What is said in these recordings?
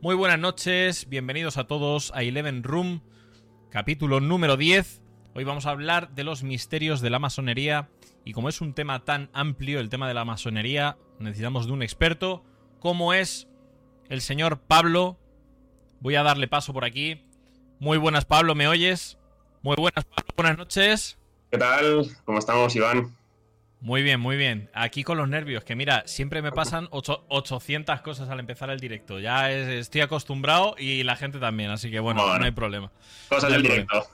Muy buenas noches, bienvenidos a todos a Eleven Room, capítulo número 10. Hoy vamos a hablar de los misterios de la masonería y como es un tema tan amplio, el tema de la masonería, necesitamos de un experto, como es el señor Pablo. Voy a darle paso por aquí. Muy buenas, Pablo, ¿me oyes? Muy buenas, Pablo, buenas noches. ¿Qué tal? ¿Cómo estamos, Iván? Muy bien, muy bien. Aquí con los nervios, que mira, siempre me pasan 800 cosas al empezar el directo. Ya estoy acostumbrado y la gente también, así que bueno, no hay problema. Cosas del directo.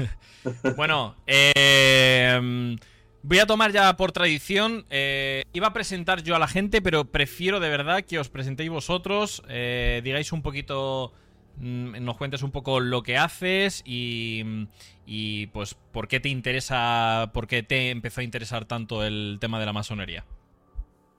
bueno, eh, voy a tomar ya por tradición. Eh, iba a presentar yo a la gente, pero prefiero de verdad que os presentéis vosotros, eh, digáis un poquito nos cuentes un poco lo que haces y, y, pues por qué te interesa, por qué te empezó a interesar tanto el tema de la masonería.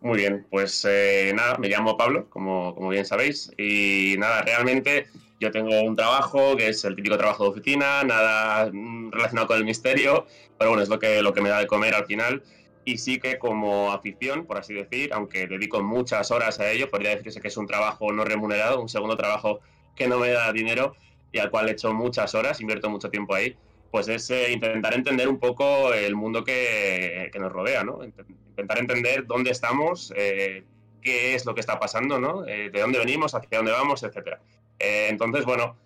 Muy bien, pues eh, nada, me llamo Pablo, como, como, bien sabéis, y nada, realmente yo tengo un trabajo que es el típico trabajo de oficina, nada mm, relacionado con el misterio, pero bueno, es lo que, lo que me da de comer al final. Y sí que como afición, por así decir, aunque dedico muchas horas a ello, podría decirse que es un trabajo no remunerado, un segundo trabajo que no me da dinero y al cual he hecho muchas horas, invierto mucho tiempo ahí, pues es eh, intentar entender un poco el mundo que, nos rodea, ¿no? Intentar entender dónde estamos, eh, qué es lo que está pasando, ¿no? Eh, de dónde venimos, hacia dónde vamos, etcétera. entonces, bueno,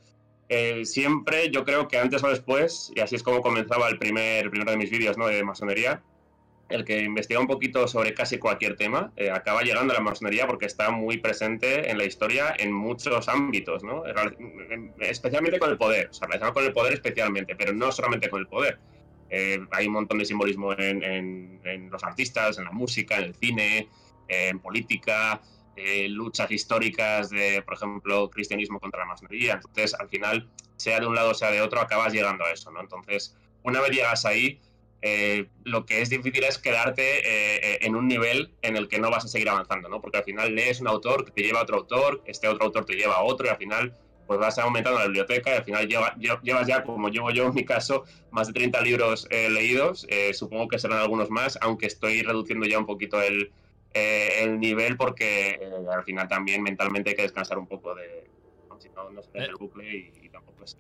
siempre yo creo que antes o después, y así es como comenzaba el primer, primero de mis vídeos, ¿no? De masonería, el que investiga un poquito sobre casi cualquier tema, eh, acaba llegando a la masonería porque está muy presente en la historia en muchos ámbitos, ¿no? especialmente con el poder, o sea, relacionado con el poder especialmente, pero no solamente con el poder. Eh, hay un montón de simbolismo en, los artistas, en la música, en el cine, en política, eh, luchas históricas de, por ejemplo, cristianismo contra la masonería. Entonces, al final, sea de un lado sea de otro, acabas llegando a eso, ¿no? Entonces, una vez llegas ahí, eh, lo que es difícil es quedarte eh, en un nivel en el que no vas a seguir avanzando, ¿no? Porque al final lees un autor que te lleva a otro autor, este otro autor te lleva a otro y al final pues vas aumentando la biblioteca y al final llevas ya, como llevo yo en mi caso, más de 30 libros eh, leídos, supongo que serán algunos más, aunque estoy reduciendo ya un poquito el, el nivel porque al final también mentalmente hay que descansar un poco de... Si no, no se el bucle y, tampoco es...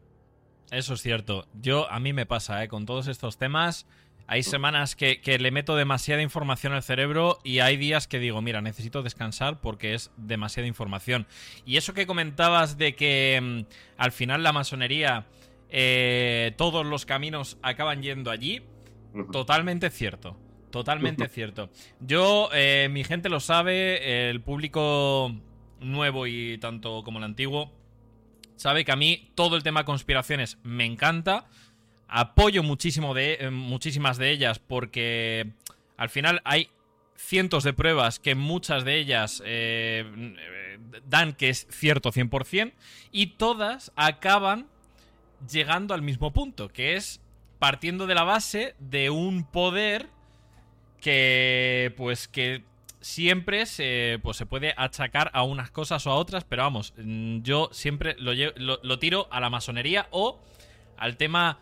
Eso es cierto. Yo, a mí me pasa, ¿eh? Con todos estos temas, hay semanas que, le meto demasiada información al cerebro y hay días que digo, mira, necesito descansar porque es demasiada información. Y eso que comentabas de que mm, al final la masonería, eh, todos los caminos acaban yendo allí, totalmente cierto. Totalmente cierto. Yo, eh, mi gente lo sabe, el público nuevo y tanto como el antiguo, sabe que a mí todo el tema conspiraciones me encanta. Apoyo muchísimo de, eh, muchísimas de ellas porque al final hay cientos de pruebas que muchas de ellas eh, dan que es cierto 100% y todas acaban llegando al mismo punto, que es partiendo de la base de un poder que pues que siempre se, pues, se puede achacar a unas cosas o a otras, pero vamos, yo siempre lo, lo tiro a la masonería o al tema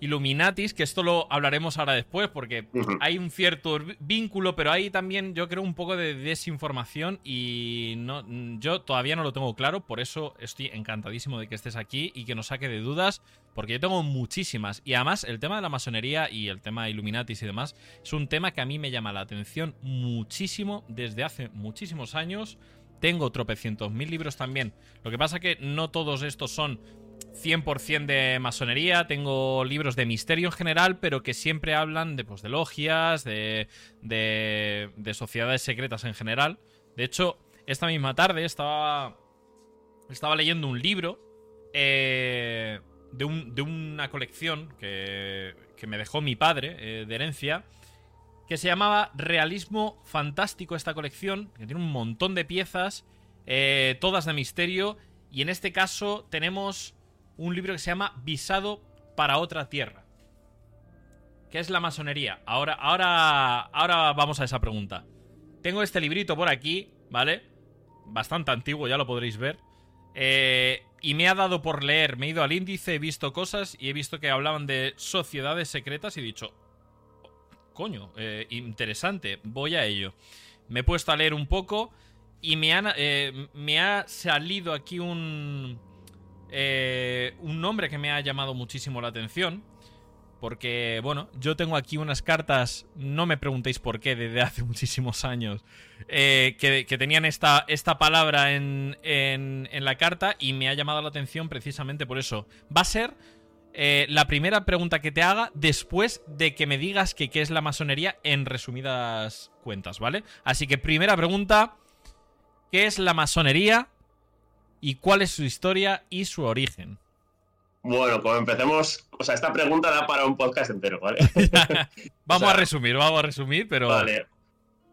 Illuminatis, que esto lo hablaremos ahora después, porque hay un cierto vínculo, pero hay también, yo creo, un poco de desinformación y no, yo todavía no lo tengo claro, por eso estoy encantadísimo de que estés aquí y que nos saque de dudas, porque yo tengo muchísimas. Y además, el tema de la masonería y el tema de Illuminatis y demás es un tema que a mí me llama la atención muchísimo desde hace muchísimos años. Tengo tropecientos mil libros también. Lo que pasa que no todos estos son 100% de masonería, tengo libros de misterio en general, pero que siempre hablan de, pues, de logias, de, de, sociedades secretas en general. De hecho, esta misma tarde estaba, estaba leyendo un libro eh, de, una colección que, que, me dejó mi padre eh, de herencia, que se llamaba Realismo Fantástico esta colección, que tiene un montón de piezas, eh, todas de misterio, y en este caso tenemos un libro que se llama Visado para otra tierra. ¿Qué es la masonería? Ahora, ahora, ahora vamos a esa pregunta. Tengo este librito por aquí, ¿vale? Bastante antiguo, ya lo podréis ver. Eh, y me ha dado por leer, me he ido al índice, he visto cosas y he visto que hablaban de sociedades secretas y he dicho, coño, eh, interesante, voy a ello. Me he puesto a leer un poco y me, eh, me ha salido aquí un, eh, un nombre que me ha llamado muchísimo la atención. Porque, bueno, yo tengo aquí unas cartas, no me preguntéis por qué, desde hace muchísimos años, eh, que, tenían esta, esta palabra en, en, la carta y me ha llamado la atención precisamente por eso. Va a ser eh, la primera pregunta que te haga después de que me digas que qué es la masonería en resumidas cuentas, ¿vale? Así que primera pregunta, ¿qué es la masonería y cuál es su historia y su origen? Bueno, como empecemos, o sea, esta pregunta da para un podcast entero, ¿vale? vamos a resumir, vamos a resumir, pero... Vale,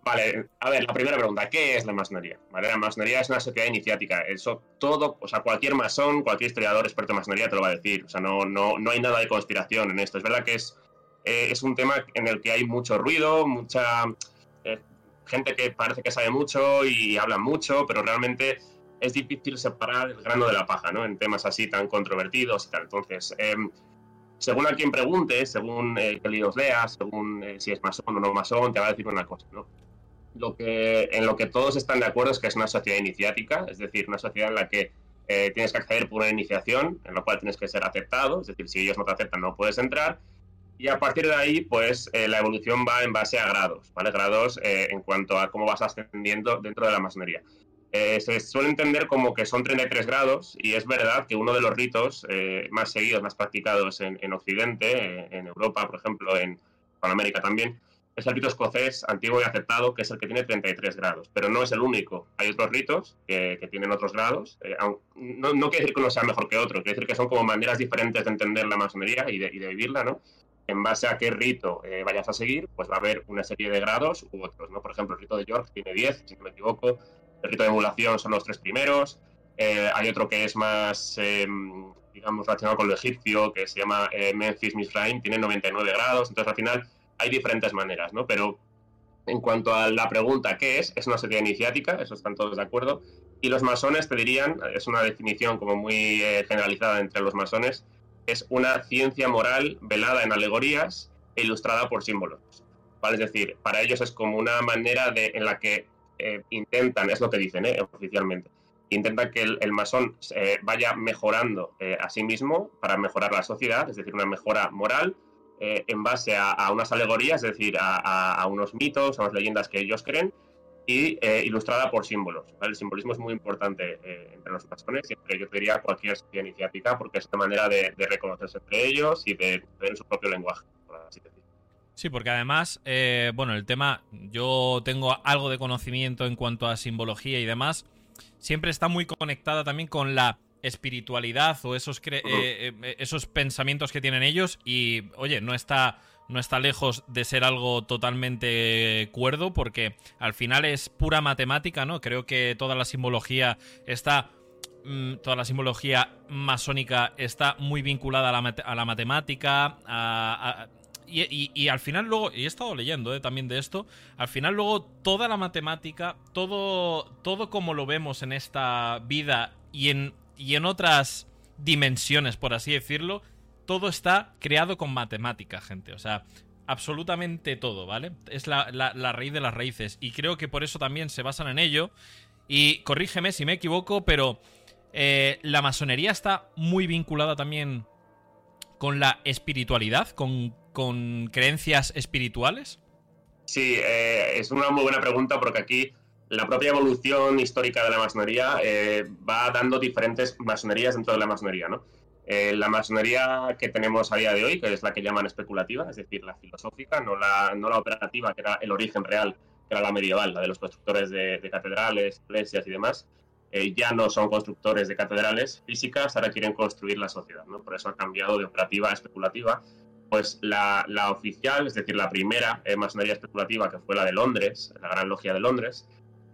vale, a ver, la primera pregunta, ¿qué es la masonería? ¿Vale? La masonería es una sociedad iniciática, eso todo, o sea, cualquier masón, cualquier historiador experto en masonería te lo va a decir, o sea, no, no, no hay nada de conspiración en esto, es verdad que es, eh, es un tema en el que hay mucho ruido, mucha... Eh, gente que parece que sabe mucho y habla mucho, pero realmente es difícil separar el grano de la paja, ¿no? En temas así tan controvertidos y tal. Entonces, em, según a quien pregunte, según eh, que los leas, según eh, si es masón o no masón, te va a decir una cosa, ¿no? Lo que, en lo que todos están de acuerdo es que es una sociedad iniciática, es decir, una sociedad en la que eh, tienes que acceder por una iniciación, en la cual tienes que ser aceptado, es decir, si ellos no te aceptan no puedes entrar, y a partir de ahí, pues la evolución va en base a grados, ¿vale? Grados en cuanto a cómo vas ascendiendo dentro de la masonería. Eh, se suele entender como que son 33 grados y es verdad que uno de los ritos eh, más seguidos, más practicados en, Occidente, eh, en Europa, por ejemplo, en América también, es el rito escocés antiguo y aceptado, que es el que tiene 33 grados, pero no es el único. Hay otros ritos que, tienen otros grados. no, no, quiere decir que uno sea mejor que otro, quiere decir que son como maneras diferentes de entender la masonería y de, y de vivirla, ¿no? En base a qué rito vayas a seguir, pues va a haber una serie de grados u otros, ¿no? Por ejemplo, el rito de York tiene 10, si no me equivoco, el rito de emulación son los tres primeros. Eh, hay otro que es más, em, digamos, relacionado con lo egipcio, que se llama eh, Memphis Misraim, tiene 99 grados. Entonces, al final, hay diferentes maneras, ¿no? Pero en cuanto a la pregunta, ¿qué es? Es una sociedad iniciática, eso están todos de acuerdo. Y los masones te dirían, es una definición como muy eh, generalizada entre los masones, es una ciencia moral velada en alegorías e ilustrada por símbolos. ¿vale? Es decir, para ellos es como una manera de, en la que eh, intentan, es lo que dicen eh, oficialmente, intentan que el, masón eh, vaya mejorando a sí mismo para mejorar la sociedad, es decir, una mejora moral en base a, unas alegorías, es decir, a, unos mitos, a unas leyendas que ellos creen, y ilustrada por símbolos. El simbolismo es muy importante entre los masones, siempre yo diría cualquier iniciática, porque es una manera de, reconocerse entre ellos y de tener su propio lenguaje. Sí, porque además, eh, bueno, el tema, yo tengo algo de conocimiento en cuanto a simbología y demás, siempre está muy conectada también con la espiritualidad o esos, eh, eh, esos pensamientos que tienen ellos. Y, oye, no está, no está lejos de ser algo totalmente cuerdo porque al final es pura matemática, ¿no? Creo que toda la simbología está mm, toda la simbología masónica está muy vinculada a la, a la matemática, a, y, al final luego, y he estado leyendo eh, también de esto, al final luego toda la matemática, todo, todo como lo vemos en esta vida y en, y en otras dimensiones, por así decirlo, todo está creado con matemática, gente. O sea, absolutamente todo, ¿vale? Es la, raíz de las raíces. Y creo que por eso también se basan en ello. Y corrígeme si me equivoco, pero eh, la masonería está muy vinculada también con la espiritualidad, con con creencias espirituales? Sí, eh, es una muy buena pregunta porque aquí la propia evolución histórica de la masonería eh, va dando diferentes masonerías dentro de la masonería, ¿no? Eh, la masonería que tenemos a día de hoy, que es la que llaman especulativa, es decir, la filosófica, no la, no la operativa, que era el origen real, que era la medieval, la de los constructores de, catedrales, iglesias y demás, ya no son constructores de catedrales físicas, ahora quieren construir la sociedad, ¿no? Por eso ha cambiado de operativa a especulativa pues la, oficial, es decir, la primera eh, masonería especulativa, que fue la de Londres, la Gran Logia de Londres,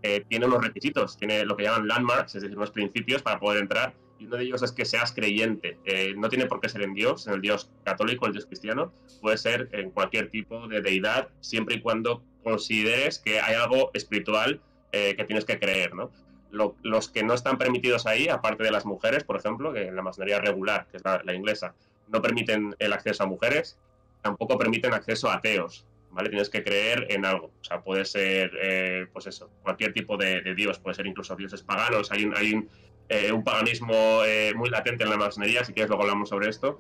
eh, tiene unos requisitos, tiene lo que llaman landmarks, es decir, unos principios para poder entrar, y uno de ellos es que seas creyente. Eh, no tiene por qué ser en Dios, en el Dios católico, el Dios cristiano, puede ser en cualquier tipo de deidad, siempre y cuando consideres que hay algo espiritual que tienes que creer, ¿no? los que no están permitidos ahí, aparte de las mujeres, por ejemplo, que en la masonería regular, que es la inglesa, no permiten el acceso a mujeres, tampoco permiten acceso a ateos. ¿vale? Tienes que creer en algo. O sea, puede ser, eh, pues eso, cualquier tipo de, dios, puede ser incluso dioses paganos. Hay un, eh, paganismo eh, muy latente en la masonería, si quieres luego hablamos sobre esto.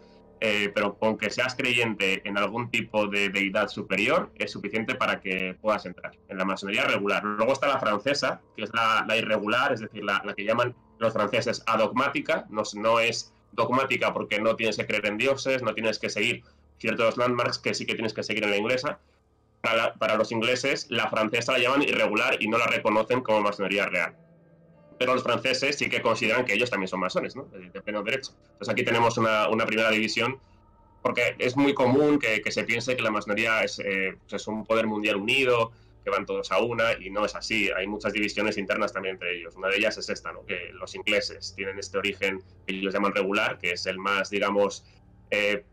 pero con que seas creyente en algún tipo de deidad superior es suficiente para que puedas entrar en la masonería regular. Luego está la francesa, que es la, irregular, es decir, la, que llaman los franceses adogmática, no es dogmática porque no tienes que creer en dioses, no tienes que seguir ciertos landmarks que sí que tienes que seguir en la inglesa. Para, los ingleses, la francesa la llaman irregular y no la reconocen como masonería real. Pero los franceses sí que consideran que ellos también son masones, ¿no? De pleno derecho. Entonces aquí tenemos una, primera división, porque es muy común que, se piense que la masonería es, eh, pues es un poder mundial unido, que van todos a una, y no es así. Hay muchas divisiones internas también entre ellos. Una de ellas es esta, ¿no? que los ingleses tienen este origen que ellos llaman regular, que es el más, digamos, eh,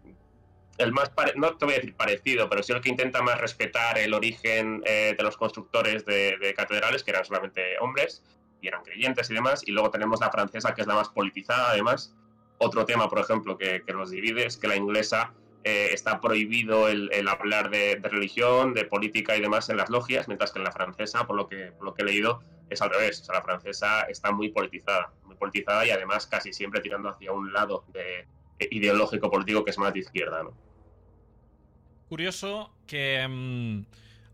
el más, no te voy a decir parecido, pero sí el que intenta más respetar el origen eh, de los constructores de, catedrales, que eran solamente hombres y eran creyentes y demás. Y luego tenemos la francesa, que es la más politizada, además. Otro tema, por ejemplo, que, que los divide es que la inglesa eh, está prohibido el, hablar de, religión, de política y demás en las logias, mientras que en la francesa, por lo que, he leído, es al revés. O sea, la francesa está muy politizada, muy politizada y además casi siempre tirando hacia un lado de, ideológico político que es más de izquierda. Curioso que mm,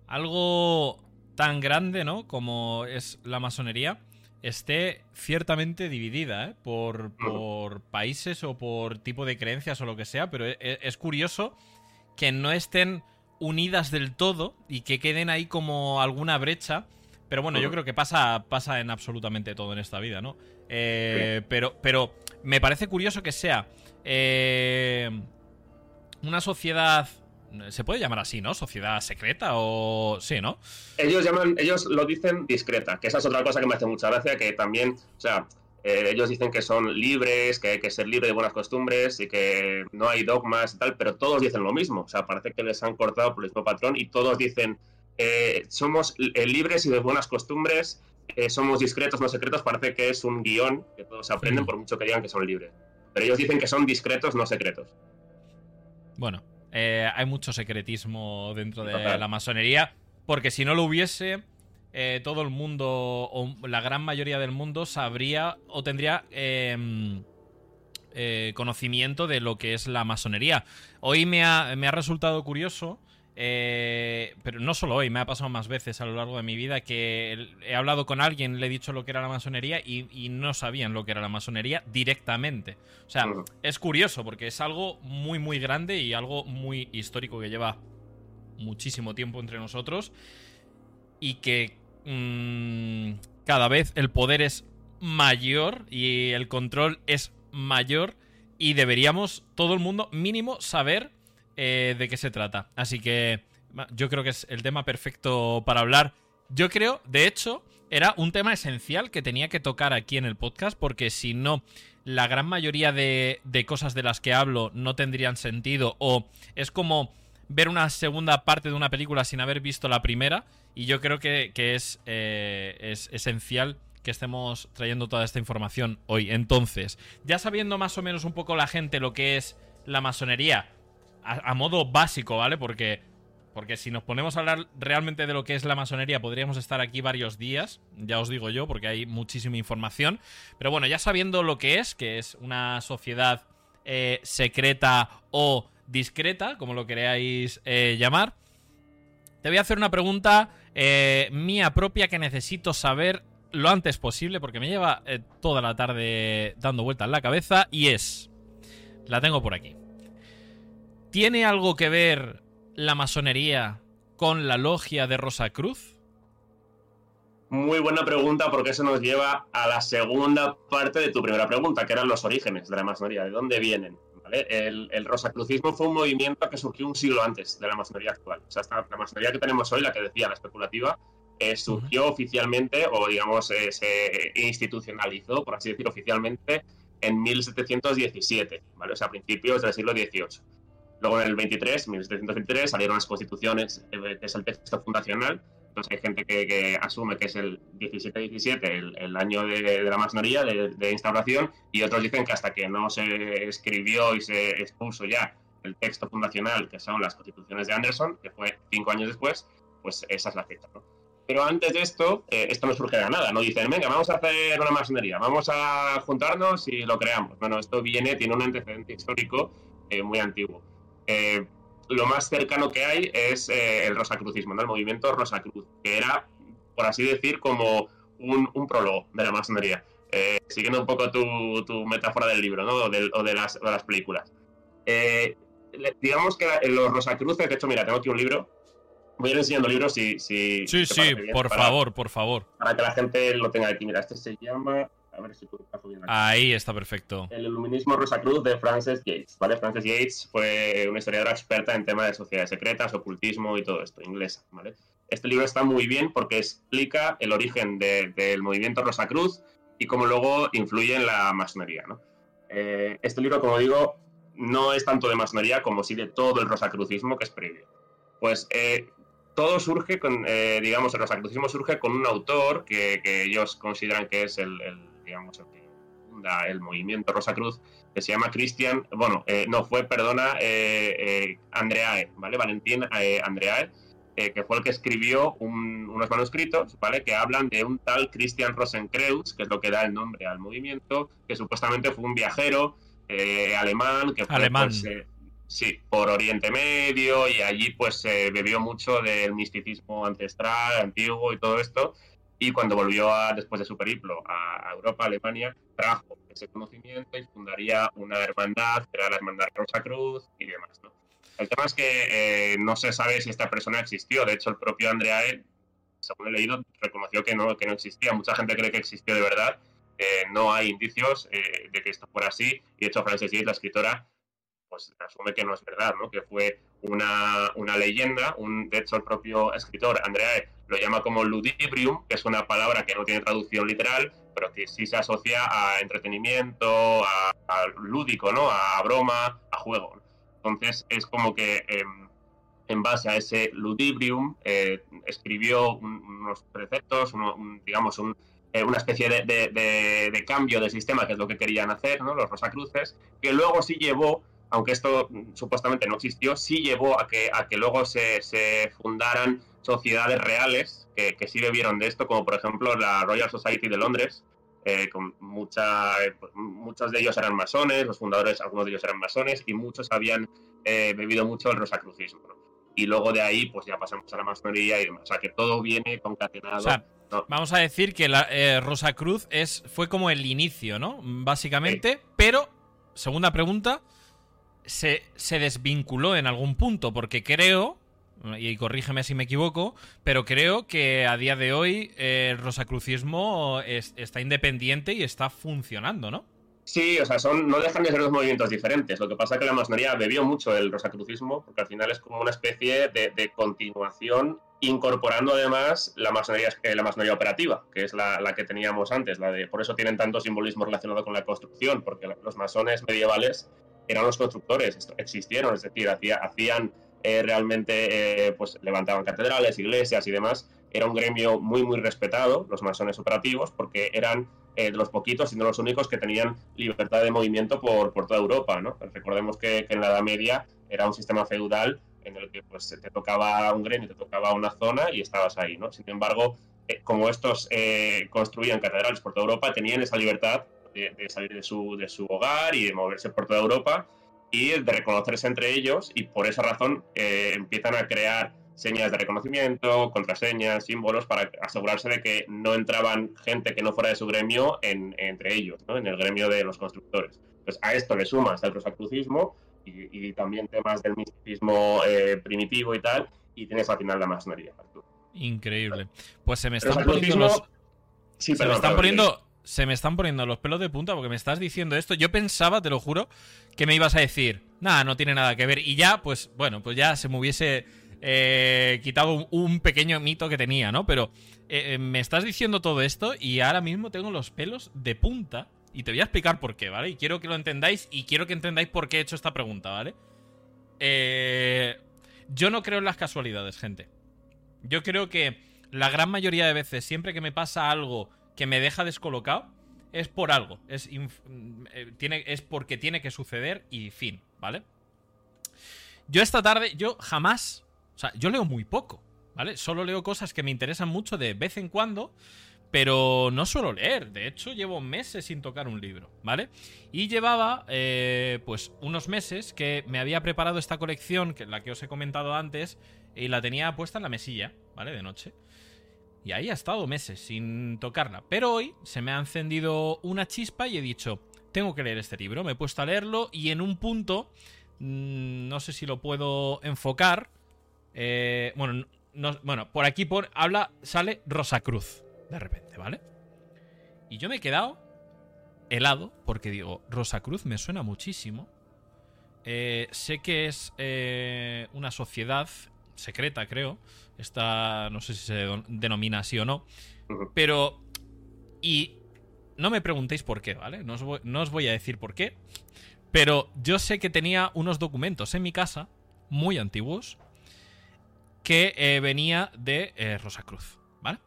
algo tan grande, ¿no? Como es la masonería, esté ciertamente dividida ¿eh? por, por, países o por tipo de creencias o lo que sea, pero e, e, es, curioso que no estén unidas del todo y que queden ahí como alguna brecha. Pero bueno, yo creo que pasa, pasa en absolutamente todo en esta vida, ¿no? Eh, pero, pero me parece curioso que sea eh, una sociedad se puede llamar así, ¿no? Sociedad secreta o sí, ¿no? Ellos llaman, ellos lo dicen discreta, que esa es otra cosa que me hace mucha gracia, que también, o sea, eh, ellos dicen que son libres, que hay que ser libre de buenas costumbres y que no hay dogmas y tal, pero todos dicen lo mismo. O sea, parece que les han cortado por el mismo patrón y todos dicen eh, somos eh, libres y de buenas costumbres, somos discretos, no secretos. Parece que es un guion que todos aprenden por mucho que digan que son libres. Pero ellos dicen que son discretos, no secretos. Bueno, eh, hay mucho secretismo dentro de la masonería, porque si no lo hubiese, eh, todo el mundo, o la gran mayoría del mundo, sabría o tendría em, eh, conocimiento de lo que es la masonería. Hoy me ha, me ha resultado curioso eh, pero no solo hoy, me ha pasado más veces a lo largo de mi vida que he hablado con alguien, le he dicho lo que era la masonería y, no sabían lo que era la masonería directamente. O sea, es curioso porque es algo muy, muy grande y algo muy histórico que lleva muchísimo tiempo entre nosotros y que mm, cada vez el poder es mayor y el control es mayor y deberíamos todo el mundo mínimo saber eh, de qué se trata. Así que yo creo que es el tema perfecto para hablar. Yo creo, de hecho, era un tema esencial que tenía que tocar aquí en el podcast, porque si no, la gran mayoría de, cosas de las que hablo no tendrían sentido, o es como ver una segunda parte de una película sin haber visto la primera, y yo creo que, es, eh, es esencial que estemos trayendo toda esta información hoy. Entonces, ya sabiendo más o menos un poco la gente lo que es la masonería, a, modo básico, ¿vale? Porque, porque si nos ponemos a hablar realmente de lo que es la masonería, podríamos estar aquí varios días, ya os digo yo, porque hay muchísima información. Pero bueno, ya sabiendo lo que es, que es una sociedad eh, secreta o discreta, como lo queráis eh, llamar, te voy a hacer una pregunta eh, mía propia que necesito saber lo antes posible, porque me lleva toda la tarde dando vueltas en la cabeza, y es... La tengo por aquí. ¿Tiene algo que ver la masonería con la logia de Rosacruz? Muy buena pregunta porque eso nos lleva a la segunda parte de tu primera pregunta, que eran los orígenes de la masonería, de dónde vienen. El, rosacrucismo fue un movimiento que surgió un siglo antes de la masonería actual. O sea, la masonería que tenemos hoy, la que decía la especulativa, eh, surgió oficialmente o digamos eh, se institucionalizó, por así decir, oficialmente en 1717, ¿vale? O sea, a principios del siglo XVIII. Luego en el 23, 1723, salieron las constituciones, eh, que es el texto fundacional. Entonces hay gente que, asume que es el 17-17, el, año de, la masonería, de, instauración, y otros dicen que hasta que no se escribió y se expuso ya el texto fundacional, que son las constituciones de Anderson, que fue cinco años después, pues esa es la fecha, ¿no? Pero antes de esto, eh, esto no surge de nada, no dicen, venga, vamos a hacer una masonería, vamos a juntarnos y lo creamos. Bueno, esto viene, tiene un antecedente histórico eh, muy antiguo. Eh, lo más cercano que hay es el rosacrucismo, ¿no? el movimiento Rosacruz, que era, por así decir, como un, prólogo de la masonería. siguiendo un poco tu, metáfora del libro ¿no? o, de, las, de las películas. digamos que los Rosacruces, de hecho, mira, tengo aquí un libro Voy a ir enseñando libros si. si sí, sí, por favor, por favor. Para que la gente lo tenga aquí. Mira, este se llama. Ver si puedo bien. Ahí está perfecto. El Iluminismo Rosacruz de Frances Yates. ¿vale? Frances Yates fue una historiadora experta en temas de sociedades secretas, ocultismo y todo esto, inglesa. ¿vale? Este libro está muy bien porque explica el origen del movimiento Rosacruz y cómo luego influye en la masonería. ¿no? Eh, este libro, como digo, no es tanto de masonería como sí de todo el rosacrucismo que es previo. Pues eh, todo surge con, eh, digamos, el rosacrucismo surge con un autor que, ellos consideran que es el, digamos, el que funda el movimiento Rosacruz, que se llama Cristian, bueno, eh, no fue, perdona, eh, Andreae, ¿vale? Valentín Andreae, que fue el que escribió unos manuscritos, ¿vale? Que hablan de un tal Christian Rosenkreuz, que es lo que da el nombre al movimiento, que supuestamente fue un viajero alemán, que fue, alemán. Pues, Sí, por Oriente Medio y allí pues se bebió mucho del misticismo ancestral, antiguo y todo esto. Y cuando volvió a, después de su periplo a Europa, Alemania, trajo ese conocimiento y fundaría una hermandad, que era la Hermandad Rosa Cruz y demás. ¿no? El tema es que eh, no se sabe si esta persona existió. De hecho, el propio Andreae, según he leído, reconoció que no, que no existía. Mucha gente cree que existió de verdad. Eh, no hay indicios eh, de que esto fuera así. Y de hecho, Frances Yates, la escritora, pues asume que no es verdad, ¿no? que fue una, una leyenda. Un, de hecho, el propio escritor, Andrea, lo llama como ludibrium, que es una palabra que no tiene traducción literal, pero que sí se asocia a entretenimiento, a, lúdico, ¿no? a broma, a juego. Entonces, es como que em, en base a ese ludibrium eh, escribió unos preceptos, digamos, eh, una especie de, de, de, cambio de sistema, que es lo que querían hacer, ¿no? los Rosacruces, que luego sí llevó aunque esto mm, supuestamente no existió, sí llevó a que, a que luego se, fundaran sociedades reales que, sí bebieron de esto, como por ejemplo la Royal Society de Londres, eh, con mucha, pues, muchos de ellos eran masones, los fundadores, algunos de ellos eran masones, y muchos habían eh, bebido mucho el rosacrucismo. Y luego de ahí, pues ya pasamos a la masonería y demás. O sea, que todo viene concatenado. Vamos a decir que la eh, Rosacruz es, fue como el inicio, ¿no? Básicamente, pero, segunda pregunta, se, desvinculó en algún punto, porque creo, y corrígeme si me equivoco, pero creo que a día de hoy el rosacrucismo está independiente y está funcionando, ¿no? Sí, o sea, son, no dejan de ser dos movimientos diferentes. Lo que pasa es que la masonería bebió mucho del rosacrucismo, porque al final es como una especie de, continuación, incorporando además la masonería, eh, la masonería operativa, que es la, la, que teníamos antes. La de, por eso tienen tanto simbolismo relacionado con la construcción, porque los masones medievales eran los constructores, existieron, es decir, hacían eh, realmente, eh, pues levantaban catedrales, iglesias y demás. Era un gremio muy, muy respetado, los masones operativos, porque eran eh, los poquitos y no los únicos que tenían libertad de movimiento por, por toda Europa. ¿no? Recordemos que, en la Edad Media era un sistema feudal en el que pues, te tocaba un gremio, te tocaba una zona y estabas ahí. ¿no? Sin embargo, como estos construían catedrales por toda Europa, tenían esa libertad de, salir de su, de su hogar y de moverse por toda Europa y de reconocerse entre ellos y por esa razón eh, empiezan a crear señas de reconocimiento, contraseñas, símbolos para asegurarse de que no entraban gente que no fuera de su gremio en, entre ellos, ¿no? en el gremio de los constructores. Pues a esto le sumas el rosacrucismo y, y también temas del misticismo eh, primitivo y tal, y tienes al final la masonería. Increíble. Pues se me están poniendo los... se me están poniendo se me están poniendo los pelos de punta porque me estás diciendo esto. Yo pensaba, te lo juro, que me ibas a decir, nada, no tiene nada que ver. Y ya, pues, bueno, pues ya se me hubiese eh, quitado un, pequeño mito que tenía, ¿no? Pero eh, eh, me estás diciendo todo esto y ahora mismo tengo los pelos de punta. Y te voy a explicar por qué, ¿vale? Y quiero que lo entendáis y quiero que entendáis por qué he hecho esta pregunta, ¿vale? yo no creo en las casualidades, gente. Yo creo que la gran mayoría de veces, siempre que me pasa algo que me deja descolocado, es por algo. Es, eh, tiene, es porque tiene que suceder y fin, ¿vale? Yo esta tarde, yo jamás, O sea, yo leo muy poco, ¿vale? Solo leo cosas que me interesan mucho de vez en cuando, pero no suelo leer. De hecho, llevo meses sin tocar un libro, ¿vale? Y llevaba, eh, pues, unos meses que me había preparado esta colección, que la que os he comentado antes, y la tenía puesta en la mesilla, ¿vale? De noche. Y ahí ha estado meses sin tocarla. Pero hoy se me ha encendido una chispa y he dicho, tengo que leer este libro. Me he puesto a leerlo y en un punto, mm, no sé si lo puedo enfocar. Eh, bueno, bueno, por aquí por, habla, sale Rosacruz, de repente, ¿vale? Y yo me he quedado helado porque digo, Rosacruz me suena muchísimo. Eh, sé que es eh, una sociedad secreta, creo. Esta, no sé si se denomina así o no. Pero... Y no me preguntéis por qué, ¿vale? No os, voy, a decir por qué. Pero yo sé que tenía unos documentos en mi casa, muy antiguos, que eh, venía de eh, Rosacruz, ¿vale?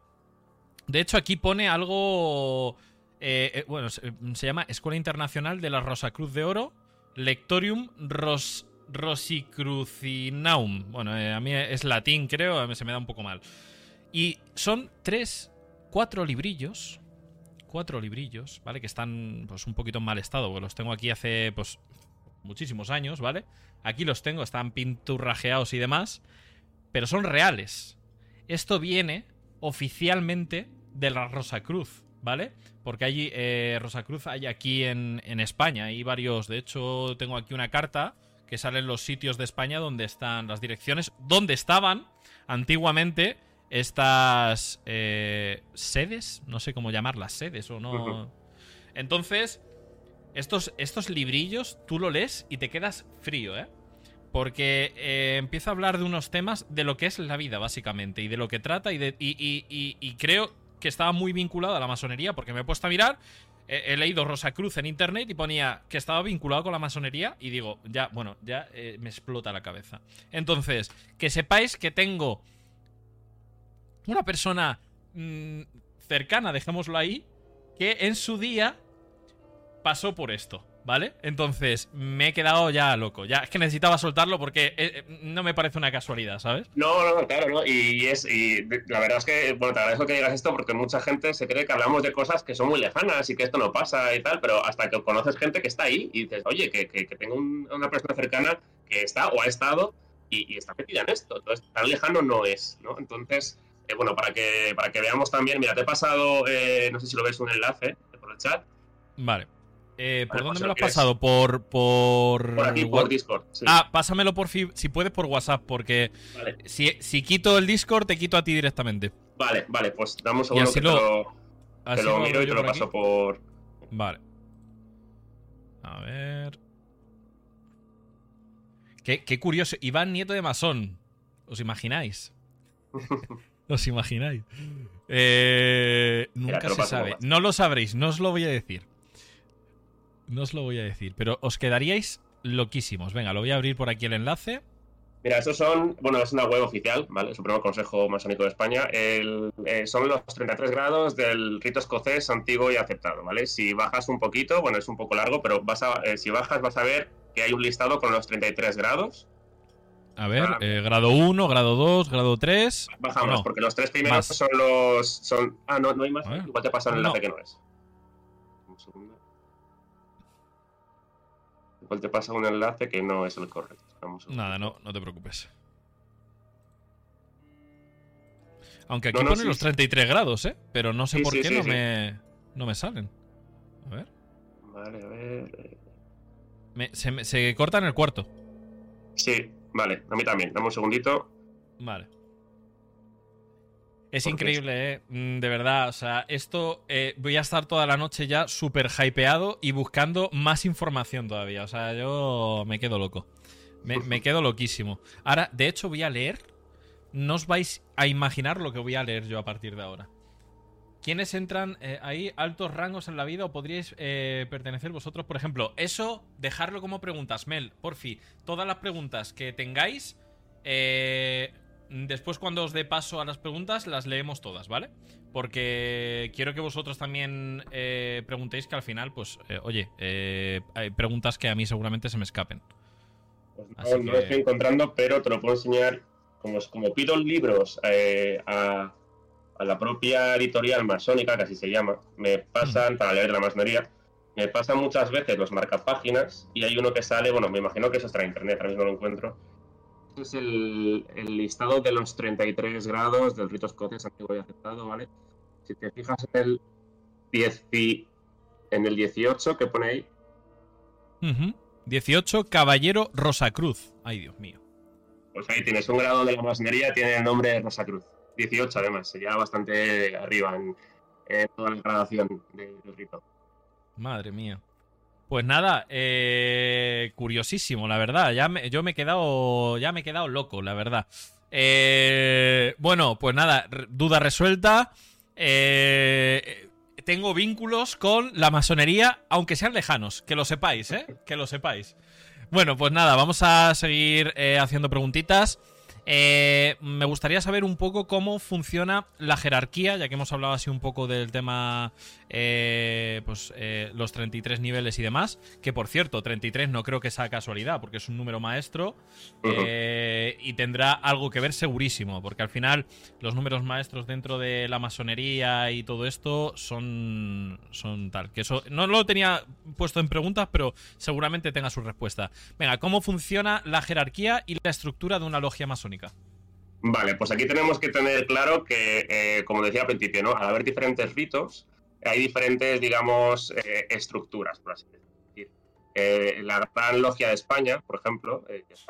De hecho, aquí pone algo... Eh, bueno, se, llama Escuela Internacional de la Rosacruz de Oro, Lectorium Ros, Rosicrucinaum. Bueno, a mí es latín, creo, se me da un poco mal. Y son tres, cuatro librillos cuatro librillos, ¿vale? Que están pues un poquito en mal estado, porque los tengo aquí hace pues muchísimos años, ¿vale? Aquí los tengo, están pinturrajeados y demás, pero son reales. Esto viene oficialmente de la Rosacruz, ¿vale? Porque allí, eh, Rosacruz hay aquí en, en España, hay varios, de hecho tengo aquí una carta que sale en los sitios de España donde están las direcciones, donde estaban antiguamente estas eh, sedes, no sé cómo llamarlas, sedes o no. Entonces, estos, estos librillos tú lo lees y te quedas frío, ¿eh? Porque eh, empieza a hablar de unos temas de lo que es la vida, básicamente, y de lo que trata, y, de, y, creo que estaba muy vinculado a la masonería, porque me he puesto a mirar, he, leído Rosa Cruz en internet y ponía que estaba vinculado con la masonería, y digo, ya, bueno, ya eh, me explota la cabeza. Entonces, que sepáis que tengo una persona mm, cercana, dejémoslo ahí, que en su día pasó por esto, ¿vale? Entonces me he quedado ya loco. Ya es que necesitaba soltarlo porque eh, eh, no me parece una casualidad, ¿sabes? No, no, claro, no. Y, es, y la verdad es que, bueno, te agradezco que digas esto porque mucha gente se cree que hablamos de cosas que son muy lejanas y que esto no pasa y tal, pero hasta que conoces gente que está ahí y dices, oye, que, que, tengo una persona cercana que está o ha estado y, y, está metida en esto. Entonces, tan lejano no es, ¿no? Entonces, eh, bueno, para que, para que veamos también, mira, te he pasado, eh, no sé si lo ves, un enlace por el chat. Vale. Eh, ¿Por dónde me lo has pasado? Por, por. Por aquí, por Discord. Ah, pásamelo por si puedes por WhatsApp, porque si, quito el Discord, te quito a ti directamente. Vale, vale, pues damos un segundo que lo, te lo, miro y te lo paso por. Vale. A ver. Qué, qué curioso. Iván Nieto de Masón. ¿Os imagináis? ¿Os imagináis? Eh, nunca se sabe. No lo sabréis, no os lo voy a decir. No os lo voy a decir, pero os quedaríais loquísimos. Venga, lo voy a abrir por aquí el enlace. Mira, estos son, bueno, es una web oficial, ¿vale? El Supremo Consejo Masónico de España. El, eh, son los 33 grados del rito escocés antiguo y aceptado, ¿vale? Si bajas un poquito, bueno, es un poco largo, pero vas a, eh, si bajas vas a ver que hay un listado con los 33 grados a ver, eh, grado 1, grado 2, grado 3. Bajamos, porque los tres primeros son los. Son... Ah, no, no hay más. Igual te pasa un enlace que no es. Un segundo. Igual te pasa un enlace que no es el correcto. Nada, no, no te preocupes. Aunque aquí ponen los 33 grados, ¿eh? Pero no sé por qué no, Me, no me salen. A ver. Vale, a ver. se, se corta en el cuarto. Sí, Vale, a mí también. Dame un segundito. Vale. Es increíble, ¿eh? Mm, de verdad, o sea, esto eh, voy a estar toda la noche ya súper hypeado y buscando más información todavía. O sea, yo me quedo loco. Me, quedo loquísimo. Ahora, de hecho, voy a leer. No os vais a imaginar lo que voy a leer yo a partir de ahora. ¿Quiénes entran eh, ahí altos rangos en la vida o podríais eh, pertenecer vosotros? Por ejemplo, eso, dejarlo como preguntas, Mel, porfi. Todas las preguntas que tengáis, eh, después cuando os dé paso a las preguntas, las leemos todas, ¿vale? Porque quiero que vosotros también preguntéis que al final, pues, oye, hay preguntas que a mí seguramente se me escapen. Pues no, lo estoy encontrando, pero te lo puedo enseñar como, como pido libros eh, a, la propia editorial masónica, que así se llama, me pasan, para leer la masonería, me pasan muchas veces los marcapáginas y hay uno que sale, bueno, me imagino que eso está en internet, ahora mismo lo encuentro. Este es el, listado de los 33 grados del rito escocés antiguo y aceptado, ¿vale? Si te fijas en el 10 en el 18 que pone ahí. 18, Caballero Rosacruz. Ay, Dios mío. Pues ahí tienes un grado de la masonería, tiene el nombre de Rosacruz. 18 además, sería bastante arriba en, toda la gradación del rito. Madre mía. Pues nada, eh, curiosísimo, la verdad. Ya yo me he quedado, ya me he quedado loco, la verdad. Eh, bueno, pues nada, duda resuelta. Eh, tengo vínculos con la masonería, aunque sean lejanos, que lo sepáis, ¿eh? Que lo sepáis. Bueno, pues nada, vamos a seguir eh, haciendo preguntitas. Eh, me gustaría saber un poco cómo funciona la jerarquía, ya que hemos hablado así un poco del tema, eh, pues eh, los 33 niveles y demás. Que por cierto, 33 no creo que sea casualidad, porque es un número maestro y tendrá algo que ver segurísimo, porque al final los números maestros dentro de la masonería y todo esto son, son tal. Que eso no lo tenía puesto en preguntas, pero seguramente tenga su respuesta. Venga, ¿cómo funciona la jerarquía y la estructura de una logia masónica? Vale, pues aquí tenemos que tener claro que, eh, como decía al principio, ¿no? al haber diferentes ritos, hay diferentes, digamos, eh, estructuras, por así decir. Eh, la Gran Logia de España, por ejemplo, pues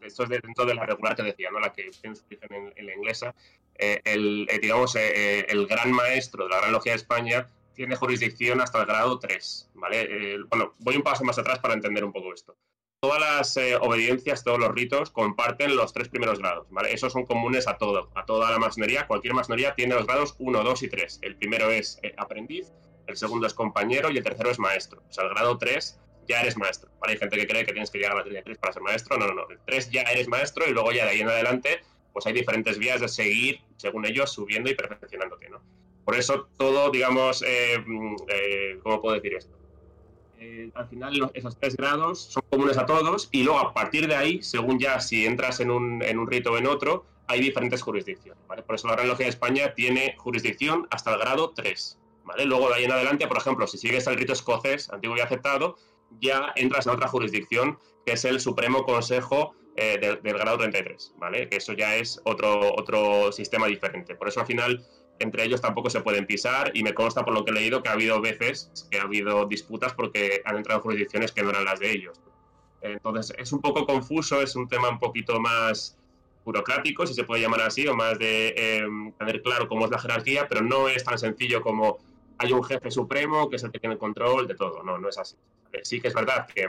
esto es dentro de la regular que decía, ¿no? la que tiene su origen en, la inglesa, el, digamos, el gran maestro de la Gran Logia de España tiene jurisdicción hasta el grado 3, ¿vale? bueno, voy un paso más atrás para entender un poco esto todas las eh, obediencias, todos los ritos comparten los tres primeros grados, ¿vale? Esos son comunes a todo, a toda la masonería. Cualquier masonería tiene los grados 1, 2 y 3. El primero es eh, aprendiz, el segundo es compañero y el tercero es maestro. O sea, el grado 3 ya eres maestro. Hay gente que cree que tienes que llegar a la de 3 para ser maestro. No, no, no. El 3 ya eres maestro y luego ya de ahí en adelante, pues hay diferentes vías de seguir, según ellos, subiendo y perfeccionándote, ¿no? Por eso todo, digamos, eh, mm, ¿cómo puedo decir esto? Eh, al final esos tres grados son comunes a todos y luego a partir de ahí, según ya si entras en un, en un rito o en otro, hay diferentes jurisdicciones. Por eso la Gran de España tiene jurisdicción hasta el grado 3. ¿vale? Luego de ahí en adelante, por ejemplo, si sigues el rito escocés antiguo y aceptado, ya entras en otra jurisdicción que es el Supremo Consejo eh, del, del, grado 33, ¿vale? Que eso ya es otro, otro sistema diferente. Por eso al final entre ellos tampoco se pueden pisar y me consta por lo que he leído que ha habido veces que ha habido disputas porque han entrado en jurisdicciones que no eran las de ellos. Entonces es un poco confuso, es un tema un poquito más burocrático, si se puede llamar así, o más de em, tener claro cómo es la jerarquía, pero no es tan sencillo como hay un jefe supremo que es el que tiene control de todo, no, no es así. Sí que es verdad que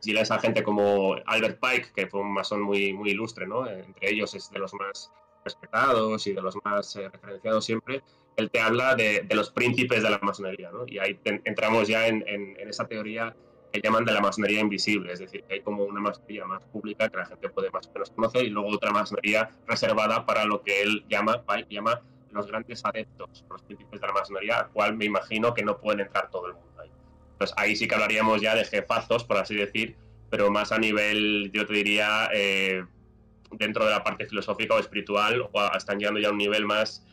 si lees a gente como Albert Pike, que fue un masón muy, muy ilustre, ¿no? entre ellos es de los más respetados y de los más eh, referenciados siempre, él te habla de, los príncipes de la masonería, ¿no? Y ahí entramos ya en, esa teoría que llaman de la masonería invisible, es decir, que hay como una masonería más pública que la gente puede más o menos conocer y luego otra masonería reservada para lo que él llama, llama los grandes adeptos, los príncipes de la masonería, al cual me imagino que no pueden entrar todo el mundo ahí. Entonces ahí sí que hablaríamos ya de jefazos, por así decir, pero más a nivel, yo te diría, eh, dentro de la parte filosófica o espiritual, o están llegando ya a un nivel más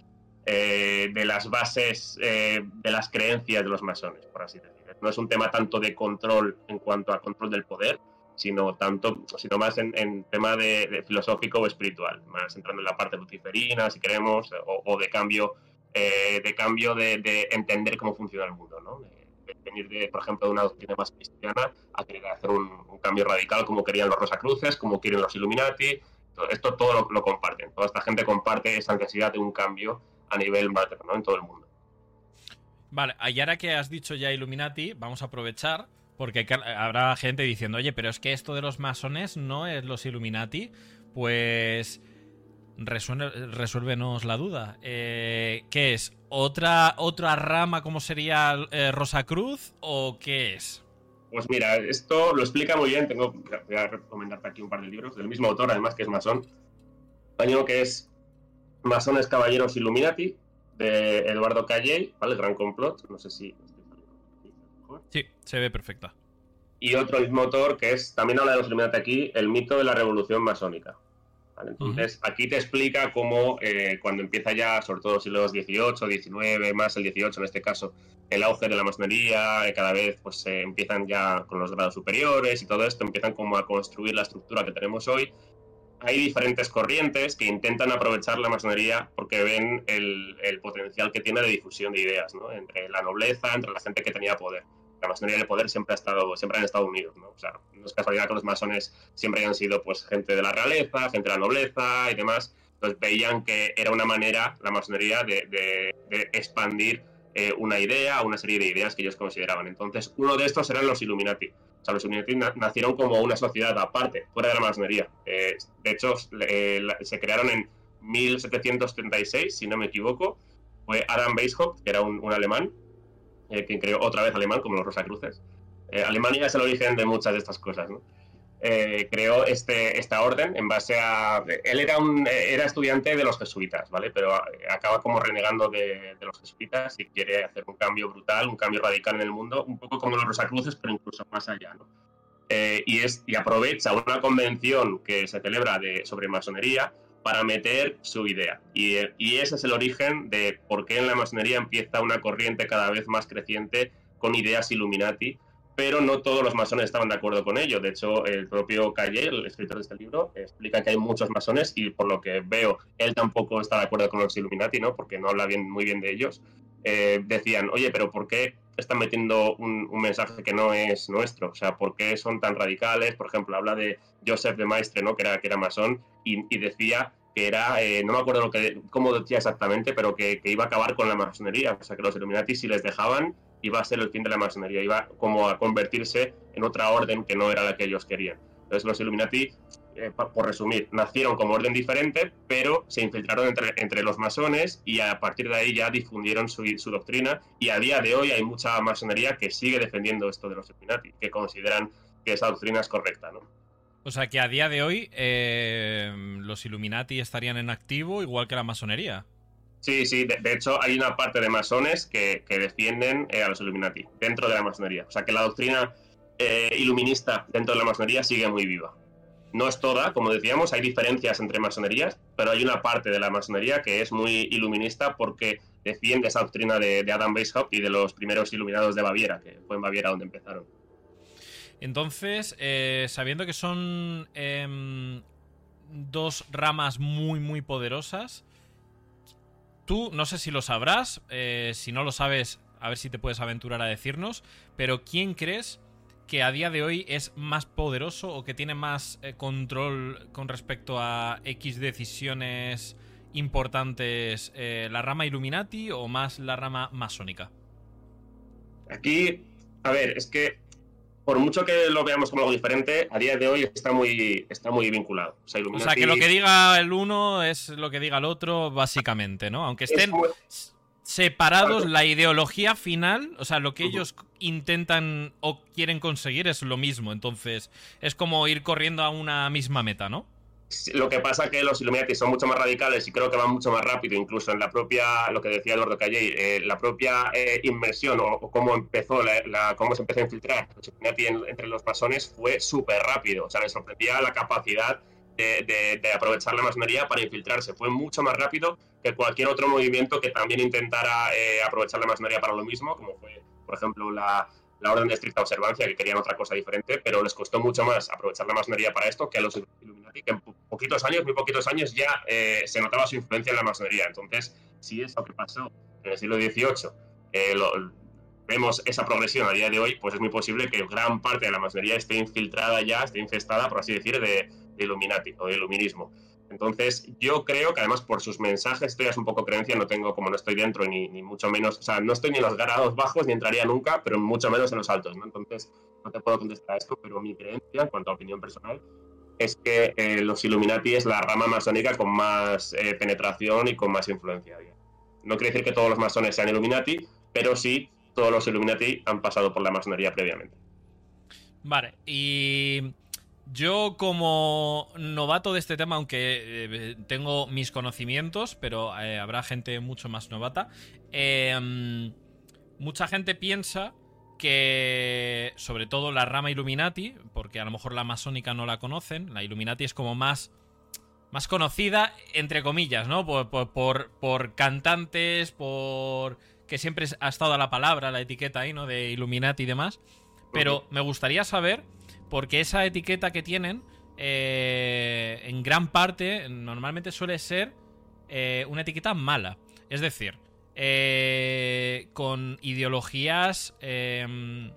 eh, de las bases eh, de las creencias de los masones, por así decirlo. No es un tema tanto de control en cuanto a control del poder, sino tanto, sino más en, tema de, filosófico o espiritual, más entrando en la parte luciferina, si queremos, o, de cambio, eh, de cambio de, entender cómo funciona el mundo, ¿no? De, venir de, por ejemplo, de una doctrina más cristiana a querer hacer un, un, cambio radical como querían los Rosacruces, como quieren los Illuminati, esto todo lo, comparten. Toda esta gente comparte esa necesidad de un cambio a nivel macro, En todo el mundo. Vale, y ahora que has dicho ya Illuminati, vamos a aprovechar, porque habrá gente diciendo, oye, pero es que esto de los masones no es los Illuminati. Pues resuélvenos la duda. Eh, ¿Qué es? ¿Otra, ¿Otra rama como sería eh, Rosa Cruz o qué es? Pues mira, esto lo explica muy bien. Tengo, voy a recomendarte aquí un par de libros del mismo autor, además que es masón. Hay uno que es Masones Caballeros Illuminati, de Eduardo Calley, ¿vale? El gran complot. No sé si. Sí, se ve perfecta. Y otro mismo autor que es, también habla de los Illuminati aquí, El mito de la revolución masónica. Entonces, aquí te explica cómo eh, cuando empieza ya, sobre todo siglos XVIII, XIX, más el XVIII en este caso, el auge de la masonería, eh, cada vez pues se empiezan ya con los grados superiores y todo esto, empiezan como a construir la estructura que tenemos hoy. Hay diferentes corrientes que intentan aprovechar la masonería porque ven el, el potencial que tiene de difusión de ideas, ¿no? Entre la nobleza, entre la gente que tenía poder la masonería del poder siempre ha estado, siempre han estado unidos, ¿no? O sea, no es casualidad que los masones siempre hayan sido pues gente de la realeza, gente de la nobleza y demás. Entonces veían que era una manera, la masonería, de, expandir eh, una idea, una serie de ideas que ellos consideraban. Entonces, uno de estos eran los Illuminati. O sea, los Illuminati nacieron como una sociedad aparte, fuera de la masonería. Eh, de hecho, se crearon en 1736, si no me equivoco. Fue Adam Weishaupt, que era un alemán, eh, quien creó otra vez alemán, como los Rosacruces. Eh, Alemania es el origen de muchas de estas cosas, ¿no? Eh, creó este, esta orden en base a... Él era, un, era estudiante de los jesuitas, ¿vale? Pero acaba como renegando de, los jesuitas y quiere hacer un cambio brutal, un cambio radical en el mundo, un poco como los Rosacruces, pero incluso más allá, ¿no? y, es, y aprovecha una convención que se celebra de, sobre masonería para meter su idea. Y, ese es el origen de por qué en la masonería empieza una corriente cada vez más creciente con ideas Illuminati, pero no todos los masones estaban de acuerdo con ello. De hecho, el propio Calle, el escritor de este libro, explica que hay muchos masones y por lo que veo, él tampoco está de acuerdo con los Illuminati, ¿no? porque no habla bien, muy bien de ellos. Eh, decían, oye, pero ¿por qué están metiendo un, mensaje que no es nuestro? O sea, ¿por qué son tan radicales? Por ejemplo, habla de Joseph de Maistre, ¿no? que, era, que era masón, y, decía que era, eh, no me acuerdo lo que, cómo decía exactamente, pero que, iba a acabar con la masonería. O sea, que los Illuminati, si les dejaban, iba a ser el fin de la masonería, iba como a convertirse en otra orden que no era la que ellos querían. Entonces, los Illuminati, eh, por resumir, nacieron como orden diferente, pero se infiltraron entre, entre, los masones y a partir de ahí ya difundieron su, su, doctrina. Y a día de hoy hay mucha masonería que sigue defendiendo esto de los Illuminati, que consideran que esa doctrina es correcta, ¿no? O sea que a día de hoy eh, los Illuminati estarían en activo igual que la masonería. Sí, sí, de, hecho hay una parte de masones que, defienden eh, a los Illuminati dentro de la masonería. O sea que la doctrina iluminista dentro de la masonería sigue muy viva. No es toda, como decíamos, hay diferencias entre masonerías, pero hay una parte de la masonería que es muy iluminista porque defiende esa doctrina de, Adam Weishaupt y de los primeros iluminados de Baviera, que fue en Baviera donde empezaron. Entonces, eh, sabiendo que son em, dos ramas muy, muy poderosas, tú no sé si lo sabrás, eh, si no lo sabes, a ver si te puedes aventurar a decirnos, pero ¿quién crees que a día de hoy es más poderoso o que tiene más eh, control con respecto a X decisiones importantes, la rama Illuminati o más la rama masónica? Aquí, a ver, es que por mucho que lo veamos como algo diferente, a día de hoy está muy, está muy vinculado. O sea, que lo que diga el uno es lo que diga el otro, básicamente, ¿no? Aunque estén separados, la ideología final, o sea, lo que ellos intentan o quieren conseguir es lo mismo. Entonces, es como ir corriendo a una misma meta, ¿no? Lo que pasa es que los Illuminati son mucho más radicales y creo que van mucho más rápido, incluso en la propia, lo que decía Eduardo Calley, eh, la propia eh, inmersión o, cómo empezó, la, cómo se empezó a infiltrar los Illuminati entre los masones fue súper rápido. O sea, me sorprendía la capacidad de, aprovechar la masonería para infiltrarse. Fue mucho más rápido que cualquier otro movimiento que también intentara eh, aprovechar la masonería para lo mismo, como fue, por ejemplo, la, la orden de estricta observancia, que querían otra cosa diferente, pero les costó mucho más aprovechar la masonería para esto que a los Illuminati, que en poquitos años, muy poquitos años, ya eh, se notaba su influencia en la masonería. Entonces, si es lo que pasó en el siglo XVIII, eh, vemos esa progresión a día de hoy, pues es muy posible que gran parte de la masonería esté infiltrada ya, esté infestada, por así decir, de, de Illuminati o de iluminismo. Entonces, yo creo que además por sus mensajes, esto ya es un poco creencia, no tengo, como no estoy dentro, ni, ni mucho menos, o sea, no estoy ni en los grados bajos, ni entraría nunca, pero mucho menos en los altos, ¿no? Entonces, no te puedo contestar a esto, pero mi creencia, en cuanto a opinión personal, es que eh, los Illuminati es la rama masónica con más eh, penetración y con más influencia. No quiere decir que todos los masones sean Illuminati, pero sí todos los Illuminati han pasado por la masonería previamente. Vale, y yo como novato de este tema, aunque eh, tengo mis conocimientos, pero eh, habrá gente mucho más novata, em, mucha gente piensa que sobre todo la rama Illuminati, porque a lo mejor la masónica no la conocen, la Illuminati es como más más conocida, entre comillas, ¿no? Por, por, por, cantantes, por... que siempre ha estado a la palabra, la etiqueta ahí, ¿no? De Illuminati y demás. Pero me gustaría saber, porque esa etiqueta que tienen, eh, en gran parte, normalmente suele ser eh, una etiqueta mala. Es decir, eh, con ideologías em,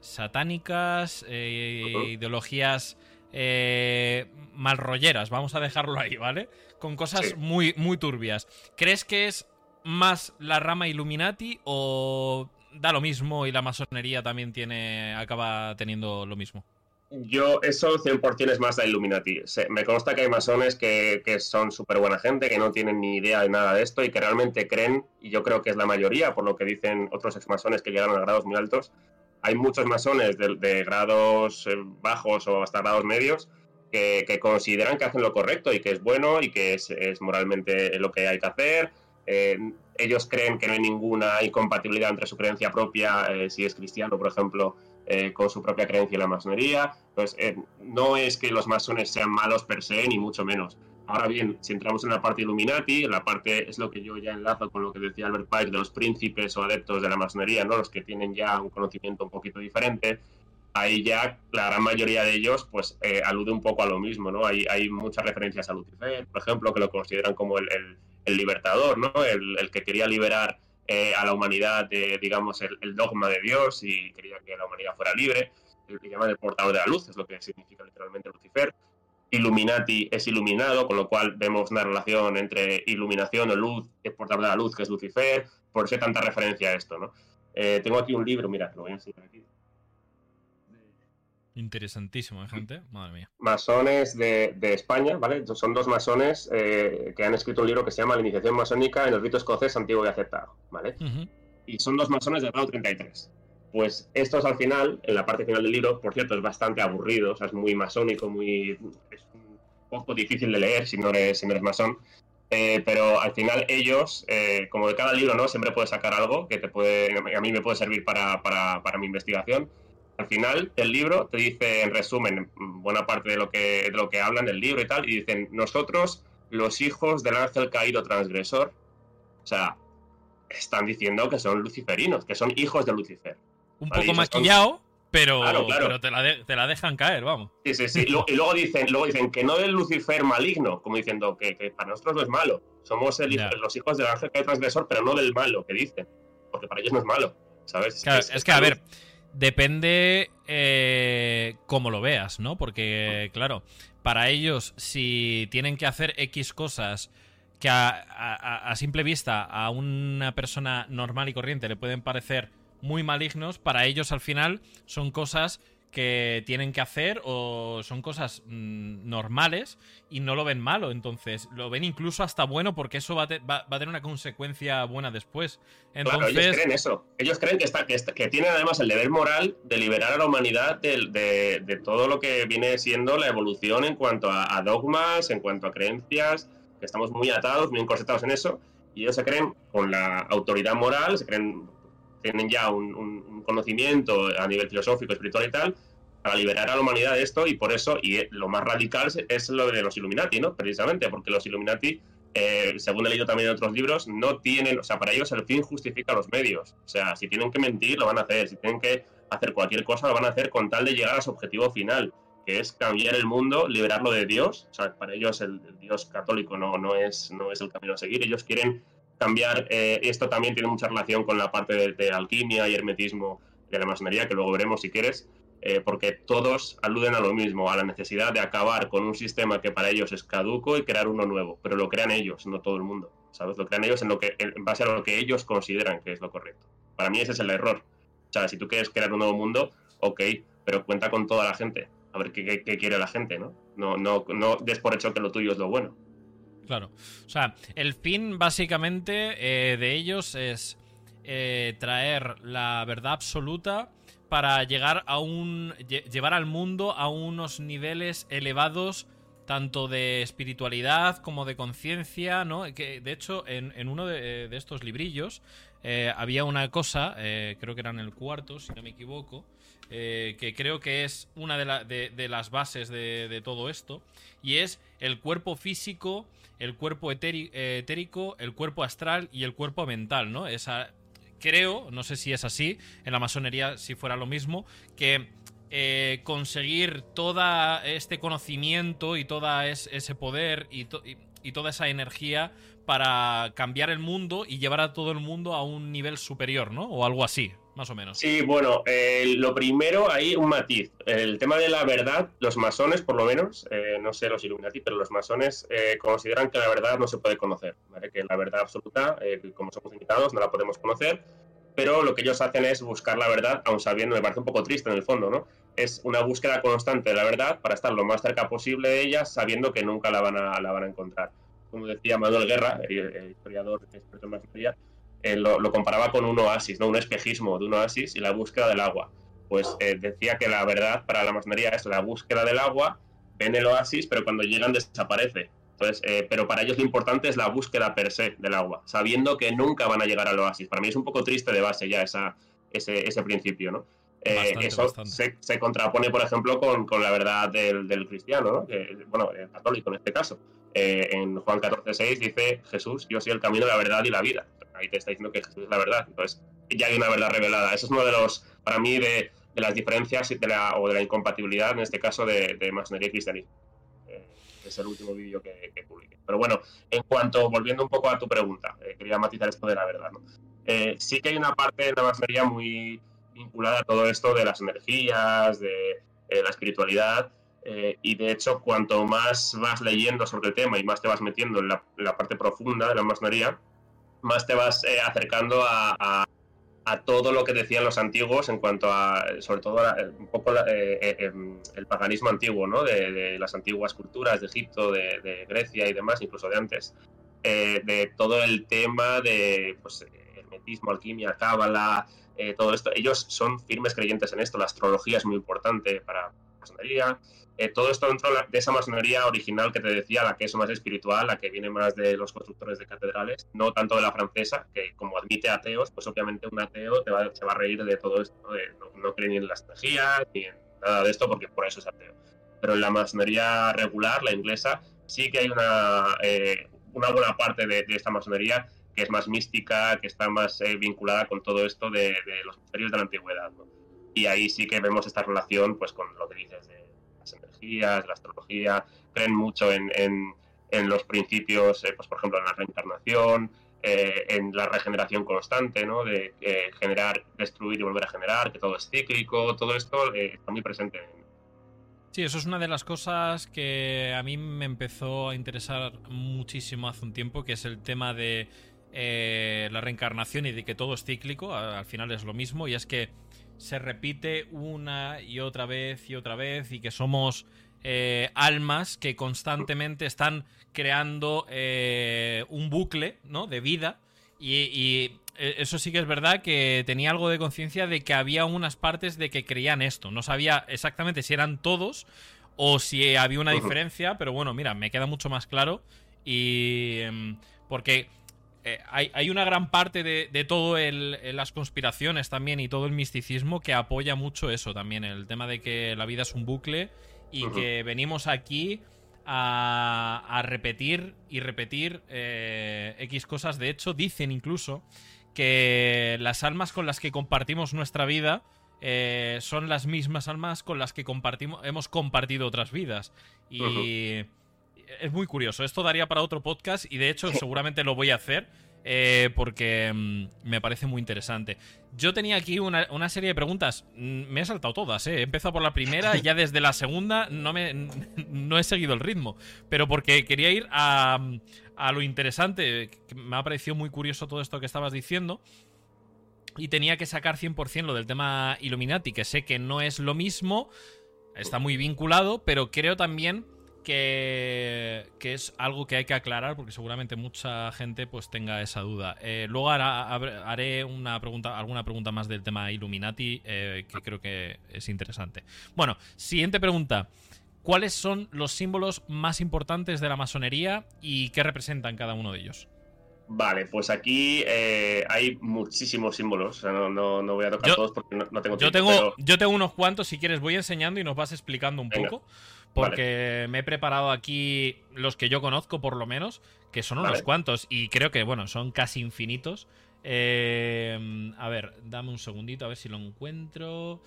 satánicas, ideologías malrolleras, vamos a dejarlo ahí, ¿vale? Con cosas muy, muy turbias. ¿Crees que es más la rama Illuminati o da lo mismo y la masonería también tiene acaba teniendo lo mismo? Yo, eso 100% es más la Illuminati. Me consta que hay masones que, son súper buena gente, que no tienen ni idea de nada de esto y que realmente creen, y yo creo que es la mayoría, por lo que dicen otros ex masones que llegaron a grados muy altos. Hay muchos masones de, grados eh, bajos o hasta grados medios que, consideran que hacen lo correcto y que es bueno y que es, moralmente lo que hay que hacer. Eh, ellos creen que no hay ninguna incompatibilidad entre su creencia propia, eh, si es cristiano, por ejemplo, eh, con su propia creencia en la masonería. Pues eh, no es que los masones sean malos per se, ni mucho menos. Ahora bien, si entramos en la parte Illuminati, la parte es lo que yo ya enlazo con lo que decía Albert Pike de los príncipes o adeptos de la masonería, ¿no? los que tienen ya un conocimiento un poquito diferente, ahí ya la gran mayoría de ellos pues eh, alude un poco a lo mismo, ¿no? Hay, hay muchas referencias a Lucifer, por ejemplo, que lo consideran como el, el, libertador, ¿no? El, el, que quería liberar eh, a la humanidad de, digamos, el, dogma de Dios y quería que la humanidad fuera libre. El que llaman el portador de la luz, es lo que significa literalmente Lucifer. Illuminati es iluminado, con lo cual vemos una relación entre iluminación o luz, es portador de la luz, que es Lucifer, por eso hay tanta referencia a esto, ¿no? Eh, tengo aquí un libro, mira, lo voy a enseñar aquí. Interesantísimo, ¿eh, gente? Madre mía. Masones de, España, ¿vale? Son dos masones eh, que han escrito un libro que se llama La iniciación masónica en el rito escocés antiguo y aceptado, ¿vale? Y son dos masones del grado 33. Pues estos al final, en la parte final del libro, por cierto, es bastante aburrido, o sea, es muy masónico, muy. es un poco difícil de leer si no eres, si no eres masón. Eh, pero al final ellos, como de cada libro, ¿no? Siempre puedes sacar algo que te puede, a mí me puede servir para, para, para mi investigación al final el libro te dice, en resumen, buena parte de lo que, de lo que hablan del libro y tal, y dicen, nosotros, los hijos del ángel caído transgresor, o sea, están diciendo que son luciferinos, que son hijos de Lucifer. Un poco maquillado, pero, pero te, la dejan caer, vamos. Sí, sí, sí. y luego dicen, luego dicen que no del Lucifer maligno, como diciendo que, para nosotros no es malo. Somos los hijos del ángel caído transgresor, pero no del malo, que dicen. Porque para ellos no es malo, ¿sabes? es, que, a ver, Depende eh, cómo lo veas, ¿no? Porque, claro, para ellos, si tienen que hacer X cosas que a, simple vista a una persona normal y corriente le pueden parecer muy malignos, para ellos al final son cosas que tienen que hacer o son cosas mm, normales y no lo ven malo. Entonces, lo ven incluso hasta bueno porque eso va a, va, a tener una consecuencia buena después. Entonces... Claro, ellos creen eso. Ellos creen que, está, que, que tienen además el deber moral de liberar a la humanidad de, de, todo lo que viene siendo la evolución en cuanto a, dogmas, en cuanto a creencias, que estamos muy atados, muy encorsetados en eso. Y ellos se creen con la autoridad moral, se creen tienen ya un, conocimiento a nivel filosófico, espiritual y tal, para liberar a la humanidad de esto y por eso, y lo más radical es lo de los Illuminati, ¿no? Precisamente, porque los Illuminati, eh, según he leído también en otros libros, no tienen, o sea, para ellos el fin justifica los medios. O sea, si tienen que mentir, lo van a hacer, si tienen que hacer cualquier cosa, lo van a hacer con tal de llegar a su objetivo final, que es cambiar el mundo, liberarlo de Dios. O sea, para ellos el, Dios católico no, no, es, no es el camino a seguir, ellos quieren cambiar, eh, esto también tiene mucha relación con la parte de, alquimia y hermetismo de la masonería, que luego veremos si quieres, eh, porque todos aluden a lo mismo, a la necesidad de acabar con un sistema que para ellos es caduco y crear uno nuevo, pero lo crean ellos, no todo el mundo, ¿sabes? Lo crean ellos en, lo que, en base a lo que ellos consideran que es lo correcto. Para mí ese es el error. O sea, si tú quieres crear un nuevo mundo, ok, pero cuenta con toda la gente, a ver qué, quiere la gente, ¿no? No, no, no des por hecho que lo tuyo es lo bueno. Claro. O sea, el fin básicamente eh, de ellos es eh, traer la verdad absoluta para llegar a un. llevar al mundo a unos niveles elevados tanto de espiritualidad como de conciencia, ¿no? Que de hecho en, uno de, estos librillos eh, había una cosa, eh, creo que era en el cuarto, si no me equivoco, eh, que creo que es una de, de las bases de, todo esto, y es el cuerpo físico, el cuerpo etérico, el cuerpo astral y el cuerpo mental, ¿no? Esa, creo, no sé si es así, en la masonería si fuera lo mismo, que eh, conseguir todo este conocimiento y todo ese poder y, toda esa energía para cambiar el mundo y llevar a todo el mundo a un nivel superior, ¿no? O algo así, más o menos. Sí, bueno, eh, lo primero, hay un matiz. El tema de la verdad, los masones, por lo menos, eh, no sé los Illuminati, pero los masones consideran que la verdad no se puede conocer, ¿vale? Que la verdad absoluta, como somos invitados, no la podemos conocer pero lo que ellos hacen es buscar la verdad, aun sabiendo, me parece un poco triste en el fondo, ¿no? Es una búsqueda constante de la verdad para estar lo más cerca posible de ella, sabiendo que nunca la van a, la van a encontrar. Como decía Manuel Guerra, el, historiador experto en masonería, eh, lo, comparaba con un oasis, ¿no? Un espejismo de un oasis y la búsqueda del agua. Pues eh, decía que la verdad para la masonería es la búsqueda del agua, ven el oasis, pero cuando llegan desaparece. Entonces, eh, pero para ellos lo importante es la búsqueda per se del agua, sabiendo que nunca van a llegar al oasis. Para mí es un poco triste de base ya esa, ese, ese principio, ¿no? Eh, eso Se, se, contrapone, por ejemplo, con, con la verdad del, del cristiano, ¿no? que, bueno, el católico en este caso. Eh, en Juan 14:6 dice Jesús, yo soy el camino, la verdad y la vida. Ahí te está diciendo que Jesús es la verdad. Entonces, ya hay una verdad revelada. Eso es uno de los, para mí, de, de las diferencias de la, o de la incompatibilidad, en este caso, de, de masonería y cristianismo es el último vídeo que, que publiqué. Pero bueno, en cuanto, volviendo un poco a tu pregunta, eh, quería matizar esto de la verdad, ¿no? Eh, sí que hay una parte de la masonería muy vinculada a todo esto de las energías, de eh, la espiritualidad, y de hecho, cuanto más vas leyendo sobre el tema y más te vas metiendo en la, parte profunda de la masonería, más te vas acercando a a todo lo que decían los antiguos en cuanto a, sobre todo, un poco eh, eh, em, el paganismo antiguo, ¿no? De, las antiguas culturas de Egipto, de, Grecia y demás, incluso de antes. Eh, de todo el tema de pues, hermetismo, alquimia, cábala, todo esto. Ellos son firmes creyentes en esto. La astrología es muy importante para la masonería. Eh, todo esto dentro de esa masonería original que te decía, la que es más espiritual, la que viene más de los constructores de catedrales, no tanto de la francesa, que como admite ateos, pues obviamente un ateo te va, se va a reír de todo esto, no, cree ni en las energías, ni en nada de esto, porque por eso es ateo. Pero en la masonería regular, la inglesa, sí que hay una, eh, una buena parte de, esta masonería que es más mística, que está más eh, vinculada con todo esto de, los misterios de la antigüedad. Y ahí sí que vemos esta relación pues con lo que dices de la astrología, creen mucho en, en, los principios, eh, pues por ejemplo, en la reencarnación, eh, en la regeneración constante, ¿no? De eh, generar, destruir y volver a generar, que todo es cíclico, todo esto está muy presente. Sí, eso es una de las cosas que a mí me empezó a interesar muchísimo hace un tiempo, que es el tema de la reencarnación y de que todo es cíclico, al final es lo mismo, y es que se repite una y otra vez y otra vez y que somos eh, almas que constantemente están creando eh, un bucle ¿no? de vida y, eh, eso sí que es verdad que tenía algo de conciencia de que había unas partes de que creían esto. No sabía exactamente si eran todos o si había una diferencia, pero bueno, mira, me queda mucho más claro y... Em, porque eh, hay, una gran parte de, de todo las conspiraciones también y todo el misticismo que apoya mucho eso también, el tema de que la vida es un bucle y que venimos aquí a, repetir y repetir eh, X cosas. De hecho, dicen incluso que las almas con las que compartimos nuestra vida eh, son las mismas almas con las que compartimos, hemos compartido otras vidas. Y es muy curioso. Esto daría para otro podcast y de hecho seguramente lo voy a hacer. Eh, porque mm, me parece muy interesante. Yo tenía aquí una, serie de preguntas. Mm, me he saltado todas, ¿eh? He empezado por la primera y ya desde la segunda no, me, no he seguido el ritmo. Pero porque quería ir a, a lo interesante. me ha parecido muy curioso todo esto que estabas diciendo. Y tenía que sacar 100% lo del tema Illuminati, que sé que no es lo mismo. Está muy vinculado, pero creo también que, es algo que hay que aclarar porque seguramente mucha gente pues tenga esa duda. Eh, luego haré una pregunta, alguna pregunta más del tema Illuminati eh, que creo que es interesante. Bueno, siguiente pregunta. ¿cuáles son los símbolos más importantes de la masonería y qué representan cada uno de ellos? Vale, pues aquí eh, hay muchísimos símbolos. no, no, voy a tocar todos porque no, tengo tiempo. Yo tengo, yo tengo unos cuantos, si quieres voy enseñando y nos vas explicando un poco. Porque me he preparado aquí los que yo conozco, por lo menos, que son unos cuantos. Y creo que, bueno, son casi infinitos. Eh, a ver, dame un segundito, a ver si lo encuentro.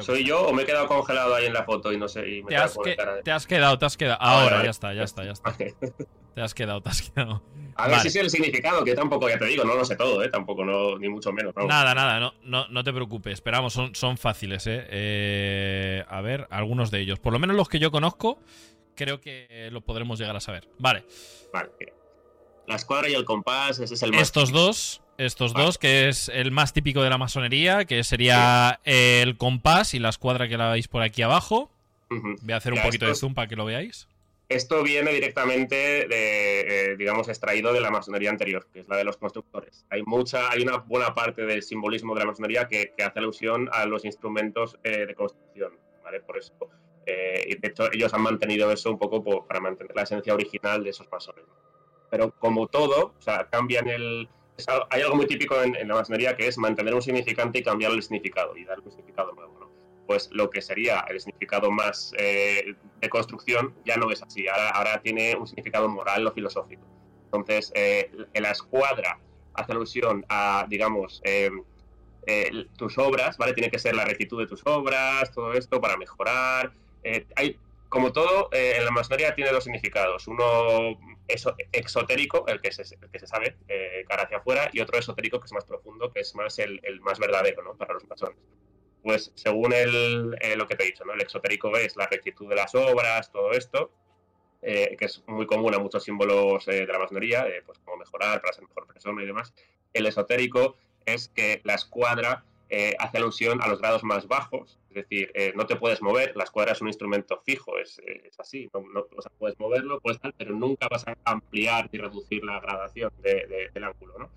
¿Soy yo o me he quedado congelado ahí en la foto y no sé? te, has te, has quedado, te has quedado. Ahora, ya está, ya está, ya está. Te has quedado, te has quedado. A ver si es el significado, que tampoco, ya te digo, no lo sé todo, ¿eh? Tampoco, no, ni mucho menos. Nada, nada, no, no, no te preocupes. Esperamos, son, son fáciles, ¿eh? ¿eh? A ver, algunos de ellos. Por lo menos los que yo conozco, creo que lo podremos llegar a saber. Vale. Vale, La escuadra y el compás, ese es el más. Estos dos, estos dos, que es el más típico de la masonería, que sería el compás y la escuadra que la veis por aquí abajo. Voy a hacer un poquito de zoom para que lo veáis. Esto viene directamente de, eh, digamos, extraído de la masonería anterior, que es la de los constructores. Hay mucha, hay una buena parte del simbolismo de la masonería que, hace alusión a los instrumentos eh, de construcción, ¿vale? Por eso, eh, y de hecho, ellos han mantenido eso un poco para mantener la esencia original de esos masones. Pero como todo, o sea, cambian el... hay algo muy típico en, la masonería que es mantener un significante y cambiar el significado y dar un significado nuevo, ¿no? pues lo que sería el significado más eh, de construcción ya no es así. Ahora, tiene un significado moral o filosófico. Entonces, eh, la escuadra hace alusión a, digamos, eh, tus obras, ¿vale? Tiene que ser la rectitud de tus obras, todo esto para mejorar. hay, como todo, en la masonería tiene dos significados. Uno exotérico, el que se, que se sabe, cara hacia afuera, y otro esotérico, que es más profundo, que es más el, el más verdadero, ¿no? Para los masones pues según el, eh, lo que te he dicho, ¿no? el exotérico es la rectitud de las obras, todo esto, eh, que es muy común a muchos símbolos eh, de la masonería, pues como mejorar para ser mejor persona y demás. El esotérico es que la escuadra hace alusión a los grados más bajos, es decir, no te puedes mover, la escuadra es un instrumento fijo, es, así, no, o sea, puedes moverlo, puedes pero nunca vas a ampliar y reducir la gradación del ángulo, ¿no?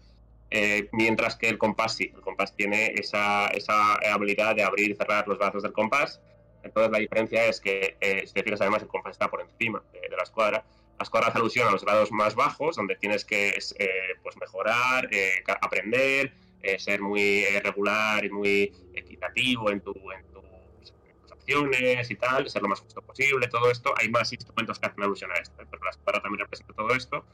Eh, mientras que el compás sí, el compás tiene esa, esa, habilidad de abrir y cerrar los brazos del compás. Entonces la diferencia es que, eh, si te fijas además, el compás está por encima de, la escuadra. La escuadra hace alusión a los grados más bajos, donde tienes que eh, pues mejorar, aprender, ser muy regular y muy equitativo en, tu, en, tus y tal, ser lo más justo posible, todo esto. Hay más instrumentos que hacen alusión a esto, pero la escuadra también representa todo esto.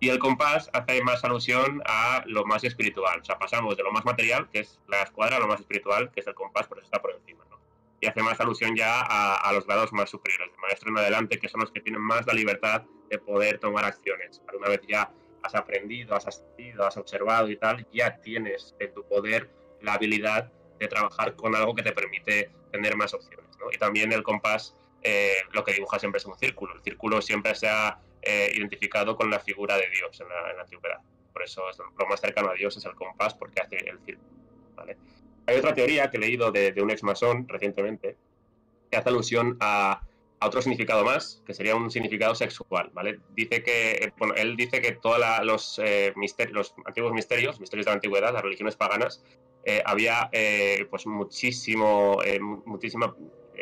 Y el compás hace más alusión a lo más espiritual. O sea, pasamos de lo más material, que es la escuadra, a lo más espiritual, que es el compás, por eso está por encima. ¿no? Y hace más alusión ya a, los grados más superiores, de maestro en adelante, que son los que tienen más la libertad de poder tomar acciones. Una vez ya has aprendido, has asistido, has observado y tal, ya tienes en tu poder la habilidad de trabajar con algo que te permite tener más opciones. ¿no? Y también el compás eh, lo que dibuja siempre es un círculo. El círculo siempre se ha eh, identificado con la figura de Dios en la, antigüedad. Por eso es, lo más cercano a Dios es el compás, porque hace el círculo. Hay otra teoría que he leído de, un ex masón recientemente, que hace alusión a, otro significado más, que sería un significado sexual. ¿vale? Dice que, eh, bueno, él dice que todos los, misterios, los antiguos misterios, misterios de la antigüedad, las religiones paganas, había pues muchísimo, muchísima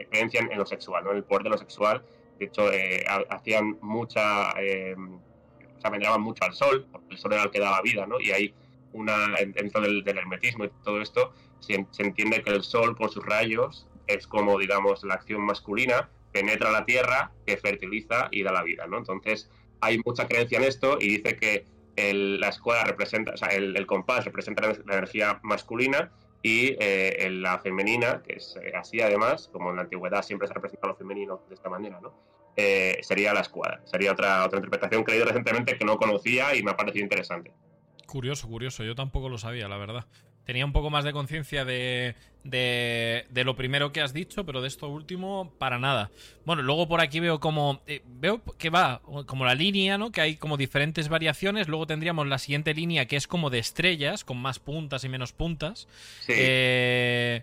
creencia en, lo sexual, ¿no? en el poder de lo sexual. De hecho, eh, hacían mucha. Eh, o sea, veneraban mucho al sol, porque el sol era el que daba vida, ¿no? Y hay una. Dentro del, hermetismo y todo esto, se, entiende que el sol, por sus rayos, es como, digamos, la acción masculina, penetra la tierra, que fertiliza y da la vida, ¿no? Entonces, hay mucha creencia en esto y dice que la escuela representa, o sea, el, el compás representa la energía masculina y eh, la femenina, que es eh, así además, como en la antigüedad siempre se ha representado lo femenino de esta manera, ¿no? Eh, sería la escuadra. Sería otra, otra interpretación que he leído recientemente que no conocía y me ha parecido interesante. Curioso, curioso. Yo tampoco lo sabía, la verdad tenía un poco más de conciencia de, de, lo primero que has dicho, pero de esto último, para nada. Bueno, luego por aquí veo como. Eh, veo que va como la línea, ¿no? Que hay como diferentes variaciones. Luego tendríamos la siguiente línea que es como de estrellas, con más puntas y menos puntas. Sí. Eh,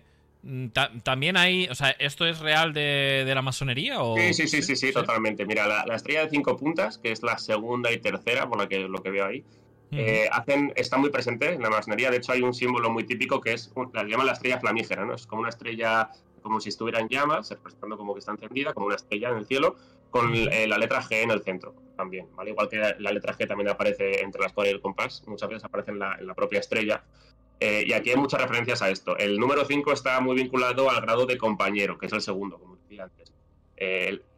también hay, o sea, ¿esto es real de, la masonería? O... Sí, sí, sí, sí, sí, totalmente. Mira, la, la, estrella de cinco puntas, que es la segunda y tercera, por la que, lo que veo ahí, eh, hacen, está muy presente en la masonería. De hecho, hay un símbolo muy típico que es, la llaman la estrella flamígera, ¿no? Es como una estrella como si estuviera en llamas, representando como que está encendida, como una estrella en el cielo, con eh, la letra G en el centro también, ¿vale? Igual que la letra G también aparece entre la escuadra y el compás, muchas veces aparece en la, propia estrella. Eh, y aquí hay muchas referencias a esto. El número 5 está muy vinculado al grado de compañero, que es el segundo, como decía antes.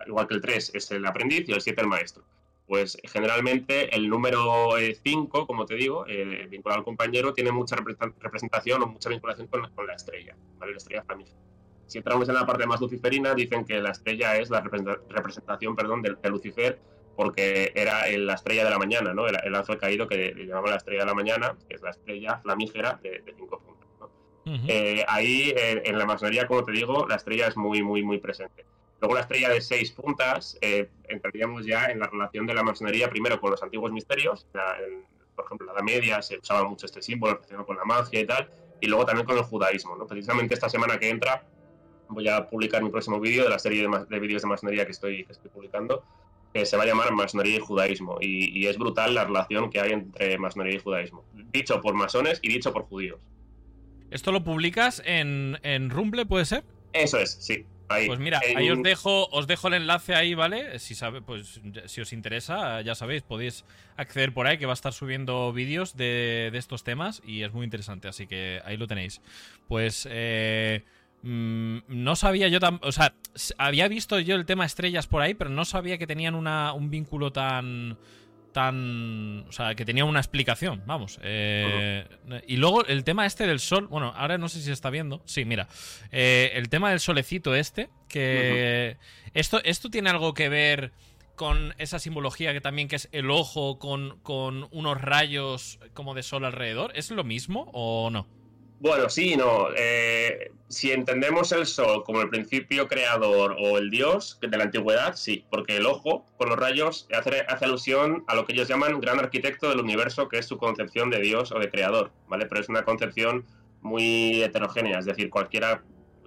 igual que el 3 es el aprendiz y el 7 el maestro pues generalmente el número 5, como te digo, eh, vinculado al compañero, tiene mucha representación o mucha vinculación con, la estrella, ¿vale? la estrella flamígera. Si entramos en la parte más luciferina, dicen que la estrella es la representación perdón, de, Lucifer porque era la estrella de la mañana, ¿no? el, ángel caído que le llamamos la estrella de la mañana, que es la estrella flamígera de, cinco puntos. Eh, ahí, eh, en la masonería, como te digo, la estrella es muy, muy, muy presente. Luego la estrella de seis puntas, eh, entraríamos ya en la relación de la masonería primero con los antiguos misterios, por ejemplo, la Edad Media se usaba mucho este símbolo relacionado con la magia y tal, y luego también con el judaísmo. ¿no? Precisamente esta semana que entra voy a publicar mi próximo vídeo de la serie de, vídeos de masonería que estoy, estoy publicando, que se va a llamar Masonería y Judaísmo, y, es brutal la relación que hay entre masonería y judaísmo, dicho por masones y dicho por judíos. ¿Esto lo publicas en, en Rumble, puede ser? Eso es, sí pues mira, ahí os dejo, os dejo el enlace ahí, ¿vale? Si sabe, pues si os interesa, ya sabéis, podéis acceder por ahí, que va a estar subiendo vídeos de, estos temas y es muy interesante, así que ahí lo tenéis. Pues eh, mm, no sabía yo tan. O sea, había visto yo el tema estrellas por ahí, pero no sabía que tenían una, un vínculo tan tan. O sea, que tenía una explicación, vamos. Eh, y luego el tema este del sol. Bueno, ahora no sé si se está viendo. Sí, mira. Eh, el tema del solecito este. Que. esto, esto tiene algo que ver con esa simbología que también que es el ojo con, con unos rayos como de sol alrededor. ¿Es lo mismo o no? Bueno, sí, no. Eh, si entendemos el sol como el principio creador o el dios de la antigüedad, sí, porque el ojo con los rayos hace, hace, alusión a lo que ellos llaman gran arquitecto del universo, que es su concepción de dios o de creador, ¿vale? Pero es una concepción muy heterogénea, es decir, cualquiera,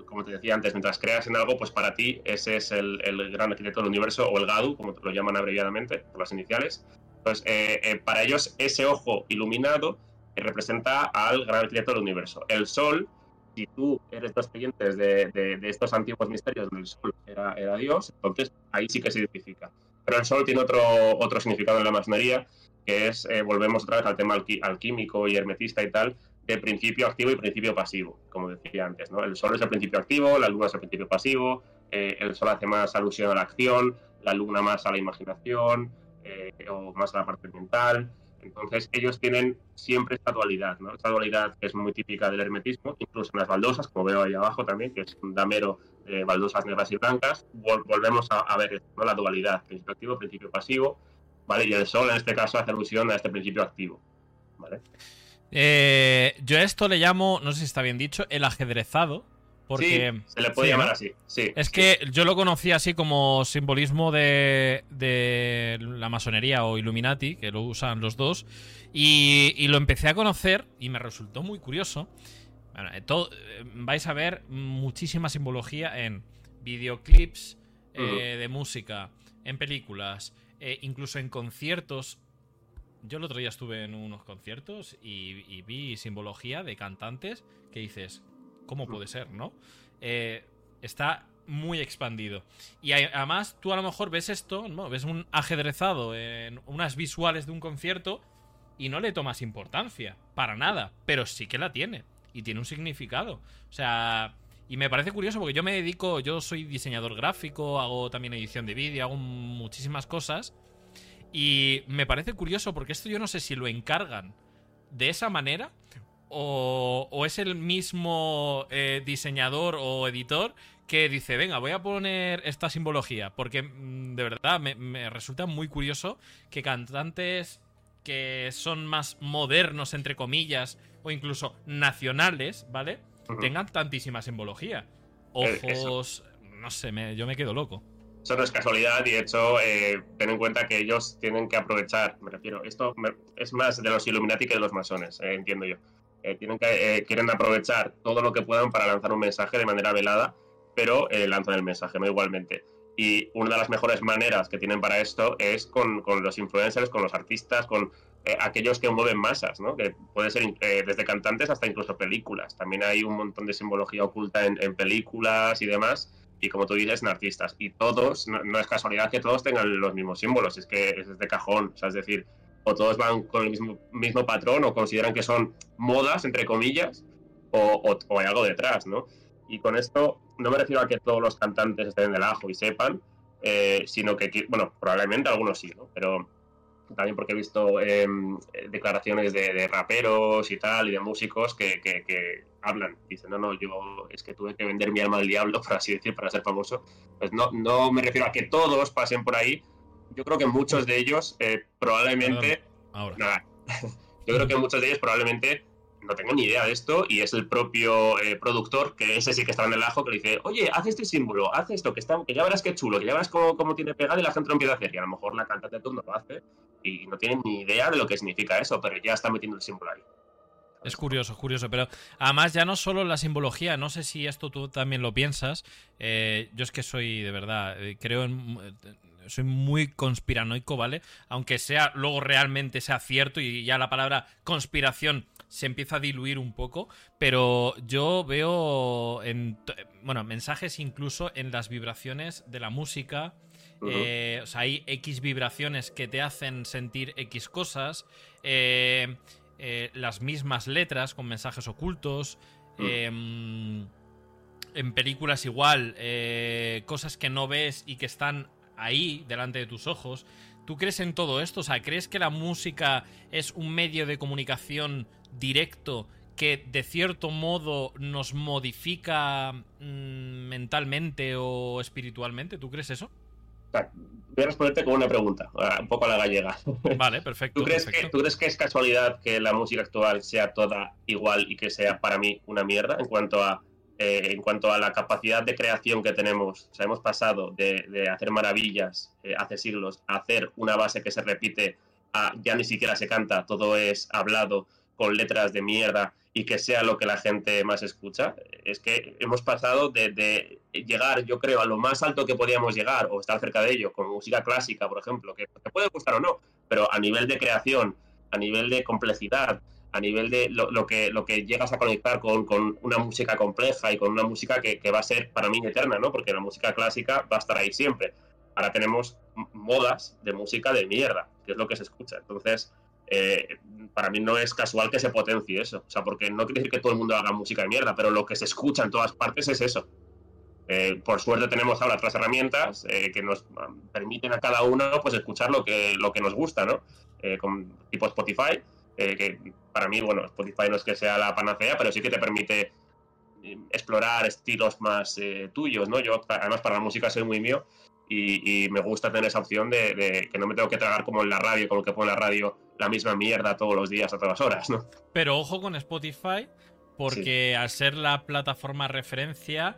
como te decía antes, mientras creas en algo, pues para ti ese es el, gran arquitecto del universo o el Gadu, como lo llaman abreviadamente por las iniciales. Pues eh, eh, para ellos ese ojo iluminado representa al gran arquitecto del universo. El Sol, si tú eres los creyentes de, estos antiguos misterios donde el Sol era, era, Dios, entonces ahí sí que se identifica. Pero el Sol tiene otro, otro significado en la masonería, que es, eh, volvemos otra vez al tema alquímico y hermetista y tal, de principio activo y principio pasivo, como decía antes. ¿no? El Sol es el principio activo, la Luna es el principio pasivo, eh, el Sol hace más alusión a la acción, la Luna más a la imaginación eh, o más a la parte mental. Entonces ellos tienen siempre esta dualidad, ¿no? Esta dualidad que es muy típica del hermetismo, incluso en las baldosas, como veo ahí abajo también, que es un damero de baldosas negras y blancas, volvemos a, ver ¿no? la dualidad, principio activo, principio pasivo, ¿vale? Y el sol en este caso hace alusión a este principio activo, ¿vale? Eh, yo a esto le llamo, no sé si está bien dicho, el ajedrezado, porque, se le puede llamar así. Sí, es que yo lo conocí así como simbolismo de, la masonería o Illuminati, que lo usan los dos, y, lo empecé a conocer y me resultó muy curioso. Eh, eh, vais a ver muchísima simbología en videoclips eh, de música, en películas, incluso en conciertos. Yo el otro día estuve en unos conciertos y vi simbología de cantantes que dices, ¿Cómo puede ser, no? Eh, está muy expandido. Y además, tú a lo mejor ves esto, ¿no? Ves un ajedrezado en unas visuales de un concierto y no le tomas importancia, para nada, pero sí que la tiene. Y tiene un significado. O sea, y me parece curioso porque yo me dedico, yo soy diseñador gráfico, hago también edición de vídeo, hago muchísimas cosas. Y me parece curioso porque esto yo no sé si lo encargan de esa manera o, es el mismo eh, diseñador o editor que dice, venga, voy a poner esta simbología, porque mm, de verdad me, resulta muy curioso que cantantes que son más modernos, entre comillas, o incluso nacionales, ¿vale? Tengan tantísima simbología. Eh, Ojos, no sé, yo me quedo loco. Eso no es casualidad y de hecho, eh, ten en cuenta que ellos tienen que aprovechar, me refiero, esto es más de los Illuminati que de los masones, entiendo yo. Eh, tienen que, eh, quieren aprovechar todo lo que puedan para lanzar un mensaje de manera velada, pero eh, lanzan el mensaje, ¿no? Igualmente. Y una de las mejores maneras que tienen para esto es con, con los influencers, con los artistas, con, eh, aquellos que mueven masas, ¿no? Que puede ser eh, desde cantantes hasta incluso películas. También hay un montón de simbología oculta en, películas y demás. Y como tú dices, en artistas. Y todos, no, es casualidad que todos tengan los mismos símbolos, es que es de cajón. O sea, es decir, o todos van con el mismo, mismo patrón o consideran que son modas, entre comillas, o, o, hay algo detrás, ¿no? Y con esto no me refiero a que todos los cantantes estén del ajo y sepan, eh, sino que, bueno, probablemente algunos sí, ¿no? Pero también porque he visto em, declaraciones de, raperos y tal, y de músicos que, que, hablan, dicen, no, no, yo es que tuve que vender mi alma al diablo, por así decir, para ser famoso. Pues no, no me refiero a que todos pasen por ahí, yo creo que muchos de ellos eh, probablemente... Ahora. Nada, yo creo que muchos de ellos probablemente no tengo ni idea de esto y es el propio eh, productor, que ese sí que está en el ajo, que le dice, oye, haz este símbolo, haz esto, que, está, que ya verás qué chulo, que ya verás cómo, tiene pegado y la gente lo empieza a hacer. Y a lo mejor la cantante de turno lo hace y no tiene ni idea de lo que significa eso, pero ya está metiendo el símbolo ahí. Es curioso, curioso, pero además ya no solo la simbología, no sé si esto tú también lo piensas, eh, yo es que soy de verdad, eh, creo en, soy muy conspiranoico, ¿vale? Aunque sea luego realmente sea cierto y ya la palabra conspiración se empieza a diluir un poco, pero yo veo en, bueno, mensajes incluso en las vibraciones de la música. Eh, o sea, hay X vibraciones que te hacen sentir X cosas. Eh, eh, las mismas letras con mensajes ocultos. Em, en películas igual, cosas que no ves y que están ahí, delante de tus ojos. ¿Tú crees en todo esto? O sea, ¿crees que la música es un medio de comunicación directo que de cierto modo nos modifica mm, mentalmente o espiritualmente. ¿Tú crees eso? Voy a responderte con una pregunta, un poco a la gallega. Vale, perfecto. ¿Tú crees, Que, ¿Tú crees que es casualidad que la música actual sea toda igual y que sea para mí una mierda en cuanto a, eh, en cuanto a la capacidad de creación que tenemos? O hemos pasado de, hacer maravillas eh, hace siglos a hacer una base que se repite ya ni siquiera se canta, todo es hablado con letras de mierda y que sea lo que la gente más escucha. Es que hemos pasado de, llegar, yo creo, a lo más alto que podíamos llegar o estar cerca de ello, con música clásica, por ejemplo, que te puede gustar o no, pero a nivel de creación, a nivel de complejidad, a nivel de lo, que, lo que llegas a conectar con, una música compleja y con una música que, que, va a ser para mí eterna, ¿no? Porque la música clásica va a estar ahí siempre. Ahora tenemos modas de música de mierda, que es lo que se escucha. Entonces, eh, para mí no es casual que se potencie eso. O sea, porque no quiere decir que todo el mundo haga música de mierda, pero lo que se escucha en todas partes es eso. Eh, por suerte tenemos ahora otras herramientas eh, que nos permiten a cada uno pues escuchar lo que, lo que nos gusta, ¿no? con, tipo Spotify, que para mí, bueno, Spotify no es que sea la panacea, pero sí que te permite explorar estilos más tuyos, ¿no? Yo, además, para la música soy muy mío y, me gusta tener esa opción de, que no me tengo que tragar como en la radio, como que pone la radio, la misma mierda todos los días a todas horas, ¿no? Pero ojo con Spotify, porque al ser la plataforma referencia,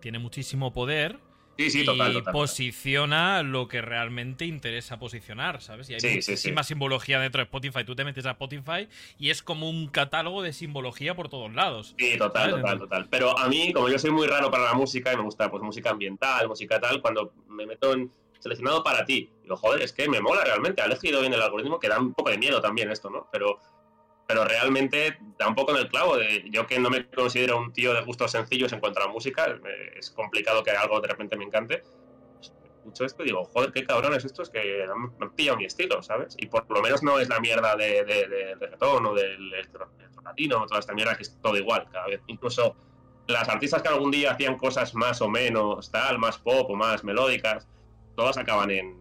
tiene muchísimo poder y posiciona lo que realmente interesa posicionar, ¿sabes? Y hay muchísima simbología dentro de Spotify. Tú te metes a Spotify y es como un catálogo de simbología por todos lados. Sí, total, total, total. Pero a mí, como yo soy muy raro para la música y me gusta pues música ambiental, música tal, cuando me meto en seleccionado para ti, digo, joder, es que me mola realmente, ha elegido bien el algoritmo, que da un poco de miedo también esto, ¿no? Pero pero realmente da un poco en el clavo. De, yo que no me considero un tío de gustos sencillos en cuanto a la música, es complicado que algo de repente me encante. Pues, escucho esto y digo, joder, qué cabrones estos que me han pillado mi estilo, ¿sabes? Y por lo menos no es la mierda de, de, de, reggaetón o del latino, toda esta mierda que es todo igual cada vez. Incluso las artistas que algún día hacían cosas más o menos tal, más pop o más melódicas, todas acaban en,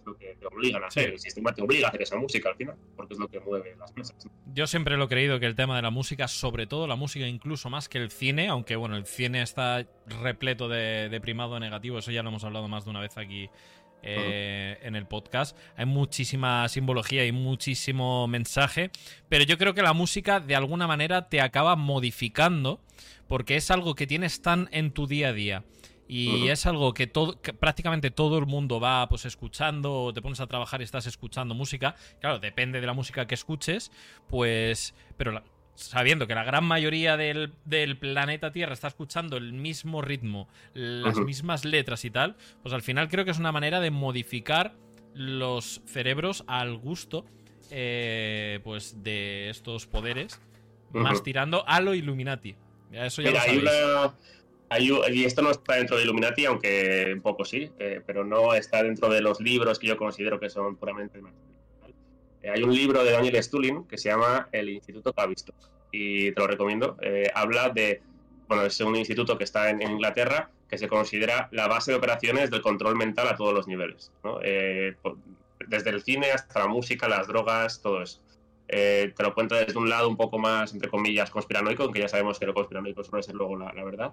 es lo, que te obligan a hacer. El sistema te obliga a hacer esa música al final, porque es lo que mueve las mesas. Yo siempre lo he creído que el tema de la música, sobre todo la música incluso más que el cine, aunque bueno, el cine está repleto de, primado negativo, eso ya lo hemos hablado más de una vez aquí eh, en el podcast. Hay muchísima simbología y muchísimo mensaje, pero yo creo que la música de alguna manera te acaba modificando porque es algo que tienes tan en tu día a día y es algo que, todo, prácticamente todo el mundo va pues escuchando, o te pones a trabajar y estás escuchando música. Claro, depende de la música que escuches, pues. Pero sabiendo que la gran mayoría del, planeta Tierra está escuchando el mismo ritmo, las mismas letras y tal, pues al final creo que es una manera de modificar los cerebros al gusto eh, pues de estos poderes, más tirando a lo Illuminati. Eso ya lo hay una, y esto no está dentro de Illuminati, aunque un poco sí, eh, pero no está dentro de los libros que yo considero que son puramente eh, hay un libro de Daniel Stulin que se llama El Instituto Tavistock y te lo recomiendo. Eh, habla de, bueno, es un instituto que está en, Inglaterra que se considera la base de operaciones del control mental a todos los niveles, desde el cine hasta la música, las drogas, todo eso. Te lo cuento desde un lado un poco más, entre comillas, conspiranoico, aunque ya sabemos que lo conspiranoico suele ser luego la verdad.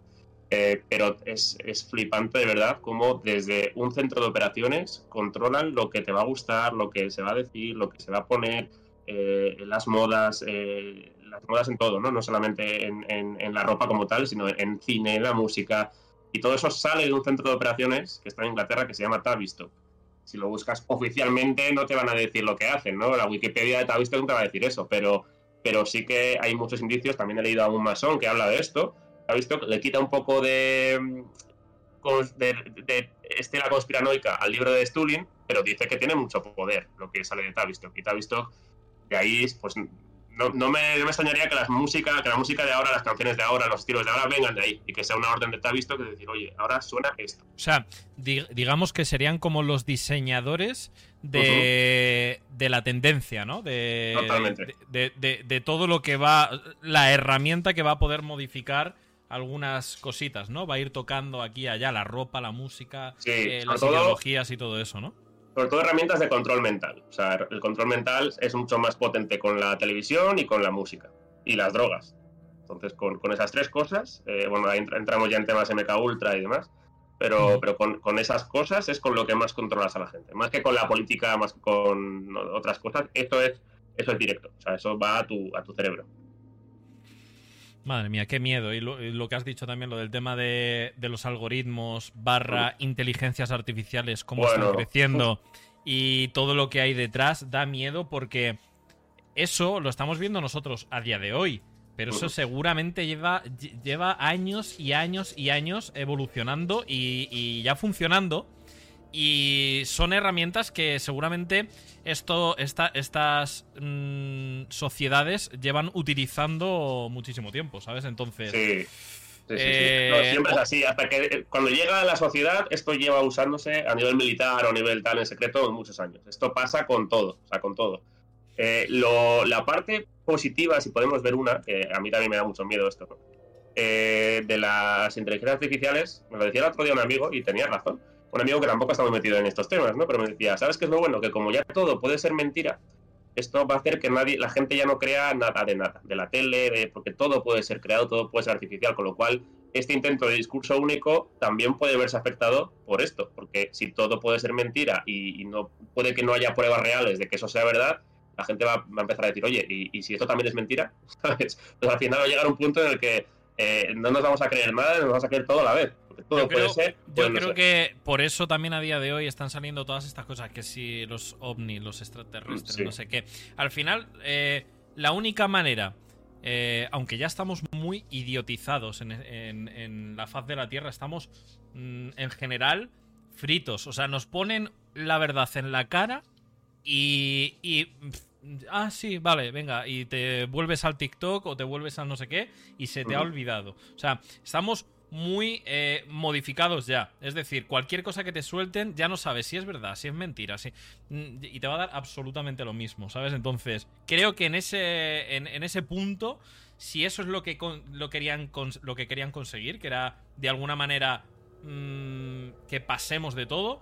Eh, pero es, flipante de verdad cómo desde un centro de operaciones controlan lo que te va a gustar, lo que se va a decir, lo que se va a poner, eh, las modas, eh, las modas en todo, ¿no? No solamente en, la ropa como tal, sino en cine, en la música. Y todo eso sale de un centro de operaciones que está en Inglaterra que se llama Tavistock. Si lo buscas oficialmente no te van a decir lo que hacen, ¿no? La Wikipedia de Tavistock no te va a decir eso, pero, pero sí que hay muchos indicios. También he leído a un masón que habla de esto ha visto, le quita un poco de, de, de, estela conspiranoica al libro de Stulin, pero dice que tiene mucho poder lo que sale de Tavistock. Y Tavistock, de ahí, pues no, no, me, no, me, extrañaría que, las música, que la música de ahora, las canciones de ahora, los estilos de ahora vengan de ahí y que sea una orden de Tavistock de decir, oye, ahora suena esto. O sea, digamos que serían como los diseñadores de, de la tendencia, ¿no? De, Totalmente. De, de, todo lo que va, la herramienta que va a poder modificar algunas cositas, ¿no? Va a ir tocando aquí y allá la ropa, la música, eh, las ideologías y todo eso, ¿no? Sobre todo herramientas de control mental. O sea, el control mental es mucho más potente con la televisión y con la música. Y las drogas. Entonces, con, esas tres cosas, eh, bueno, ahí entramos ya en temas MK Ultra y demás, pero, pero con, esas cosas es con lo que más controlas a la gente. Más que con la política, más que con otras cosas, esto es, eso es directo. O sea, eso va a tu, a tu cerebro. Madre mía, qué miedo. Y lo, que has dicho también, lo del tema de, los algoritmos barra inteligencias artificiales, cómo están creciendo y todo lo que hay detrás, da miedo porque eso lo estamos viendo nosotros a día de hoy. Pero eso seguramente lleva, lleva años y años y años evolucionando y ya funcionando. Y son herramientas que seguramente esto, estas mm, sociedades llevan utilizando muchísimo tiempo, ¿sabes? Entonces. Sí. Sí, eh, siempre es así. Hasta que eh, cuando llega a la sociedad, esto lleva usándose a nivel militar o a nivel tal en secreto muchos años. Esto pasa con todo, o sea, con todo. Eh, la parte positiva, si podemos ver una, que a mí también me da mucho miedo esto, de las inteligencias artificiales, me lo decía el otro día un amigo y tenía razón un amigo que tampoco está muy metido en estos temas, ¿no? Pero me decía, ¿sabes qué es lo bueno? Que como ya todo puede ser mentira, esto va a hacer que nadie, la gente ya no crea nada de nada, de la tele, porque todo puede ser creado, todo puede ser artificial, con lo cual este intento de discurso único también puede verse afectado por esto, porque si todo puede ser mentira y, no puede que no haya pruebas reales de que eso sea verdad, la gente va, a empezar a decir, oye, ¿y, si esto también es mentira? ¿Sabes? Pues al final va a llegar un punto en el que eh, no nos vamos a creer nada, nos vamos a creer todo a la vez yo creo, que por eso también a día de hoy están saliendo todas estas cosas, que si los ovnis, los extraterrestres, no sé qué. Al final, eh, la única manera, eh, aunque ya estamos muy idiotizados en, la faz de la Tierra, estamos mm, en general fritos. O sea, nos ponen la verdad en la cara y, y ah, sí, vale, venga, y te vuelves al TikTok o te vuelves a no sé qué y se te ha olvidado. O sea, estamos muy eh, modificados ya. Es decir, cualquier cosa que te suelten ya no sabes si es verdad, si es mentira, si... Mm, y te va a dar absolutamente lo mismo, ¿sabes? Entonces, creo que en ese, en, ese punto, si eso es lo que, lo, querían, lo que querían conseguir, que era de alguna manera mm, que pasemos de todo,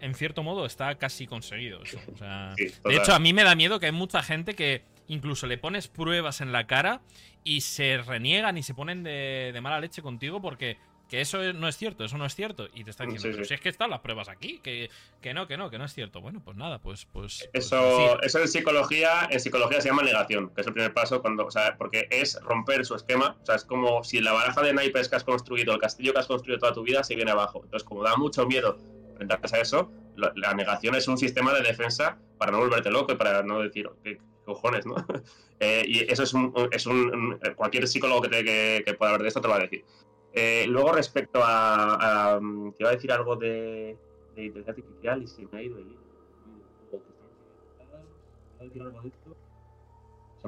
en cierto modo está casi conseguido. de hecho, a mí me da miedo que hay mucha gente que incluso le pones pruebas en la cara y se reniegan y se ponen de, mala leche contigo porque que eso no es cierto, eso no es cierto. Y te están diciendo, si es que están las pruebas aquí, que, que, no, que no, que no es cierto. Bueno, pues nada, pues. pues, pues eso, eso en psicología, en psicología se llama negación, que es el primer paso cuando, o sea, porque es romper su esquema. O sea, es como si la baraja de naipes que has construido, el castillo que has construido toda tu vida, se viene abajo. Entonces, como da mucho miedo enfrentarse a eso, la, negación es un sistema de defensa para no volverte loco y para no decir, ¿qué cojones, no? Eh, y eso es un, es un, cualquier psicólogo que, te, que, pueda hablar de esto te lo va a decir. Eh, luego respecto a, a, te iba a decir algo de, inteligencia artificial y se me ha ido Se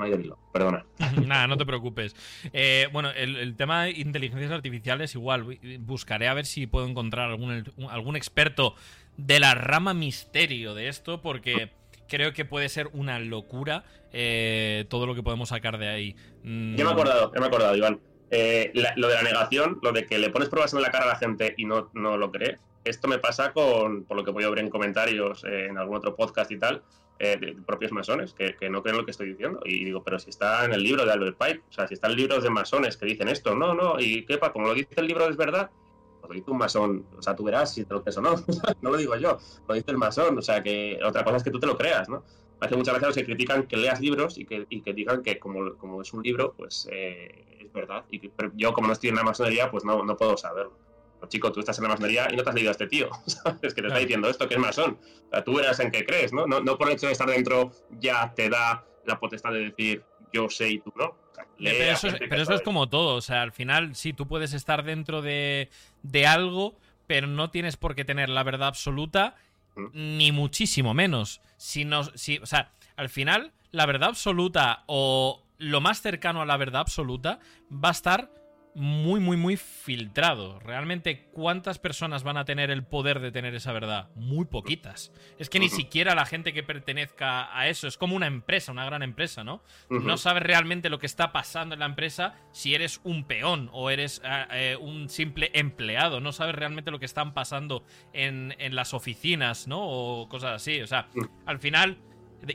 me ha ido el hilo, perdona. Nada, no te preocupes. Eh, bueno, el, tema de inteligencias artificiales, igual, buscaré a ver si puedo encontrar algún, algún experto de la rama misterio de esto, porque creo que puede ser una locura eh, todo lo que podemos sacar de ahí. Mm. Ya me he acordado, ya me he acordado, Iván. Eh, lo de la negación, lo de que le pones pruebas en la cara a la gente y no, no lo cree, esto me pasa con, por lo que voy a ver en comentarios eh, en algún otro podcast y tal, de propios masones, que, no creen lo que estoy diciendo. Y digo, pero si está en el libro de Albert Pike, o sea, si está en libros de masones que dicen esto, no, no, y qué pa, como lo dice el libro es verdad, pues lo dice un masón, o sea, tú verás si te lo crees o no, no lo digo yo, lo dice el masón, o sea, que otra cosa es que tú te lo creas, ¿no? hace muchas veces los que critican que leas libros y que, y que digan que como, como, es un libro, pues eh, es verdad. Y que, yo, como no estoy en la masonería, pues no, no puedo saberlo. Chico, tú estás en la masonería y no te has leído a este tío, Es Que te está diciendo esto que es masón. O sea, tú verás en qué crees, ¿no? ¿no? No por el hecho de estar dentro ya te da la potestad de decir yo sé y tú no. pero eso, es, pero eso es como todo, o sea, al final sí, tú puedes estar dentro de, de algo, pero no tienes por qué tener la verdad absoluta ni muchísimo menos. Si si, o sea, al final, la verdad absoluta o lo más cercano a la verdad absoluta va a estar muy, muy, muy filtrado. Realmente, ¿cuántas personas van a tener el poder de tener esa verdad? Muy poquitas. Es que ni siquiera la gente que pertenezca a eso es como una empresa, una gran empresa, ¿no? No sabes realmente lo que está pasando en la empresa si eres un peón o eres eh, eh, un simple empleado. No sabes realmente lo que están pasando en, en las oficinas, ¿no? O cosas así. O sea, al final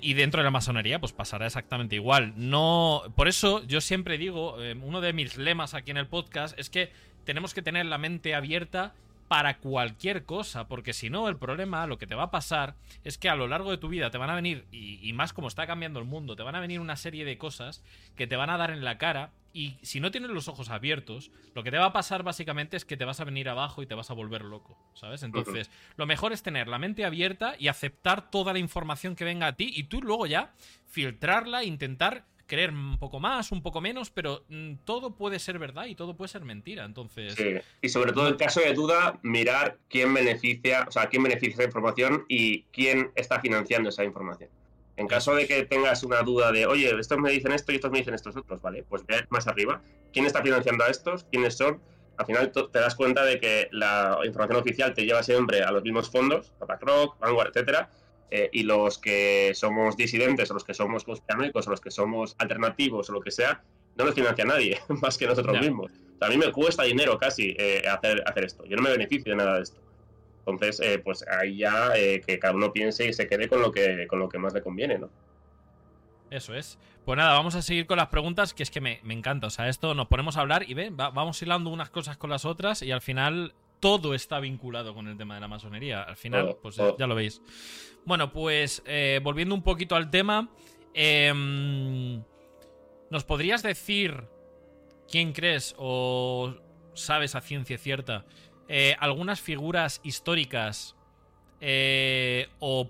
y dentro de la masonería, pues pasará exactamente igual. No. Por eso yo siempre digo, eh, uno de mis lemas aquí en el podcast es que tenemos que tener la mente abierta para cualquier cosa, porque si no, el problema, lo que te va a pasar es que a lo largo de tu vida te van a venir, y, y, más como está cambiando el mundo, te van a venir una serie de cosas que te van a dar en la cara y si no tienes los ojos abiertos, lo que te va a pasar básicamente es que te vas a venir abajo y te vas a volver loco, ¿sabes? Entonces, lo mejor es tener la mente abierta y aceptar toda la información que venga a ti y tú luego ya filtrarla, intentar creer un poco más, un poco menos, pero mm, todo puede ser verdad y todo puede ser mentira. Entonces. Sí. Y sobre todo en caso de duda, mirar quién beneficia, o sea, quién beneficia esa información y quién está financiando esa información. En caso de que tengas una duda de, oye, estos me dicen esto y estos me dicen estos otros, ¿vale? Pues ve más arriba. ¿Quién está financiando a estos? ¿Quiénes son? Al final te das cuenta de que la información oficial te lleva siempre a los mismos fondos, BlackRock, Vanguard, etcétera, eh, y los que somos disidentes, o los que somos conspiranoicos, o los que somos alternativos, o lo que sea, no los financia nadie, más que nosotros mismos. a mí me cuesta dinero casi eh, hacer, hacer esto. Yo no me beneficio de nada de esto. Entonces, eh, pues ahí ya que cada uno piense y se quede con lo que, con lo que más le conviene, ¿no? Eso es. Pues nada, vamos a seguir con las preguntas, que es que me, encanta. O sea, esto nos ponemos a hablar y ven, vamos hilando unas cosas con las otras y al final todo está vinculado con el tema de la masonería. Al final, pues ya lo veis. Bueno, pues eh, volviendo un poquito al tema, em, ¿nos podrías decir quién crees o sabes a ciencia cierta eh, algunas figuras históricas eh, o,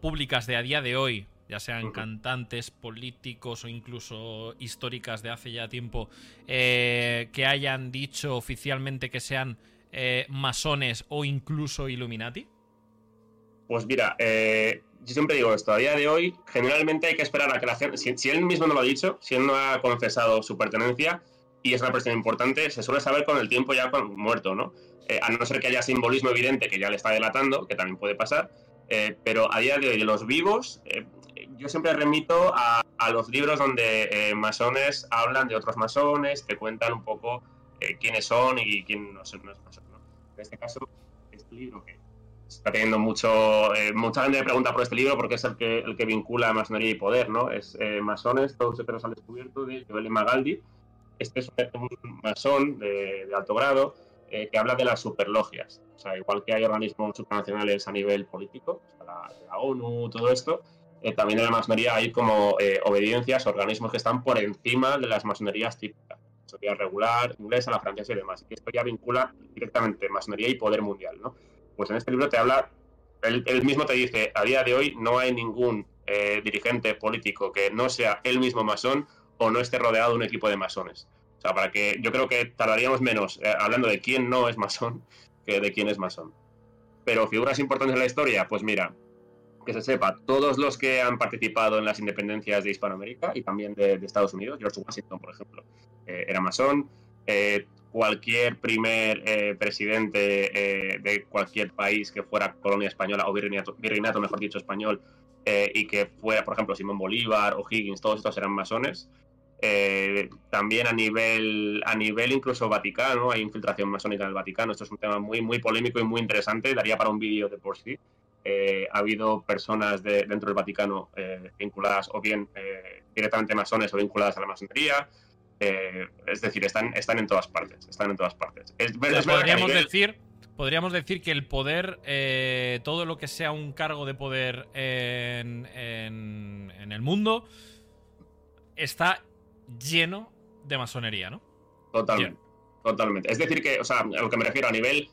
públicas de a día de hoy, ya sean cantantes, políticos o incluso históricas de hace ya tiempo, que hayan dicho oficialmente que sean masones o incluso Illuminati? Pues mira, yo siempre digo esto, a día de hoy generalmente hay que esperar a que la gente, si él mismo no lo ha dicho, si él no ha confesado su pertenencia, y es una persona importante, se suele saber con el tiempo ya muerto, ¿no? Eh, a no ser que haya simbolismo evidente que ya le está delatando, que también puede pasar, eh, pero a día de hoy, los vivos, eh, yo siempre remito a, los libros donde masones hablan de otros masones, que cuentan un poco quiénes son y quién no, son, los masones. En este caso, este libro que está teniendo mucho. mucha gente me pregunta por este libro porque es el que, el que vincula masonería y poder, ¿no? Es Masones, todos secretos al descubierto, de Joel Magaldi este es un masón de, alto grado eh, que habla de las superlogias. O sea, igual que hay organismos supranacionales a nivel político, la, ONU, todo esto, eh, también en la masonería hay como eh, obediencias, organismos que están por encima de las masonerías típicas. Masonería regular, inglesa, la francesa y demás. Y esto ya vincula directamente masonería y poder mundial, ¿no? Pues en este libro te habla, él, mismo te dice, a día de hoy no hay ningún dirigente político que no sea él mismo masón o no esté rodeado de un equipo de masones. O sea, para que yo creo que tardaríamos menos eh, hablando de quién no es masón que de quién es masón. Pero figuras importantes en la historia, pues mira, que se sepa, todos los que han participado en las independencias de Hispanoamérica y también de, Estados Unidos, George Washington, por ejemplo, eh, era masón, eh, cualquier primer eh, presidente de cualquier país que fuera colonia española o virreinato, virreinato mejor dicho, español, y que fuera, por ejemplo, Simón Bolívar o Higgins, todos estos eran masones. también a nivel, a nivel incluso Vaticano, hay infiltración masónica en el Vaticano. Esto es un tema muy, muy polémico y muy interesante. Daría para un vídeo de por sí. Eh, ha habido personas de, dentro del Vaticano eh, vinculadas o bien eh, directamente masones o vinculadas a la masonería. es decir, están, están en todas partes. Están en todas partes. podríamos, decir, podríamos decir que el poder, todo lo que sea un cargo de poder en, en el mundo, está lleno de masonería, ¿no? Totalmente. Totalmente. Es decir, que, o sea, a lo que me refiero a nivel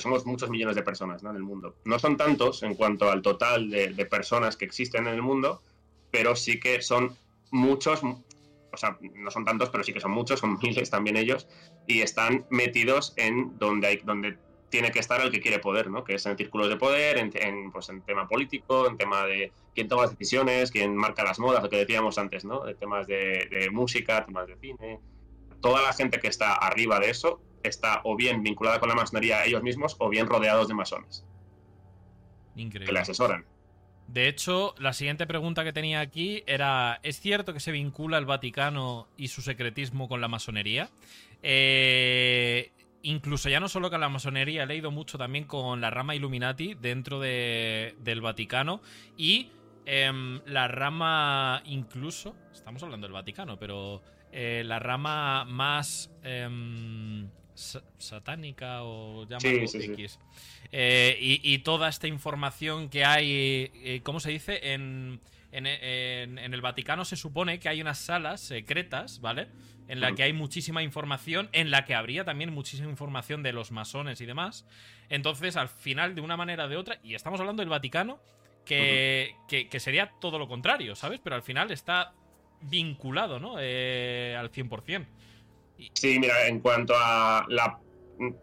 somos muchos millones de personas en el mundo. No son tantos en cuanto al total de, personas que existen en el mundo, pero sí que son muchos, o sea, no son tantos, pero sí que son muchos, son miles también ellos, y están metidos en donde, hay, donde tiene que estar el que quiere poder, ¿no? Que es en círculos de poder, en, pues, en tema político, en tema de quién toma las decisiones, quién marca las modas, lo que decíamos antes, ¿no? De temas de música, temas de cine. Toda la gente que está arriba de eso está o bien vinculada con la masonería ellos mismos o bien rodeados de masones. Increíble. Que le asesoran. De hecho, la siguiente pregunta que tenía aquí era, ¿es cierto que se vincula el Vaticano y su secretismo con la masonería? Eh, incluso ya no solo con la masonería, he leído mucho también con la rama Illuminati dentro del Vaticano y em, la rama incluso, estamos hablando del Vaticano, pero eh, la rama más... Em, satánica o llámalo X. Eh, y, toda esta información que hay, eh, ¿cómo se dice? En, en, el Vaticano se supone que hay unas salas secretas, ¿vale? En la que hay muchísima información, en la que habría también muchísima información de los masones y demás. Entonces, al final, de una manera o de otra, y estamos hablando del Vaticano, que, que, sería todo lo contrario, ¿sabes? Pero al final está vinculado, ¿no? Eh, al 100%. Sí, mira, en cuanto a la,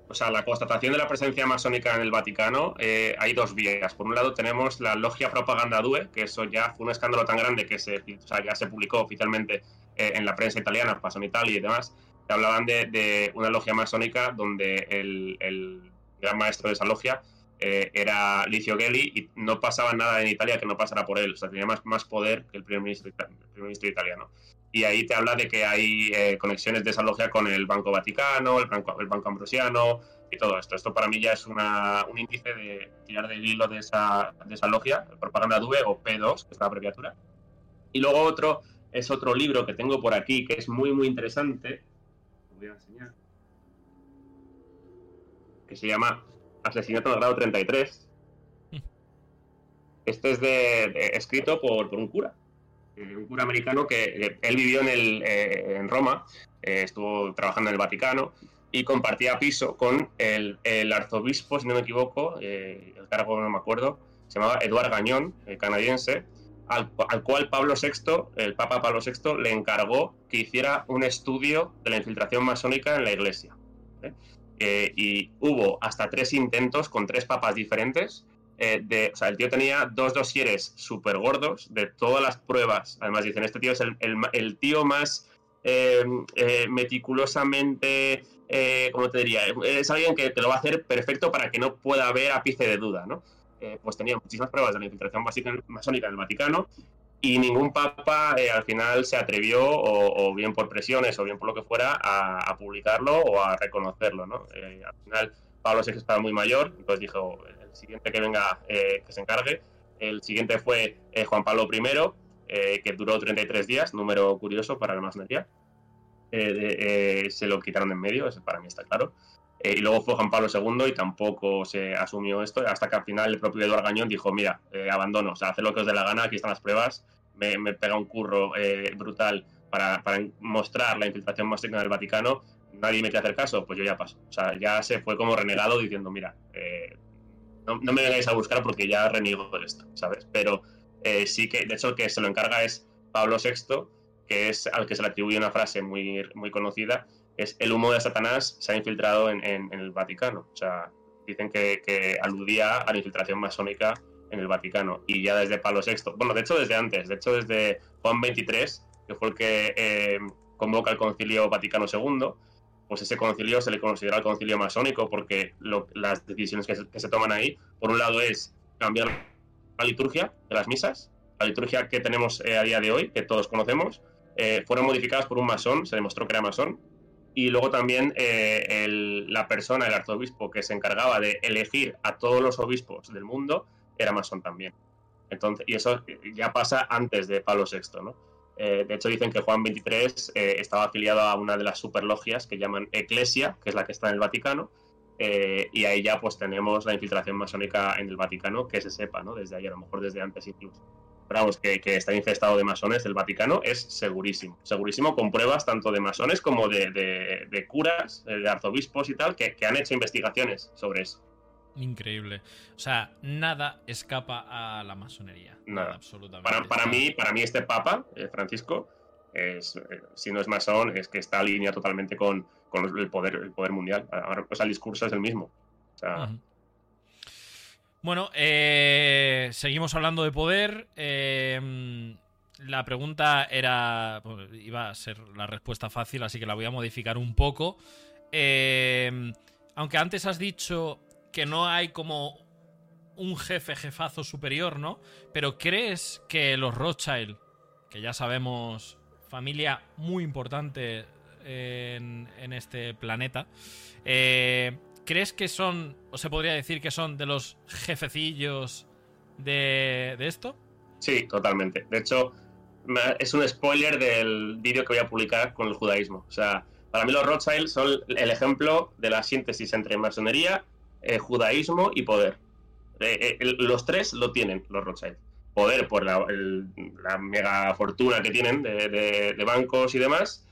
o sea, la constatación de la presencia masónica en el Vaticano, eh, hay dos vías. Por un lado tenemos la Logia Propaganda Due, que eso ya fue un escándalo tan grande que se, o sea, ya se publicó oficialmente eh, en la prensa italiana, pasó en Italia y demás, que hablaban de, una logia masónica donde el, gran maestro de esa logia eh, era Licio Gelli y no pasaba nada en Italia que no pasara por él. O sea, tenía más, más poder que el primer ministro italiano y ahí te habla de que hay eh, conexiones de esa logia con el Banco Vaticano, el Banco, el Banco Ambrosiano y todo esto. Esto para mí ya es una, un índice de tirar del hilo de esa, de esa logia, Propaganda DUE o P2, que es la abreviatura. Y luego otro es otro libro que tengo por aquí que es muy, muy interesante. voy a enseñar. Que se llama Asesinato en grado 33. Mm. Este es de, escrito por, por un cura un cura americano que él vivió en, el, eh, en Roma, eh, estuvo trabajando en el Vaticano y compartía piso con el, arzobispo, si no me equivoco, el cargo no me acuerdo, se llamaba Eduard Gañón, canadiense, al, cual Pablo VI, el Papa Pablo VI, le encargó que hiciera un estudio de la infiltración masónica en la Iglesia. y hubo hasta tres intentos con tres papas diferentes eh, de, o sea, el tío tenía dos dosieres súper gordos de todas las pruebas. Además, dicen, este tío es el, tío más eh, eh, meticulosamente, ¿cómo te diría? Es alguien que te lo va a hacer perfecto para que no pueda haber ápice de duda, ¿no? pues tenía muchísimas pruebas de la infiltración masónica en el Vaticano y ningún papa al final se atrevió, o, bien por presiones o bien por lo que fuera, a, publicarlo o a reconocerlo, ¿no? al final Pablo VI estaba muy mayor, entonces dijo, el siguiente que venga eh, que se encargue. El siguiente fue eh, Juan Pablo I, eh, que duró 33 días, número curioso para la masonería. se lo quitaron de en medio, eso para mí está claro. y luego fue Juan Pablo II y tampoco se asumió esto, hasta que al final el propio Eduardo Gañón dijo, mira, abandono, o sea, haz lo que os dé la gana, aquí están las pruebas, me, me pega un curro brutal para, para, mostrar la infiltración más del Vaticano, nadie me quiere hacer caso, pues yo ya paso. O sea, ya se fue como renegado diciendo, mira, eh, no, me vengáis a buscar porque ya reniego de esto, ¿sabes? Pero eh, sí que, de hecho, el que se lo encarga es Pablo VI, que es al que se le atribuye una frase muy, muy conocida, es el humo de Satanás se ha infiltrado en, el Vaticano. O sea, dicen que, aludía a la infiltración masónica en el Vaticano. Y ya desde Pablo VI, bueno, de hecho desde antes, de hecho desde Juan XXIII, que fue el que eh, convoca el Concilio Vaticano II, pues ese concilio se le considera el concilio masónico porque las decisiones que se, toman ahí, por un lado es cambiar la liturgia de las misas, la liturgia que tenemos eh, a día de hoy, que todos conocemos, eh, fueron modificadas por un masón, se demostró que era masón, y luego también eh, la persona, el arzobispo que se encargaba de elegir a todos los obispos del mundo, era masón también. Entonces, y eso ya pasa antes de Pablo VI, ¿no? Eh, de hecho, dicen que Juan XXIII eh, estaba afiliado a una de las superlogias que llaman Eclesia, que es la que está en el Vaticano, eh, y ahí ya pues tenemos la infiltración masónica en el Vaticano, que se sepa, ¿no? Desde ahí, a lo mejor desde antes incluso. Pero vamos, que, está infestado de masones el Vaticano es segurísimo. Segurísimo con pruebas tanto de masones como de, curas, de arzobispos y tal, que han hecho investigaciones sobre eso. Increíble. O sea, nada escapa a la masonería. Nada, absolutamente. Para, mí, para mí este Papa, eh, Francisco, es, eh, si no es masón, es que está línea totalmente con, el, poder, el poder mundial. Ahora, el discurso es el mismo. Bueno, eh, seguimos hablando de poder. la pregunta era. Pues, iba a ser la respuesta fácil, así que la voy a modificar un poco. aunque antes has dicho que no hay como un jefe, jefazo superior, ¿no? Pero ¿crees que los Rothschild, que ya sabemos, familia muy importante en, este planeta, eh, ¿crees que son, o se podría decir que son de los jefecillos de, de esto? Sí, totalmente. De hecho, es un spoiler del vídeo que voy a publicar con el judaísmo. O sea, para mí los Rothschild son el ejemplo de la síntesis entre masonería eh, judaísmo y poder. Eh, eh, los tres lo tienen los Rothschild. Poder por la, mega fortuna que tienen de, bancos y demás.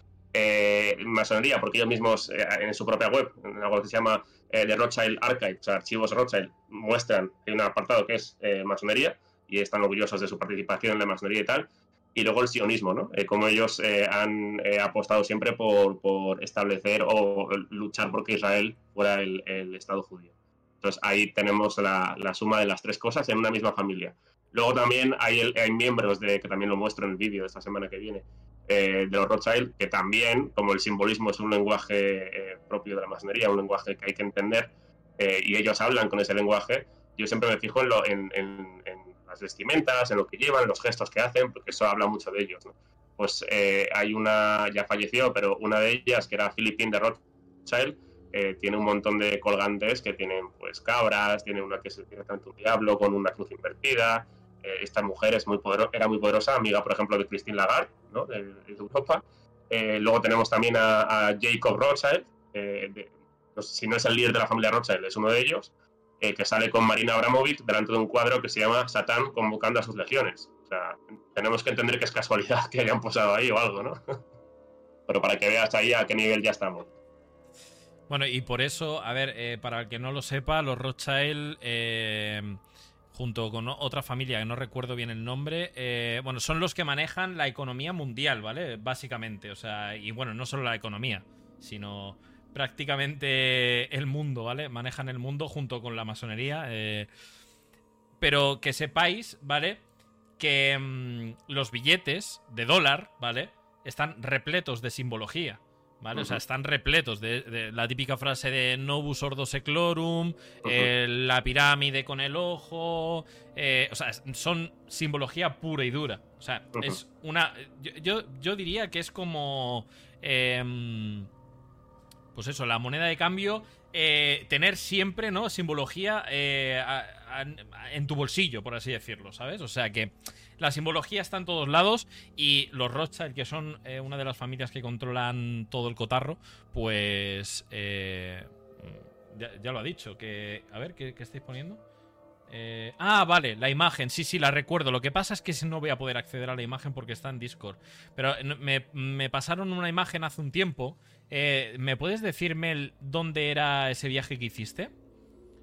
masonería, porque ellos mismos en su propia web, en algo que se llama The Rothschild Archive, o sea, archivos Rothschild, muestran, un apartado que es masonería y están orgullosos de su participación en la masonería y tal y luego el sionismo, ¿no? como ellos han apostado siempre por, establecer o luchar porque Israel fuera el, Estado judío. Entonces ahí tenemos la, suma de las tres cosas en una misma familia. Luego también hay, hay miembros de, que también lo muestro en el vídeo de esta semana que viene, eh, de los Rothschild, que también, como el simbolismo es un lenguaje eh, propio de la masonería, un lenguaje que hay que entender, eh, y ellos hablan con ese lenguaje, yo siempre me fijo en, lo, en, en, las vestimentas, en lo que llevan, en los gestos que hacen, porque eso habla mucho de ellos. Pues hay una, ya falleció, pero una de ellas, que era Philippine de Rothschild, eh, tiene un montón de colgantes que tienen pues cabras, tiene una que es tanto un diablo con una cruz invertida. Eh, esta mujer muy era muy poderosa, amiga por ejemplo de Christine Lagarde, ¿no? de, Europa. Eh, luego tenemos también a, Jacob Rothschild, si no es el líder de la familia Rothschild, es uno de ellos, que sale con Marina Abramovic delante de un cuadro que se llama Satán convocando a sus legiones. O sea, tenemos que entender que es casualidad que hayan posado ahí o algo, ¿no? Pero para que veas ahí a qué nivel ya estamos. Bueno, y por eso, a ver, eh, para el que no lo sepa, los Rothschild, eh, junto con otra familia que no recuerdo bien el nombre, eh, bueno, son los que manejan la economía mundial, ¿vale? Básicamente, o sea, y bueno, no solo la economía, sino prácticamente el mundo, ¿vale? Manejan el mundo junto con la masonería. pero que sepáis, ¿vale? Que mm, los billetes de dólar, ¿vale? Están repletos de simbología. ¿Vale? O sea, están repletos de, la típica frase de Novus Ordo Seclorum, eh, la pirámide con el ojo. Eh, o sea, son simbología pura y dura. O sea, es una. Yo, yo, diría que es como. Em, pues eso, la moneda de cambio. Eh, tener siempre, ¿no? Simbología en tu bolsillo, por así decirlo, ¿sabes? O sea que la simbología está en todos lados y los Rothschild, que son eh, una de las familias que controlan todo el cotarro, pues... Eh, ya, lo ha dicho, que... A ver, ¿qué, estáis poniendo? Eh, ah, vale, la imagen, sí, sí, la recuerdo. Lo que pasa es que no voy a poder acceder a la imagen porque está en Discord. Pero me, pasaron una imagen hace un tiempo. ¿Me puedes decirme dónde era ese viaje que hiciste?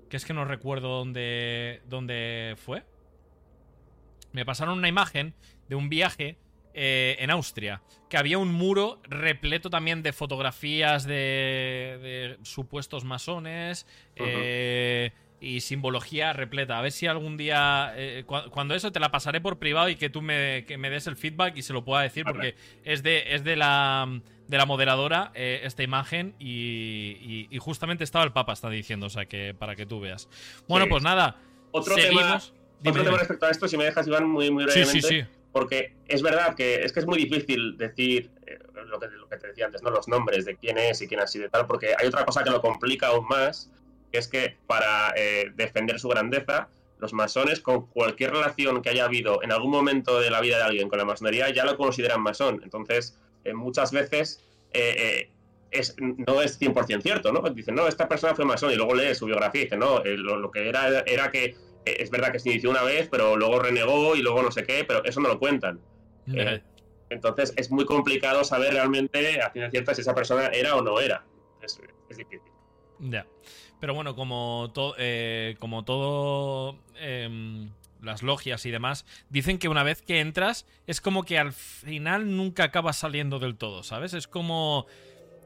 Que es que no recuerdo dónde, dónde fue me pasaron una imagen de un viaje eh, en Austria, que había un muro repleto también de fotografías de, supuestos masones, eh, y simbología repleta. A ver si algún día, eh, cuando eso te la pasaré por privado y que tú me, me, des el feedback y se lo pueda decir, porque es de, es de la de la moderadora eh, esta imagen y, justamente estaba el Papa, está diciendo, o sea, que para que tú veas. Bueno, pues nada. Otro tema, otro tema respecto a esto, si me dejas, Iván, muy, muy brevemente. Sí, sí, sí. Porque es verdad que es que es muy difícil decir eh, lo, que, lo, que, te decía antes, ¿no? Los nombres de quién es y quién ha sido y tal, porque hay otra cosa que lo complica aún más, que es que para eh, defender su grandeza, los masones, con cualquier relación que haya habido en algún momento de la vida de alguien con la masonería, ya lo consideran masón. Entonces, eh, muchas veces eh, es, no es 100% cierto, ¿no? Dicen, no, esta persona fue masón y luego lee su biografía y dice, no, lo, que era era que es verdad que se inició una vez, pero luego renegó y luego no sé qué, pero eso no lo cuentan. entonces, es muy complicado saber realmente a ciencia cierta si esa persona era o no era. Es, es difícil. Ya. Pero bueno, como, eh, como todo em, las logias y demás, dicen que una vez que entras es como que al final nunca acabas saliendo del todo, ¿sabes? Es como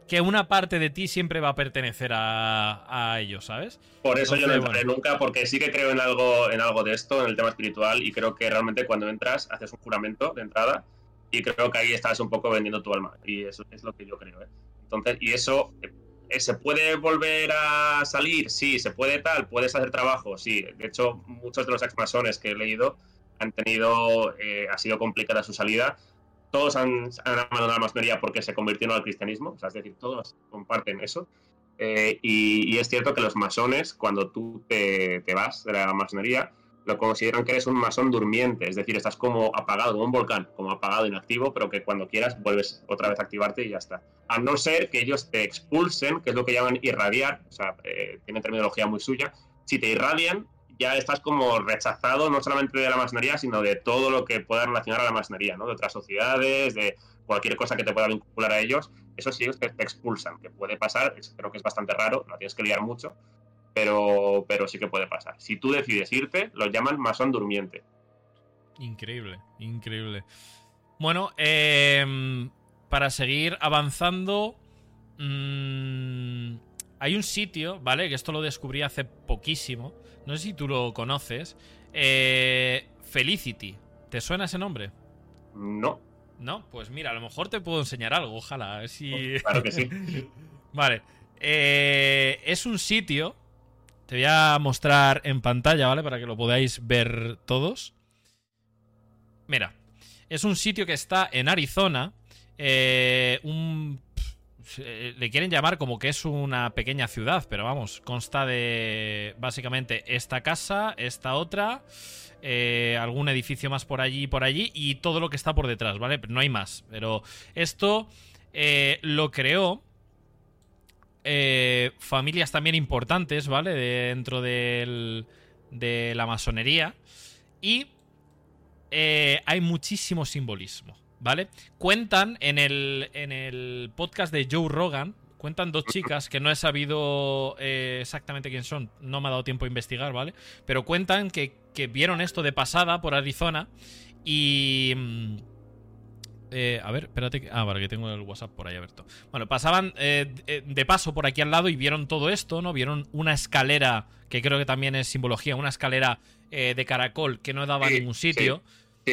que una parte de ti siempre va a pertenecer a, a ellos, ¿sabes? Por eso yo no entraré nunca, porque sí que creo en algo, en algo de esto, en el tema espiritual, y creo que realmente cuando entras haces un juramento de entrada, y creo que ahí estás un poco vendiendo tu alma, y eso es lo que yo creo, ¿eh? Entonces, y eso eh, ¿Se puede volver a salir? Sí, se puede tal, puedes hacer trabajo, sí. De hecho, muchos de los ex-masones que he leído han tenido, eh, ha sido complicada su salida. Todos han, abandonado la masonería porque se convirtieron al cristianismo, es decir, todos comparten eso. Eh, y, es cierto que los masones, cuando tú te, te vas de la masonería, lo consideran que eres un masón durmiente, es decir, estás como apagado, como un volcán, como apagado, inactivo, pero que cuando quieras vuelves otra vez a activarte y ya está. A no ser que ellos te expulsen, que es lo que llaman irradiar, o sea, eh, terminología muy suya, si te irradian, ya estás como rechazado no solamente de la masonería, sino de todo lo que pueda relacionar a la masonería. De otras sociedades, de cualquier cosa que te pueda vincular a ellos, eso sí ellos te, te expulsan, que puede pasar, creo que es bastante raro, no tienes que liar mucho, pero, pero sí que puede pasar. Si tú decides irte, lo llaman masón durmiente. Increíble, increíble. Bueno, em, para seguir avanzando, mm, hay un sitio, ¿vale? Que esto lo descubrí hace poquísimo. No sé si tú lo conoces. Eh, Felicity. ¿Te suena ese nombre? No. No, pues mira, a lo mejor te puedo enseñar algo, ojalá. Si... Claro que sí. vale. Eh, es un sitio te voy a mostrar en pantalla, ¿vale? Para que lo podáis ver todos. Mira, es un sitio que está en Arizona. Eh, un le quieren llamar como que es una pequeña ciudad, pero vamos, consta de básicamente esta casa, esta otra, eh, algún edificio más por allí y por allí y todo lo que está por detrás, ¿vale? No hay más, pero esto eh, lo creó eh, familias también importantes, ¿vale? dentro de la masonería. Y eh, hay muchísimo simbolismo, ¿vale? Cuentan en el, en el podcast de Joe Rogan, cuentan dos chicas que no he sabido eh, exactamente quién son, no me ha dado tiempo a investigar, ¿vale? Pero cuentan que, que vieron esto de pasada por Arizona y... Eh, a ver, espérate. Ah, vale, que tengo el WhatsApp por ahí abierto. Bueno, pasaban eh, eh, de paso por aquí al lado y vieron todo esto, ¿no? Vieron una escalera, que creo que también es simbología, una escalera de caracol que no daba a ningún sitio.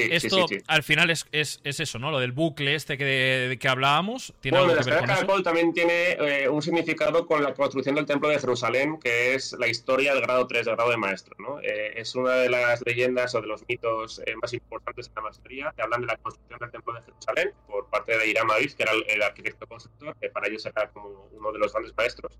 Esto al final es, eso, ¿no? Lo del bucle este que, de, que hablábamos. ¿Tiene bueno, la caracol también tiene eh, un significado con la construcción del Templo de Jerusalén, que es la historia del grado 3 del grado de maestro. ¿no? Eh, es una de las leyendas o de los mitos eh, más importantes en la maestría, que hablan de la construcción del Templo de Jerusalén por parte de Hiram Abis, que era el, arquitecto constructor, que para ellos era como uno de los grandes maestros.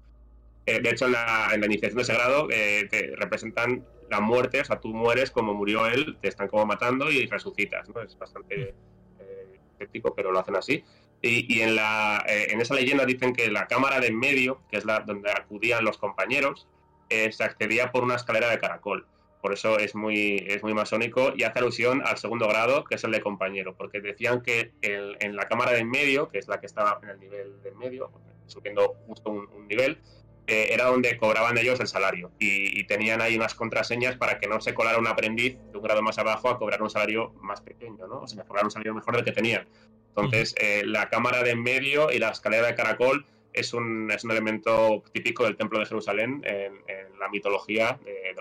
de hecho, en la, en la, iniciación de ese grado te representan la muerte, o sea, tú mueres como murió él, te están como matando y resucitas, ¿no? Es bastante eh, escéptico, pero lo hacen así. Y, en, la, eh, en esa leyenda dicen que la cámara de en medio, que es la donde acudían los compañeros, eh, se accedía por una escalera de caracol. Por eso es muy, es muy masónico y hace alusión al segundo grado, que es el de compañero, porque decían que en la cámara de en medio, que es la que estaba en el nivel de en medio, subiendo justo un nivel, eh, era donde cobraban ellos el salario y, tenían ahí unas contraseñas para que no se colara un aprendiz de un grado más abajo a cobrar un salario más pequeño, ¿no? O sea, a cobrar un salario mejor del que tenían. Entonces, eh, la cámara de en medio y la escalera de caracol es un, es un elemento típico del Templo de Jerusalén en, la mitología de,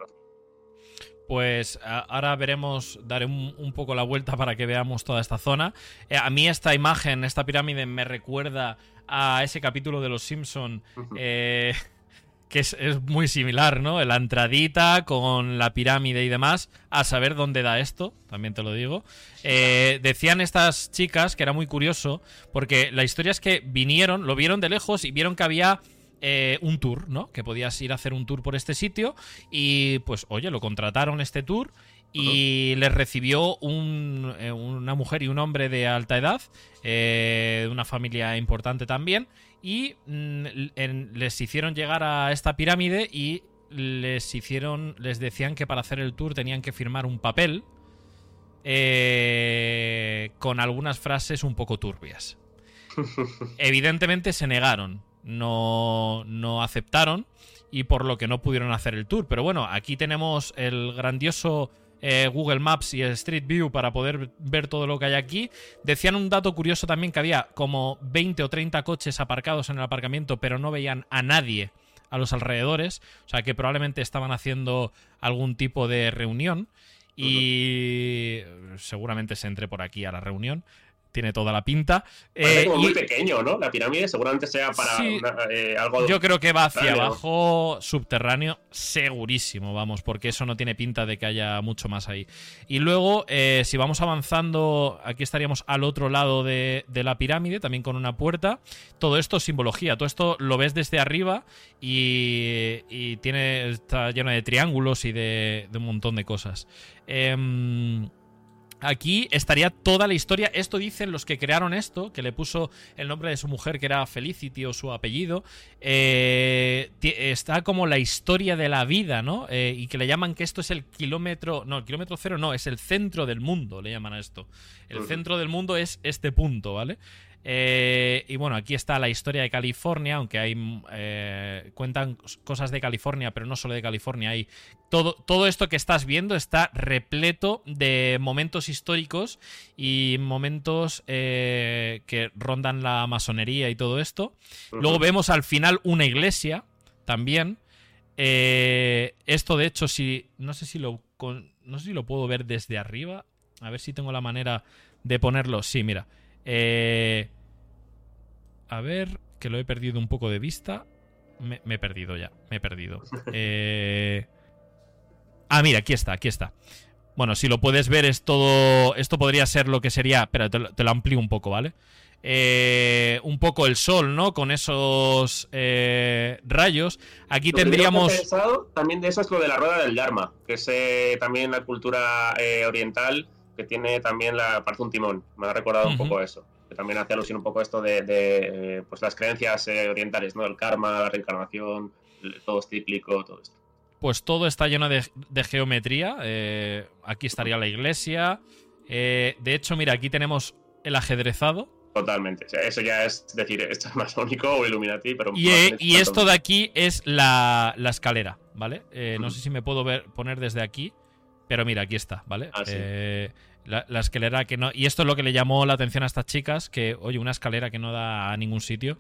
Pues ahora veremos, daré un, poco la vuelta para que veamos toda esta zona. Eh, a mí esta imagen, esta pirámide me recuerda a ese capítulo de Los Simpson eh, que es, muy similar, ¿no? La entradita con la pirámide y demás, a saber dónde da esto, también te lo digo. Eh, decían estas chicas que era muy curioso, porque la historia es que vinieron, lo vieron de lejos y vieron que había eh, un tour, ¿no? Que podías ir a hacer un tour por este sitio y pues, oye, lo contrataron este tour y les recibió eh, una mujer y un hombre de alta edad, de una familia importante también, y mm, les hicieron llegar a esta pirámide y les hicieron, les decían que para hacer el tour tenían que firmar un papel eh, con algunas frases un poco turbias. Evidentemente se negaron, no, no aceptaron y por lo que no pudieron hacer el tour. Pero bueno, aquí tenemos el grandioso eh, Google Maps y Street View para poder ver todo lo que hay aquí. Decían un dato curioso también que había como 20 o 30 coches aparcados en el aparcamiento, pero no veían a nadie a los alrededores. O sea que probablemente estaban haciendo algún tipo de reunión. Y seguramente se entre por aquí a la reunión tiene toda la pinta. Eh, muy pequeño, ¿no? La pirámide seguramente sea para eh, algo. Yo creo que va hacia abajo, subterráneo, segurísimo, vamos, porque eso no tiene pinta de que haya mucho más ahí. Y luego, eh, si vamos avanzando, aquí estaríamos al otro lado de, la pirámide, también con una puerta. Todo esto es simbología, todo esto lo ves desde arriba y, tiene, está lleno de triángulos y de, de un montón de cosas. Eh, Aquí estaría toda la historia. Esto dicen los que crearon esto, que le puso el nombre de su mujer, que era Felicity o su apellido. Eh, está como la historia de la vida, ¿no? Eh, y que le llaman que esto es el kilómetro. No, el kilómetro cero no, es el centro del mundo, le llaman a esto. El centro del mundo es este punto, ¿vale? Eh, y bueno, aquí está la historia de California, aunque hay eh, cuentan cosas de California, pero no solo de California. Hay todo, todo esto que estás viendo está repleto de momentos históricos y momentos eh, que rondan la masonería y todo esto. Luego vemos al final una iglesia también. esto, de hecho, si no sé si lo no sé si lo puedo ver desde arriba. A ver si tengo la manera de ponerlo. Sí, mira. Eh, a ver, que lo he perdido un poco de vista. Me, he perdido ya, me he perdido. Eh, ah, mira, aquí está, aquí está. Bueno, si lo puedes ver, es todo. Esto podría ser lo que sería. Espera, te, lo amplío un poco, ¿vale? Eh, un poco el sol, ¿no? Con esos rayos. Aquí tendríamos. pensado también de eso es lo de la rueda del Dharma, que es también la cultura oriental que tiene también la parte un timón. Me ha recordado un poco eso. Que también hace alusión un poco esto de, eh, pues las creencias eh, orientales, ¿no? El karma, la reencarnación, todo es cíclico, todo esto. Pues todo está lleno de, geometría. Eh, aquí estaría la iglesia. de hecho, mira, aquí tenemos el ajedrezado. Totalmente. eso ya es decir, esto es masónico o Illuminati, pero. Y, esto de aquí es la, escalera, ¿vale? No sé si me puedo ver, poner desde aquí. Pero mira, aquí está, ¿vale? Ah, eh, la, escalera que no. Y esto es lo que le llamó la atención a estas chicas: que, oye, una escalera que no da a ningún sitio.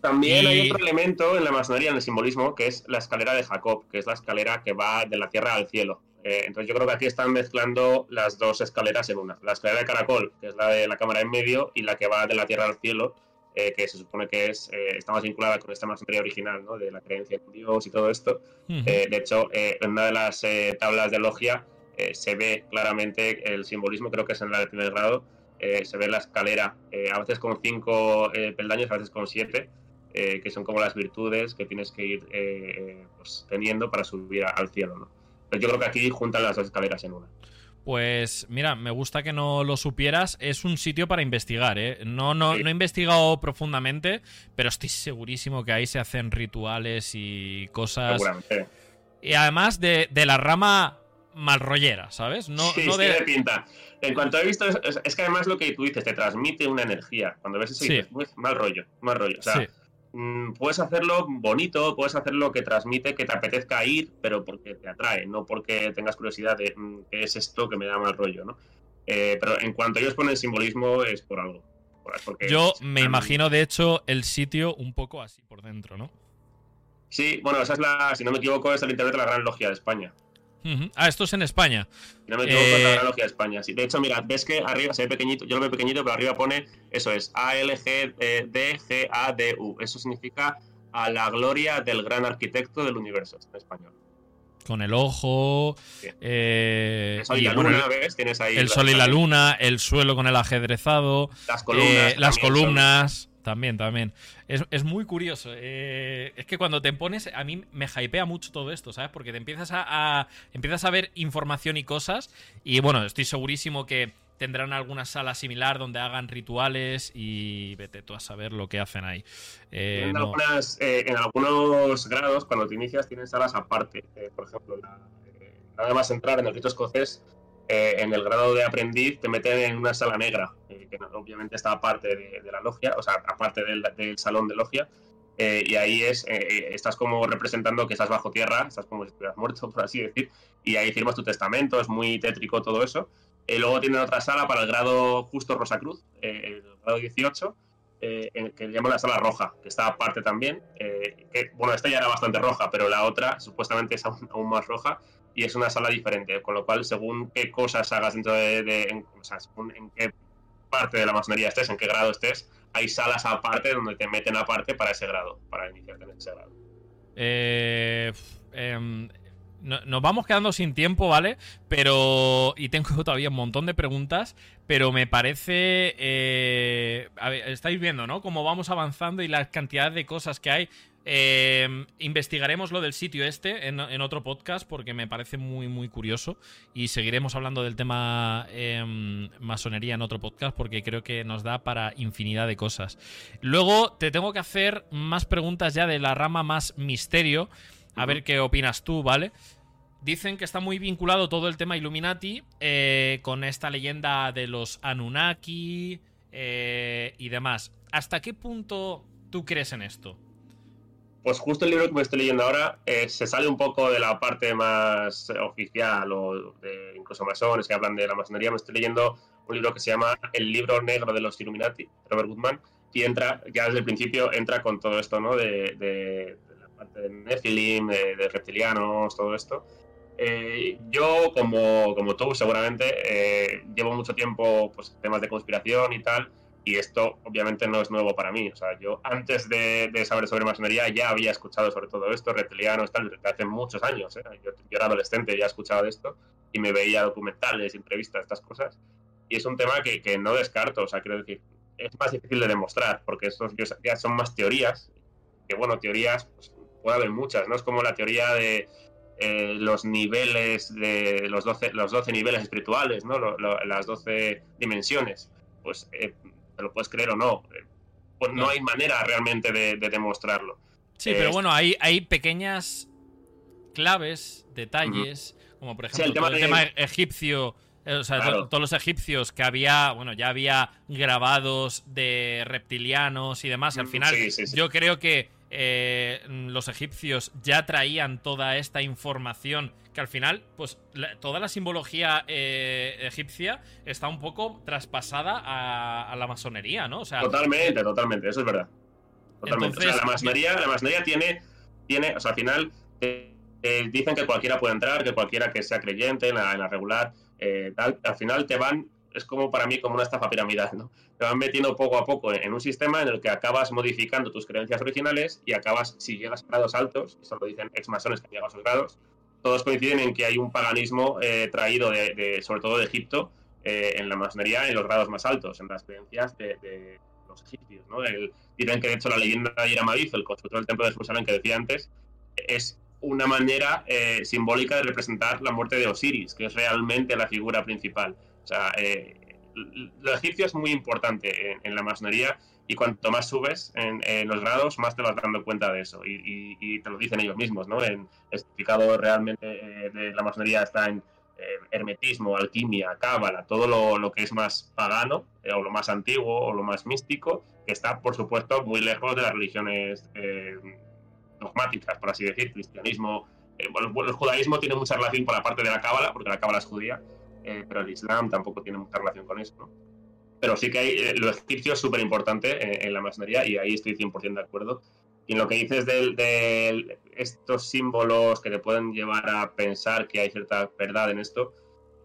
También hay otro elemento en la masonería, en el simbolismo, que es la escalera de Jacob, que es la escalera que va de la tierra al cielo. Eh, entonces yo creo que aquí están mezclando las dos escaleras en una. La escalera de caracol, que es la de la cámara en medio, y la que va de la tierra al cielo, eh, que se supone que es, eh, está más vinculada con esta masonería original, ¿no? de la creencia en Dios y todo esto. Eh, de hecho, en una de las tablas de logia se ve claramente el simbolismo, creo que es en la de primer grado, se ve la escalera, a veces con cinco peldaños, a veces con siete, que son como las virtudes que tienes que ir pues, teniendo para subir al cielo. ¿no? Pero yo creo que aquí juntan las dos escaleras en una. Pues mira, me gusta que no lo supieras. Es un sitio para investigar, ¿eh? No, no, no he investigado profundamente, pero estoy segurísimo que ahí se hacen rituales y cosas. Seguramente. Y además de, la rama malrollera, ¿sabes? No, sí, no de... pinta. En cuanto he visto, es, que además lo que tú dices, te transmite una energía. Cuando ves eso, dices, mal rollo, mal rollo. O sea, puedes hacerlo bonito, puedes hacerlo que transmite que te apetezca ir, pero porque te atrae, no porque tengas curiosidad de mm, qué es esto que me da mal rollo, ¿no? Eh, pero en cuanto ellos ponen simbolismo es por algo. Yo me imagino, de hecho, el sitio un poco así por dentro, ¿no? Sí, bueno, esa es la, si no me equivoco, es el internet de la Gran Logia de España. Ah, esto es en España. No me equivoco, la eh, Gran Logia de España. Sí, de hecho, mira, ves que arriba se ve pequeñito, yo lo veo pequeñito, pero arriba pone, eso es, A-L-G-D-G-A-D-U. Eso significa a la gloria del gran arquitecto del universo, en español. Con el ojo. Eh, el sol y, la luna, ¿ves? Tienes ahí. El sol y la luna, el suelo con el ajedrezado. Las columnas. Eh, las columnas. También, también. Es, muy curioso. Eh, es que cuando te pones, a mí me hypea mucho todo esto, ¿sabes? Porque te empiezas a, empiezas a ver información y cosas. Y bueno, estoy segurísimo que tendrán alguna sala similar donde hagan rituales y vete tú a saber lo que hacen ahí. Eh, en, eh, en, algunos grados, cuando te inicias, tienen salas aparte. por ejemplo, nada más entrar en el rito escocés, en el grado de aprendiz te meten en una sala negra que obviamente está aparte de, la logia, o sea, aparte del, salón de logia, eh, y ahí es, eh, eh, estás como representando que estás bajo tierra, estás como si estuvieras muerto, por así decir, y ahí firmas tu testamento, es muy tétrico todo eso. luego tienen otra sala para el grado justo Rosacruz, el grado 18, que le llaman la sala roja, que está aparte también. que, bueno, esta ya era bastante roja, pero la otra supuestamente es aún, más roja y es una sala diferente, con lo cual según qué cosas hagas dentro de, o sea, según en qué parte de la masonería estés, en qué grado estés, hay salas aparte donde te meten aparte para ese grado, para iniciarte en ese grado. Eh, em, nos vamos quedando sin tiempo, ¿vale? Pero. Y tengo todavía un montón de preguntas. Pero me parece. Eh, estáis viendo, ¿no? Cómo vamos avanzando y la cantidad de cosas que hay. Eh, investigaremos lo del sitio este en, otro podcast porque me parece muy muy curioso y seguiremos hablando del tema em, masonería en otro podcast porque creo que nos da para infinidad de cosas. Luego te tengo que hacer más preguntas ya de la rama más misterio, a ver qué opinas tú, ¿vale? Dicen que está muy vinculado todo el tema Illuminati eh, con esta leyenda de los Anunnaki eh, y demás. ¿Hasta qué punto tú crees en esto? Pues justo el libro que me estoy leyendo ahora eh, se sale un poco de la parte más oficial o de incluso masones que hablan de la masonería. Me estoy leyendo un libro que se llama El libro negro de los Illuminati, Robert Goodman, y entra, ya desde el principio, entra con todo esto, ¿no? De, la parte de Nephilim, de, reptilianos, todo esto. Eh, yo, como, como tú, seguramente, eh, llevo mucho tiempo pues, temas de conspiración y tal, y esto obviamente no es nuevo para mí. O sea, yo antes de, saber sobre masonería ya había escuchado sobre todo esto, reptilianos, tal, hace muchos años. ¿eh? Yo, era adolescente ya escuchado de esto y me veía documentales, entrevistas, estas cosas. Y es un tema que, que no descarto. O sea, creo que es más difícil de demostrar porque estos ya son más teorías. Que bueno, teorías pues, puede haber muchas, ¿no? Es como la teoría de eh, los niveles de los 12, los 12 niveles espirituales, ¿no? las 12 dimensiones. Pues eh, te lo puedes creer o no. Eh, pues no, hay manera realmente de, demostrarlo. Sí, pero bueno, hay, hay pequeñas claves, detalles, como por ejemplo el tema, egipcio. Eh, o sea, todos los egipcios que había, bueno, ya había grabados de reptilianos y demás. al final, yo creo que eh, los egipcios ya traían toda esta información que al final, pues toda la simbología eh, egipcia está un poco traspasada a, la masonería, ¿no? O sea, totalmente, totalmente, eso es verdad. Totalmente. o sea, la masonería, la masonería tiene, tiene, o sea, al final eh, eh, dicen que cualquiera puede entrar, que cualquiera que sea creyente en la, regular, tal, al final te van es como para mí como una estafa piramidal, ¿no? Te van metiendo poco a poco en un sistema en el que acabas modificando tus creencias originales y acabas, si llegas a grados altos, eso lo dicen ex masones que llegan a esos grados, todos coinciden en que hay un paganismo eh, traído de, sobre todo de Egipto eh, en la masonería en los grados más altos, en las creencias de, los egipcios. ¿no? dicen que de hecho la leyenda de Iramabiz, el constructor del templo de Jerusalén que decía antes, es una manera eh, simbólica de representar la muerte de Osiris, que es realmente la figura principal. O sea, lo egipcio es muy importante en la masonería y cuanto más subes en, los grados, más te vas dando cuenta de eso. Y, te lo dicen ellos mismos, ¿no? El significado realmente eh, de la masonería está en eh, hermetismo, alquimia, cábala, todo lo, que es más pagano, eh, o lo más antiguo, o lo más místico, que está, por supuesto, muy lejos de las religiones dogmáticas, por así decir, cristianismo. bueno, el judaísmo tiene mucha relación con la parte de la cábala, porque la cábala es judía, pero el islam tampoco tiene mucha relación con eso, ¿no? pero sí que hay, eh, lo egipcio es súper importante en, la masonería y ahí estoy 100% de acuerdo. Y en lo que dices de, estos símbolos que te pueden llevar a pensar que hay cierta verdad en esto,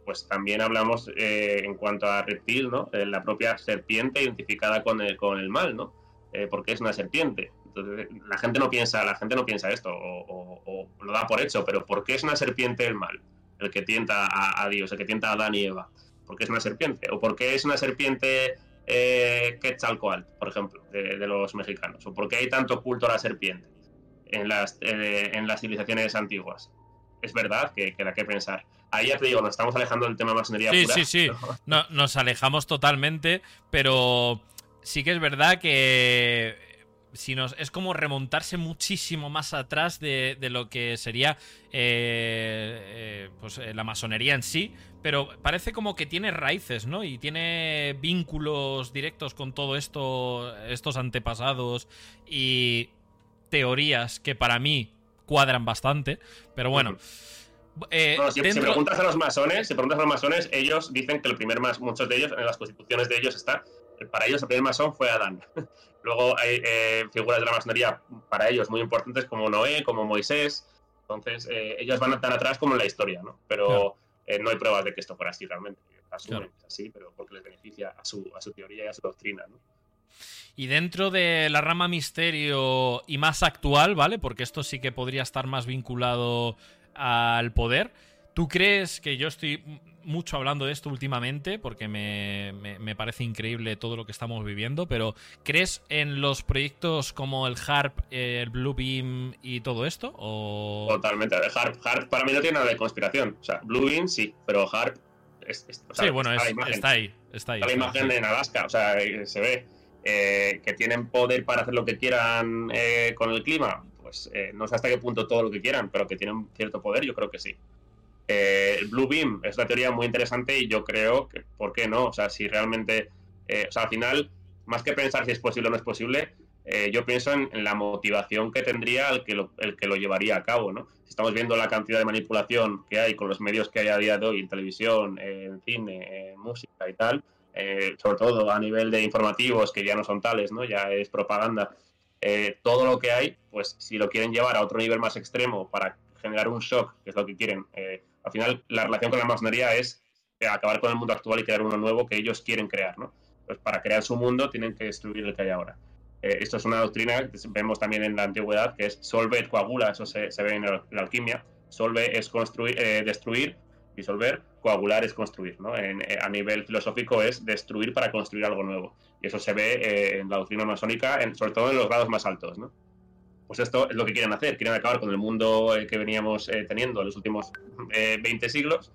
pues también hablamos eh, en cuanto a reptil, ¿no? la propia serpiente identificada con el, con el mal, ¿no? Eh, porque es una serpiente. Entonces, la gente no piensa, la gente no piensa esto, o, lo da por hecho, pero ¿por qué es una serpiente el mal? El que tienta a, Dios, el que tienta a Adán y Eva. ¿Por qué es una serpiente? ¿O por qué es una serpiente eh, Quetzalcoatl, por ejemplo, de, los mexicanos? ¿O por qué hay tanto culto a la serpiente en las, eh, en las civilizaciones antiguas? Es verdad que, que hay que pensar. Ahí ya te digo, nos estamos alejando del tema de masonería. Sí, sí, sí. No, nos alejamos totalmente, pero sí que es verdad que si nos, es como remontarse muchísimo más atrás de, lo que sería eh, eh, pues, eh, la masonería en sí, pero parece como que tiene raíces, ¿no? Y tiene vínculos directos con todo esto, estos antepasados y teorías que para mí cuadran bastante, pero bueno. si, preguntas a los masones, si preguntas a los masones, ellos dicen que el primer más, muchos de ellos, en las constituciones de ellos está para ellos el primer masón fue Adán. Luego hay eh, figuras de la masonería para ellos muy importantes como Noé, como Moisés. Entonces, eh, ellos van tan atrás como en la historia, ¿no? Pero eh, no hay pruebas de que esto fuera así realmente. Asumen es así, pero porque les beneficia a su, a su teoría y a su doctrina, ¿no? Y dentro de la rama misterio y más actual, ¿vale? Porque esto sí que podría estar más vinculado al poder. ¿Tú crees que yo estoy mucho hablando de esto últimamente porque me, parece increíble todo lo que estamos viviendo, pero ¿crees en los proyectos como el HARP, el Bluebeam y todo esto? O... Totalmente. HARP, HARP para mí no tiene nada de conspiración. O sea, Bluebeam sí, pero HARP... sí, bueno, está, ahí. Está ahí. la imagen en Alaska, o sea, eh, se ve. Eh, que tienen poder para hacer lo que quieran eh, con el clima, pues no sé hasta qué punto todo lo que quieran, pero que tienen cierto poder, yo creo que sí. Eh, el Blue Beam es una teoría muy interesante y yo creo que, ¿por qué no? O sea, si realmente, eh, o sea, al final, más que pensar si es posible o no es posible, eh, yo pienso en, la motivación que tendría el que, lo, el que lo llevaría a cabo, ¿no? Si estamos viendo la cantidad de manipulación que hay con los medios que hay a día de hoy, en televisión, en cine, en música y tal, sobre todo a nivel de informativos, que ya no son tales, ¿no? Ya es propaganda. todo lo que hay, pues si lo quieren llevar a otro nivel más extremo para generar un shock, que es lo que quieren, al final la relación con la masonería es acabar con el mundo actual y crear uno nuevo que ellos quieren crear, ¿no? Pues para crear su mundo tienen que destruir el que hay ahora. Eh, esto es una doctrina que vemos también en la antigüedad, que es solve coagula, eso se, ve en la, alquimia. Solve es construir, eh, destruir, disolver, coagular es construir, ¿no? Eh, a nivel filosófico es destruir para construir algo nuevo. Y eso se ve en la doctrina masónica, sobre todo en los grados más altos, ¿no? Pues esto es lo que quieren hacer. Quieren acabar con el mundo eh, que veníamos eh, teniendo en los últimos 20 eh, siglos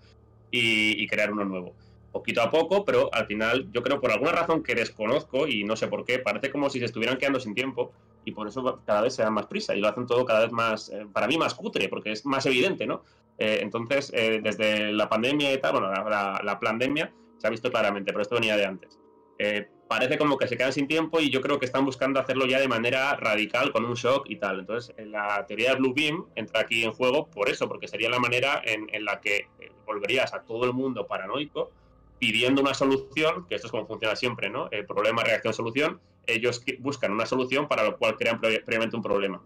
y, crear uno nuevo. Poquito a poco, pero al final yo creo por alguna razón que desconozco y no sé por qué, parece como si se estuvieran quedando sin tiempo y por eso cada vez se da más prisa y lo hacen todo cada vez más, para mí más cutre, porque es más evidente, ¿no? entonces, desde la pandemia y tal, bueno, la, la, pandemia se ha visto claramente, pero esto venía de antes parece como que se quedan sin tiempo y yo creo que están buscando hacerlo ya de manera radical con un shock y tal. Entonces, la teoría de Blue Beam entra aquí en juego por eso, porque sería la manera en, la que eh, volverías a todo el mundo paranoico pidiendo una solución, que esto es como funciona siempre, ¿no? El problema, reacción, solución. Ellos buscan una solución para lo cual crean previamente un problema.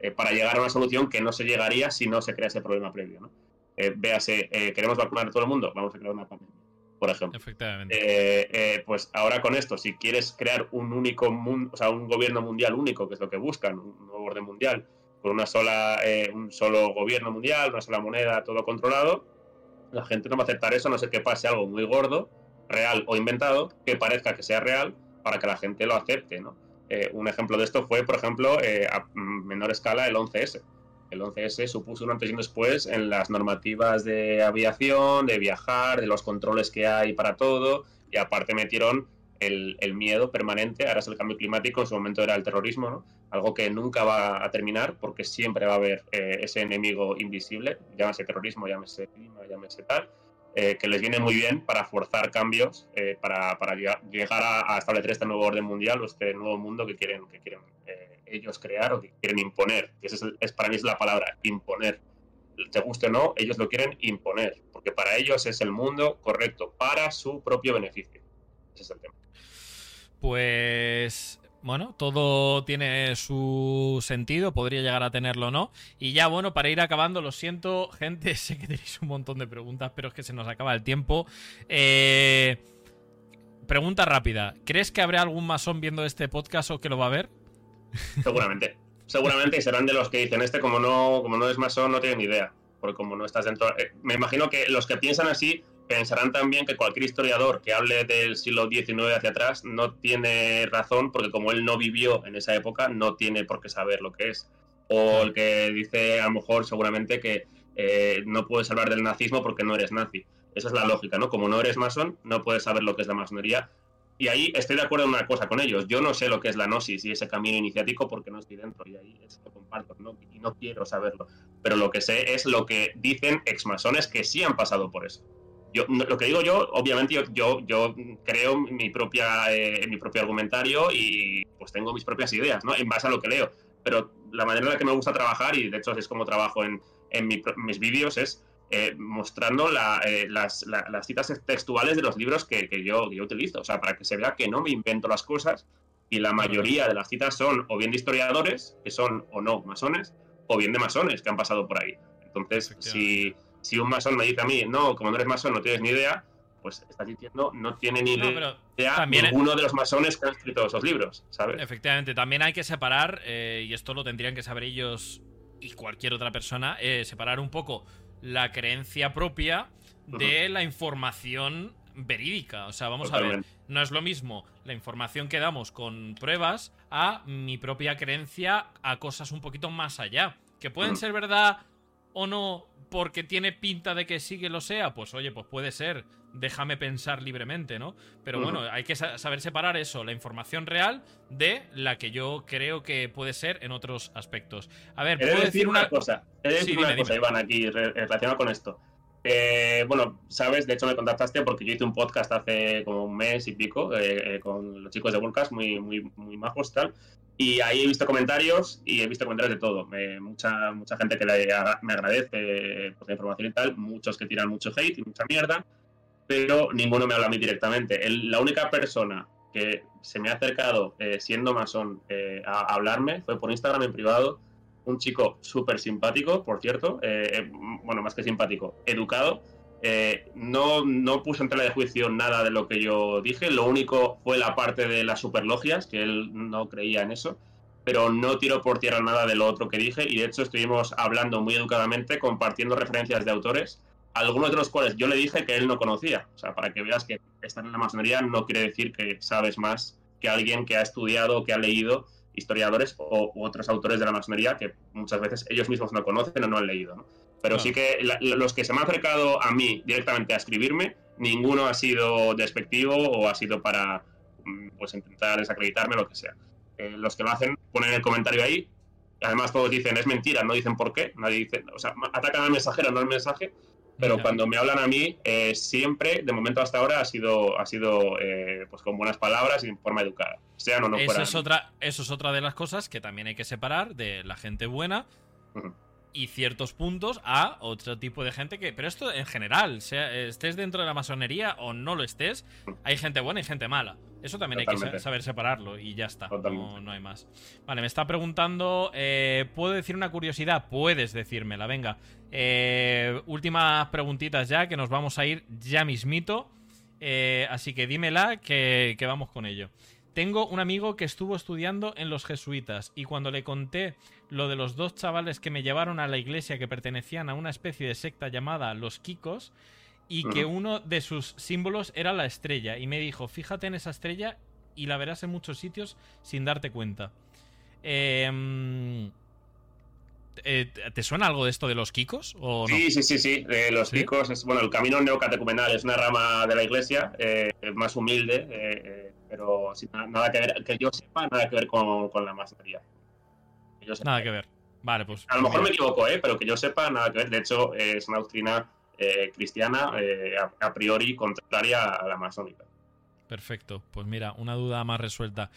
Eh, para llegar a una solución que no se llegaría si no se crea ese problema previo, ¿no? Eh, véase, queremos vacunar a todo el mundo, vamos a crear una pandemia por ejemplo. Efectivamente. Eh, eh, pues ahora con esto, si quieres crear un único mundo, o sea, un gobierno mundial único, que es lo que buscan, un nuevo orden mundial, con una sola, eh, un solo gobierno mundial, una sola moneda, todo controlado, la gente no va a aceptar eso, no sé que pase algo muy gordo, real o inventado, que parezca que sea real, para que la gente lo acepte, ¿no? un ejemplo de esto fue, por ejemplo, a menor escala, el 11S el 11S supuso un antes y un después en las normativas de aviación, de viajar, de los controles que hay para todo, y aparte metieron el, miedo permanente, ahora es el cambio climático, en su momento era el terrorismo, algo que nunca va a terminar porque siempre va a haber eh, ese enemigo invisible, llámese terrorismo, llámese clima, llámese tal, eh, que les viene muy bien para forzar cambios, eh, para, llegar a, establecer este nuevo orden mundial o este nuevo mundo que quieren ellos crear o que quieren imponer. Esa es, para mí es la palabra, imponer. Te guste o no, ellos lo quieren imponer, porque para ellos es el mundo correcto, para su propio beneficio. Ese es el tema. Pues bueno, todo tiene su sentido, podría llegar a tenerlo o no. Y ya, bueno, para ir acabando, lo siento, gente, sé que tenéis un montón de preguntas, pero es que se nos acaba el tiempo. Eh, pregunta rápida, ¿crees que habrá algún masón viendo este podcast o que lo va a ver? Seguramente. Seguramente serán de los que dicen, este como no, como no es masón no tiene ni idea. Porque como no estás dentro... Eh, me imagino que los que piensan así pensarán también que cualquier historiador que hable del siglo XIX hacia atrás no tiene razón porque como él no vivió en esa época, no tiene por qué saber lo que es. O el que dice a lo mejor seguramente que eh, no puedes hablar del nazismo porque no eres nazi. Esa es la lógica, ¿no? Como no eres masón, no puedes saber lo que es la masonería. Y ahí estoy de acuerdo en una cosa con ellos. Yo no sé lo que es la gnosis y ese camino iniciático porque no estoy dentro y ahí es lo comparto ¿no? y no quiero saberlo. Pero lo que sé es lo que dicen exmasones que sí han pasado por eso. Yo, lo que digo yo, obviamente yo, yo, creo mi, propia, eh, mi propio argumentario y pues tengo mis propias ideas, ¿no? En base a lo que leo. Pero la manera en la que me gusta trabajar, y de hecho es como trabajo en, en mis vídeos, es eh, mostrando eh, las, citas textuales de los libros que, yo, yo utilizo. O sea, para que se vea que no me invento las cosas y la mayoría de las citas son o bien de historiadores, que son o no masones, o bien de masones que han pasado por ahí. Entonces, si si un masón me dice a mí, no, como no eres masón, no tienes ni idea, pues estás diciendo, no tiene ni idea también ninguno de los masones que han escrito esos libros, ¿sabes? Efectivamente, también hay que separar, eh, y esto lo tendrían que saber ellos y cualquier otra persona, eh, separar un poco la creencia propia de la información verídica. O sea, vamos a ver, no es lo mismo la información que damos con pruebas a mi propia creencia a cosas un poquito más allá. Que pueden ser verdad o no porque tiene pinta de que sí que lo sea, pues oye, pues puede ser. Déjame pensar libremente, ¿no? Pero bueno, hay que saber separar eso, la información real, de la que yo creo que puede ser en otros aspectos. A ver, ¿puedo decir una cosa? He decir una cosa, Iván, aquí relacionado con esto. Eh, bueno, sabes, de hecho me contactaste porque yo hice un podcast hace como un mes y pico eh, eh, con los chicos de Volcas, muy, muy, muy majos tal. Y ahí he visto comentarios y he visto comentarios de todo. mucha, mucha gente que me agradece por la información y tal, muchos que tiran mucho hate y mucha mierda, pero ninguno me habla a mí directamente. la única persona que se me ha acercado eh, siendo masón eh, a, hablarme fue por Instagram en privado. Un chico súper simpático, por cierto, eh, bueno, más que simpático, educado, eh, no, no puso en tela de juicio nada de lo que yo dije, lo único fue la parte de las superlogias, que él no creía en eso, pero no tiró por tierra nada de lo otro que dije y de hecho estuvimos hablando muy educadamente, compartiendo referencias de autores, algunos de los cuales yo le dije que él no conocía. O sea, para que veas que estar en la masonería no quiere decir que sabes más que alguien que ha estudiado, que ha leído historiadores o, u otros autores de la masonería que muchas veces ellos mismos no conocen o no han leído. ¿no? Pero sí que los que se me han acercado a mí directamente a escribirme, ninguno ha sido despectivo o ha sido para mm, pues intentar desacreditarme, lo que sea. Eh, los que lo hacen ponen el comentario ahí, además todos dicen es mentira, no dicen por qué, nadie dice, o sea, atacan al mensajero, no al mensaje, pero cuando me hablan a mí, eh, siempre, de momento hasta ahora, ha sido, ha sido eh, pues con buenas palabras y en forma educada. Sean o no eso Es otra, eso es otra de las cosas que también hay que separar de la gente buena y ciertos puntos a otro tipo de gente que. Pero esto en general, sea, estés dentro de la masonería o no lo estés, hay gente buena y gente mala. Eso también hay que saber separarlo y ya está. No, hay más. Vale, me está preguntando. Eh, ¿Puedo decir una curiosidad? Puedes decírmela, venga. Eh, últimas preguntitas ya, que nos vamos a ir ya mismito. Eh, así que dímela, que, que vamos con ello. Tengo un amigo que estuvo estudiando en los jesuitas y cuando le conté lo de los dos chavales que me llevaron a la iglesia que pertenecían a una especie de secta llamada los Kikos y que uno de sus símbolos era la estrella y me dijo, fíjate en esa estrella y la verás en muchos sitios sin darte cuenta. Em, eh, ¿Te suena algo de esto de los Kikos? O sí, sí, sí, sí. los Kikos es, bueno, el camino neocatecumenal es una rama de la iglesia eh, más humilde. Eh, pero sin nada que ver, que yo sepa, nada que ver con, la masonería. Nada que ver. Vale, pues. A lo mejor me equivoco, ¿eh? pero que yo sepa, nada que ver. De hecho, es una doctrina eh, cristiana eh, a, priori contraria a la masónica. Perfecto. Pues mira, una duda más resuelta.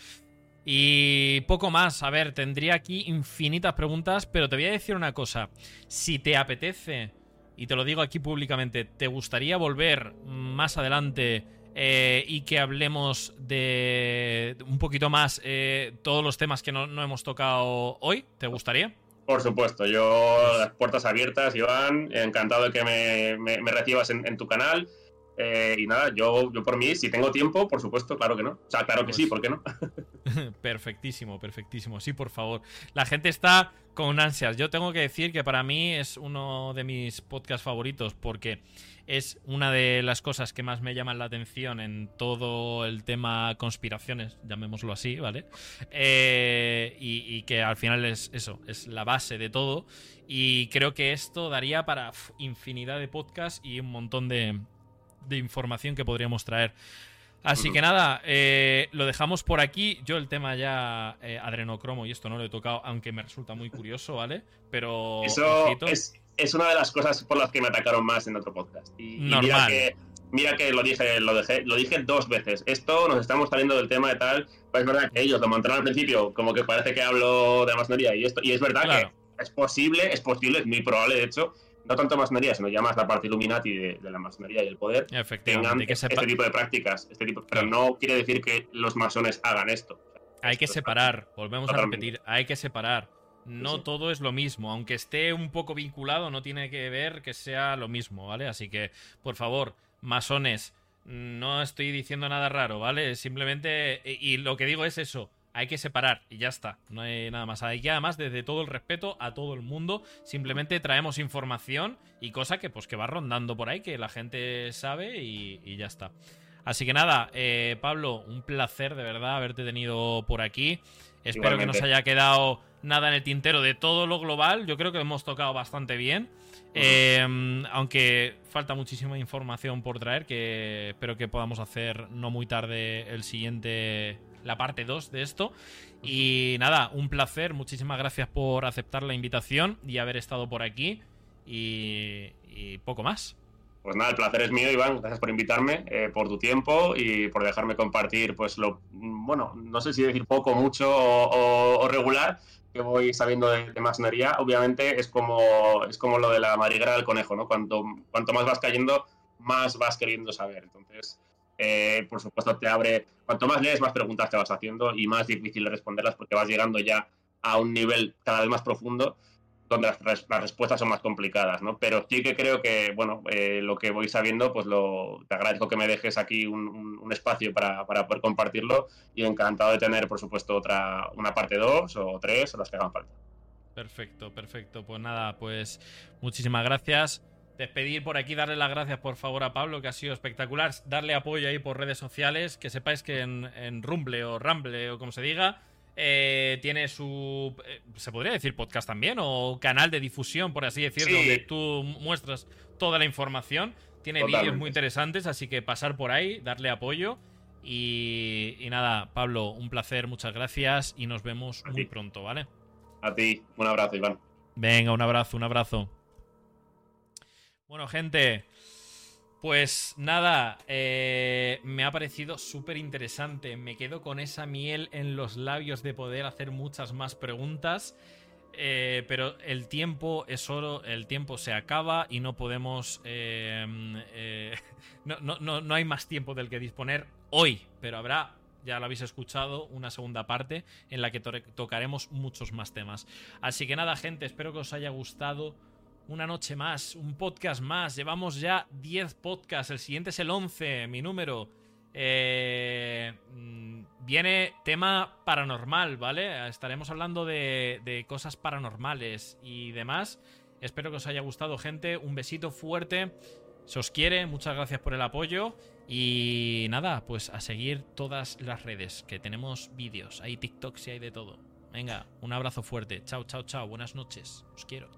Y poco más. A ver, tendría aquí infinitas preguntas, pero te voy a decir una cosa. Si te apetece, y te lo digo aquí públicamente, ¿te gustaría volver más adelante eh, y que hablemos de un poquito más eh, todos los temas que no, hemos tocado hoy. ¿Te gustaría? Por supuesto, yo las puertas abiertas, Iván, encantado de que me, recibas en, tu canal. Eh, y nada, yo, yo por mí, si tengo tiempo, por supuesto, claro que no. O sea, claro que pues sí, ¿por qué no? perfectísimo, perfectísimo. Sí, por favor. La gente está con ansias. Yo tengo que decir que para mí es uno de mis podcasts favoritos porque es una de las cosas que más me llaman la atención en todo el tema conspiraciones, llamémoslo así, ¿vale? Eh, y, que al final es eso, es la base de todo. Y creo que esto daría para infinidad de podcasts y un montón de, información que podríamos traer. Así que nada, eh, lo dejamos por aquí. Yo el tema ya eh, adrenocromo y esto no lo he tocado, aunque me resulta muy curioso, ¿vale? Pero... Eso es, es una de las cosas por las que me atacaron más en otro podcast. Y, mira que mira que lo dije, lo dejé, lo dije dos veces. Esto nos estamos saliendo del tema de tal. Pues es verdad que ellos lo montaron al principio, como que parece que hablo de masonería y esto. Y es verdad que es posible, es posible, es muy probable, de hecho, no tanto masonería, sino ya más la parte Illuminati de, la masonería y el poder, tengan que este tipo de prácticas. Este tipo, pero no quiere decir que los masones hagan esto. hay que separar, volvemos a repetir, hay que separar. No todo es lo mismo, aunque esté un poco vinculado, no tiene que ver que sea lo mismo, ¿vale? Así que, por favor, masones, no estoy diciendo nada raro, ¿vale? Simplemente, y lo que digo es eso, hay que separar y ya está, no hay nada más. Hay que además, desde todo el respeto a todo el mundo, simplemente traemos información y cosa que pues que va rondando por ahí, que la gente sabe y, ya está. Así que nada, eh, Pablo, un placer de verdad haberte tenido por aquí. Espero que nos haya quedado nada en el tintero de todo lo global. Yo creo que hemos tocado bastante bien. Eh, aunque falta muchísima información por traer, que espero que podamos hacer no muy tarde el siguiente, la parte 2 de esto. Y nada, un placer. Muchísimas gracias por aceptar la invitación y haber estado por aquí. Y, poco más. Pues nada, el placer es mío, Iván. Gracias por invitarme, eh, por tu tiempo y por dejarme compartir, pues lo, bueno, no sé si decir poco, mucho o regular, que voy sabiendo de, masonería, obviamente es como, es como lo de la madriguera del conejo, ¿no? Cuanto, cuanto más vas cayendo, más vas queriendo saber. Entonces, eh, por supuesto, te abre, cuanto más lees, más preguntas te vas haciendo y más difícil de responderlas porque vas llegando ya a un nivel cada vez más profundo donde las, respuestas son más complicadas, ¿no? Pero sí que creo que, bueno, eh, lo que voy sabiendo, pues lo, te agradezco que me dejes aquí un, espacio para, poder compartirlo y encantado de tener, por supuesto, otra, una parte 2 o 3 o las que hagan falta. Perfecto, perfecto. Pues nada, pues muchísimas gracias. Despedir por aquí, darle las gracias por favor a Pablo, que ha sido espectacular. Darle apoyo ahí por redes sociales. Que sepáis que en, en Rumble o Ramble o como se diga, eh, tiene su. Eh, ¿Se podría decir podcast también? O canal de difusión, por así decirlo, donde tú muestras toda la información. Tiene vídeos muy interesantes, así que pasar por ahí, darle apoyo. Y, nada, Pablo, un placer, muchas gracias y nos vemos muy pronto, ¿vale? A ti, un abrazo, Iván. Venga, un abrazo, un abrazo. Bueno, gente, pues nada, eh, me ha parecido súper interesante. Me quedo con esa miel en los labios de poder hacer muchas más preguntas. Eh, pero el tiempo es oro, el tiempo se acaba y no podemos. Eh, no, no, no, hay más tiempo del que disponer hoy, pero habrá ya lo habéis escuchado, una segunda parte en la que tocaremos muchos más temas. Así que nada, gente, espero que os haya gustado una noche más, un podcast más. Llevamos ya 10 podcasts. El siguiente es el 11, mi número. Eh, mm, viene tema paranormal, ¿vale? Estaremos hablando de, de, cosas paranormales y demás. Espero que os haya gustado, gente. Un besito fuerte. Se os quiere. Muchas gracias por el apoyo. Y nada, pues a seguir todas las redes, que tenemos vídeos. Hay TikToks y hay de todo. Venga, un abrazo fuerte. Chao, chao, chao. Buenas noches. Os quiero.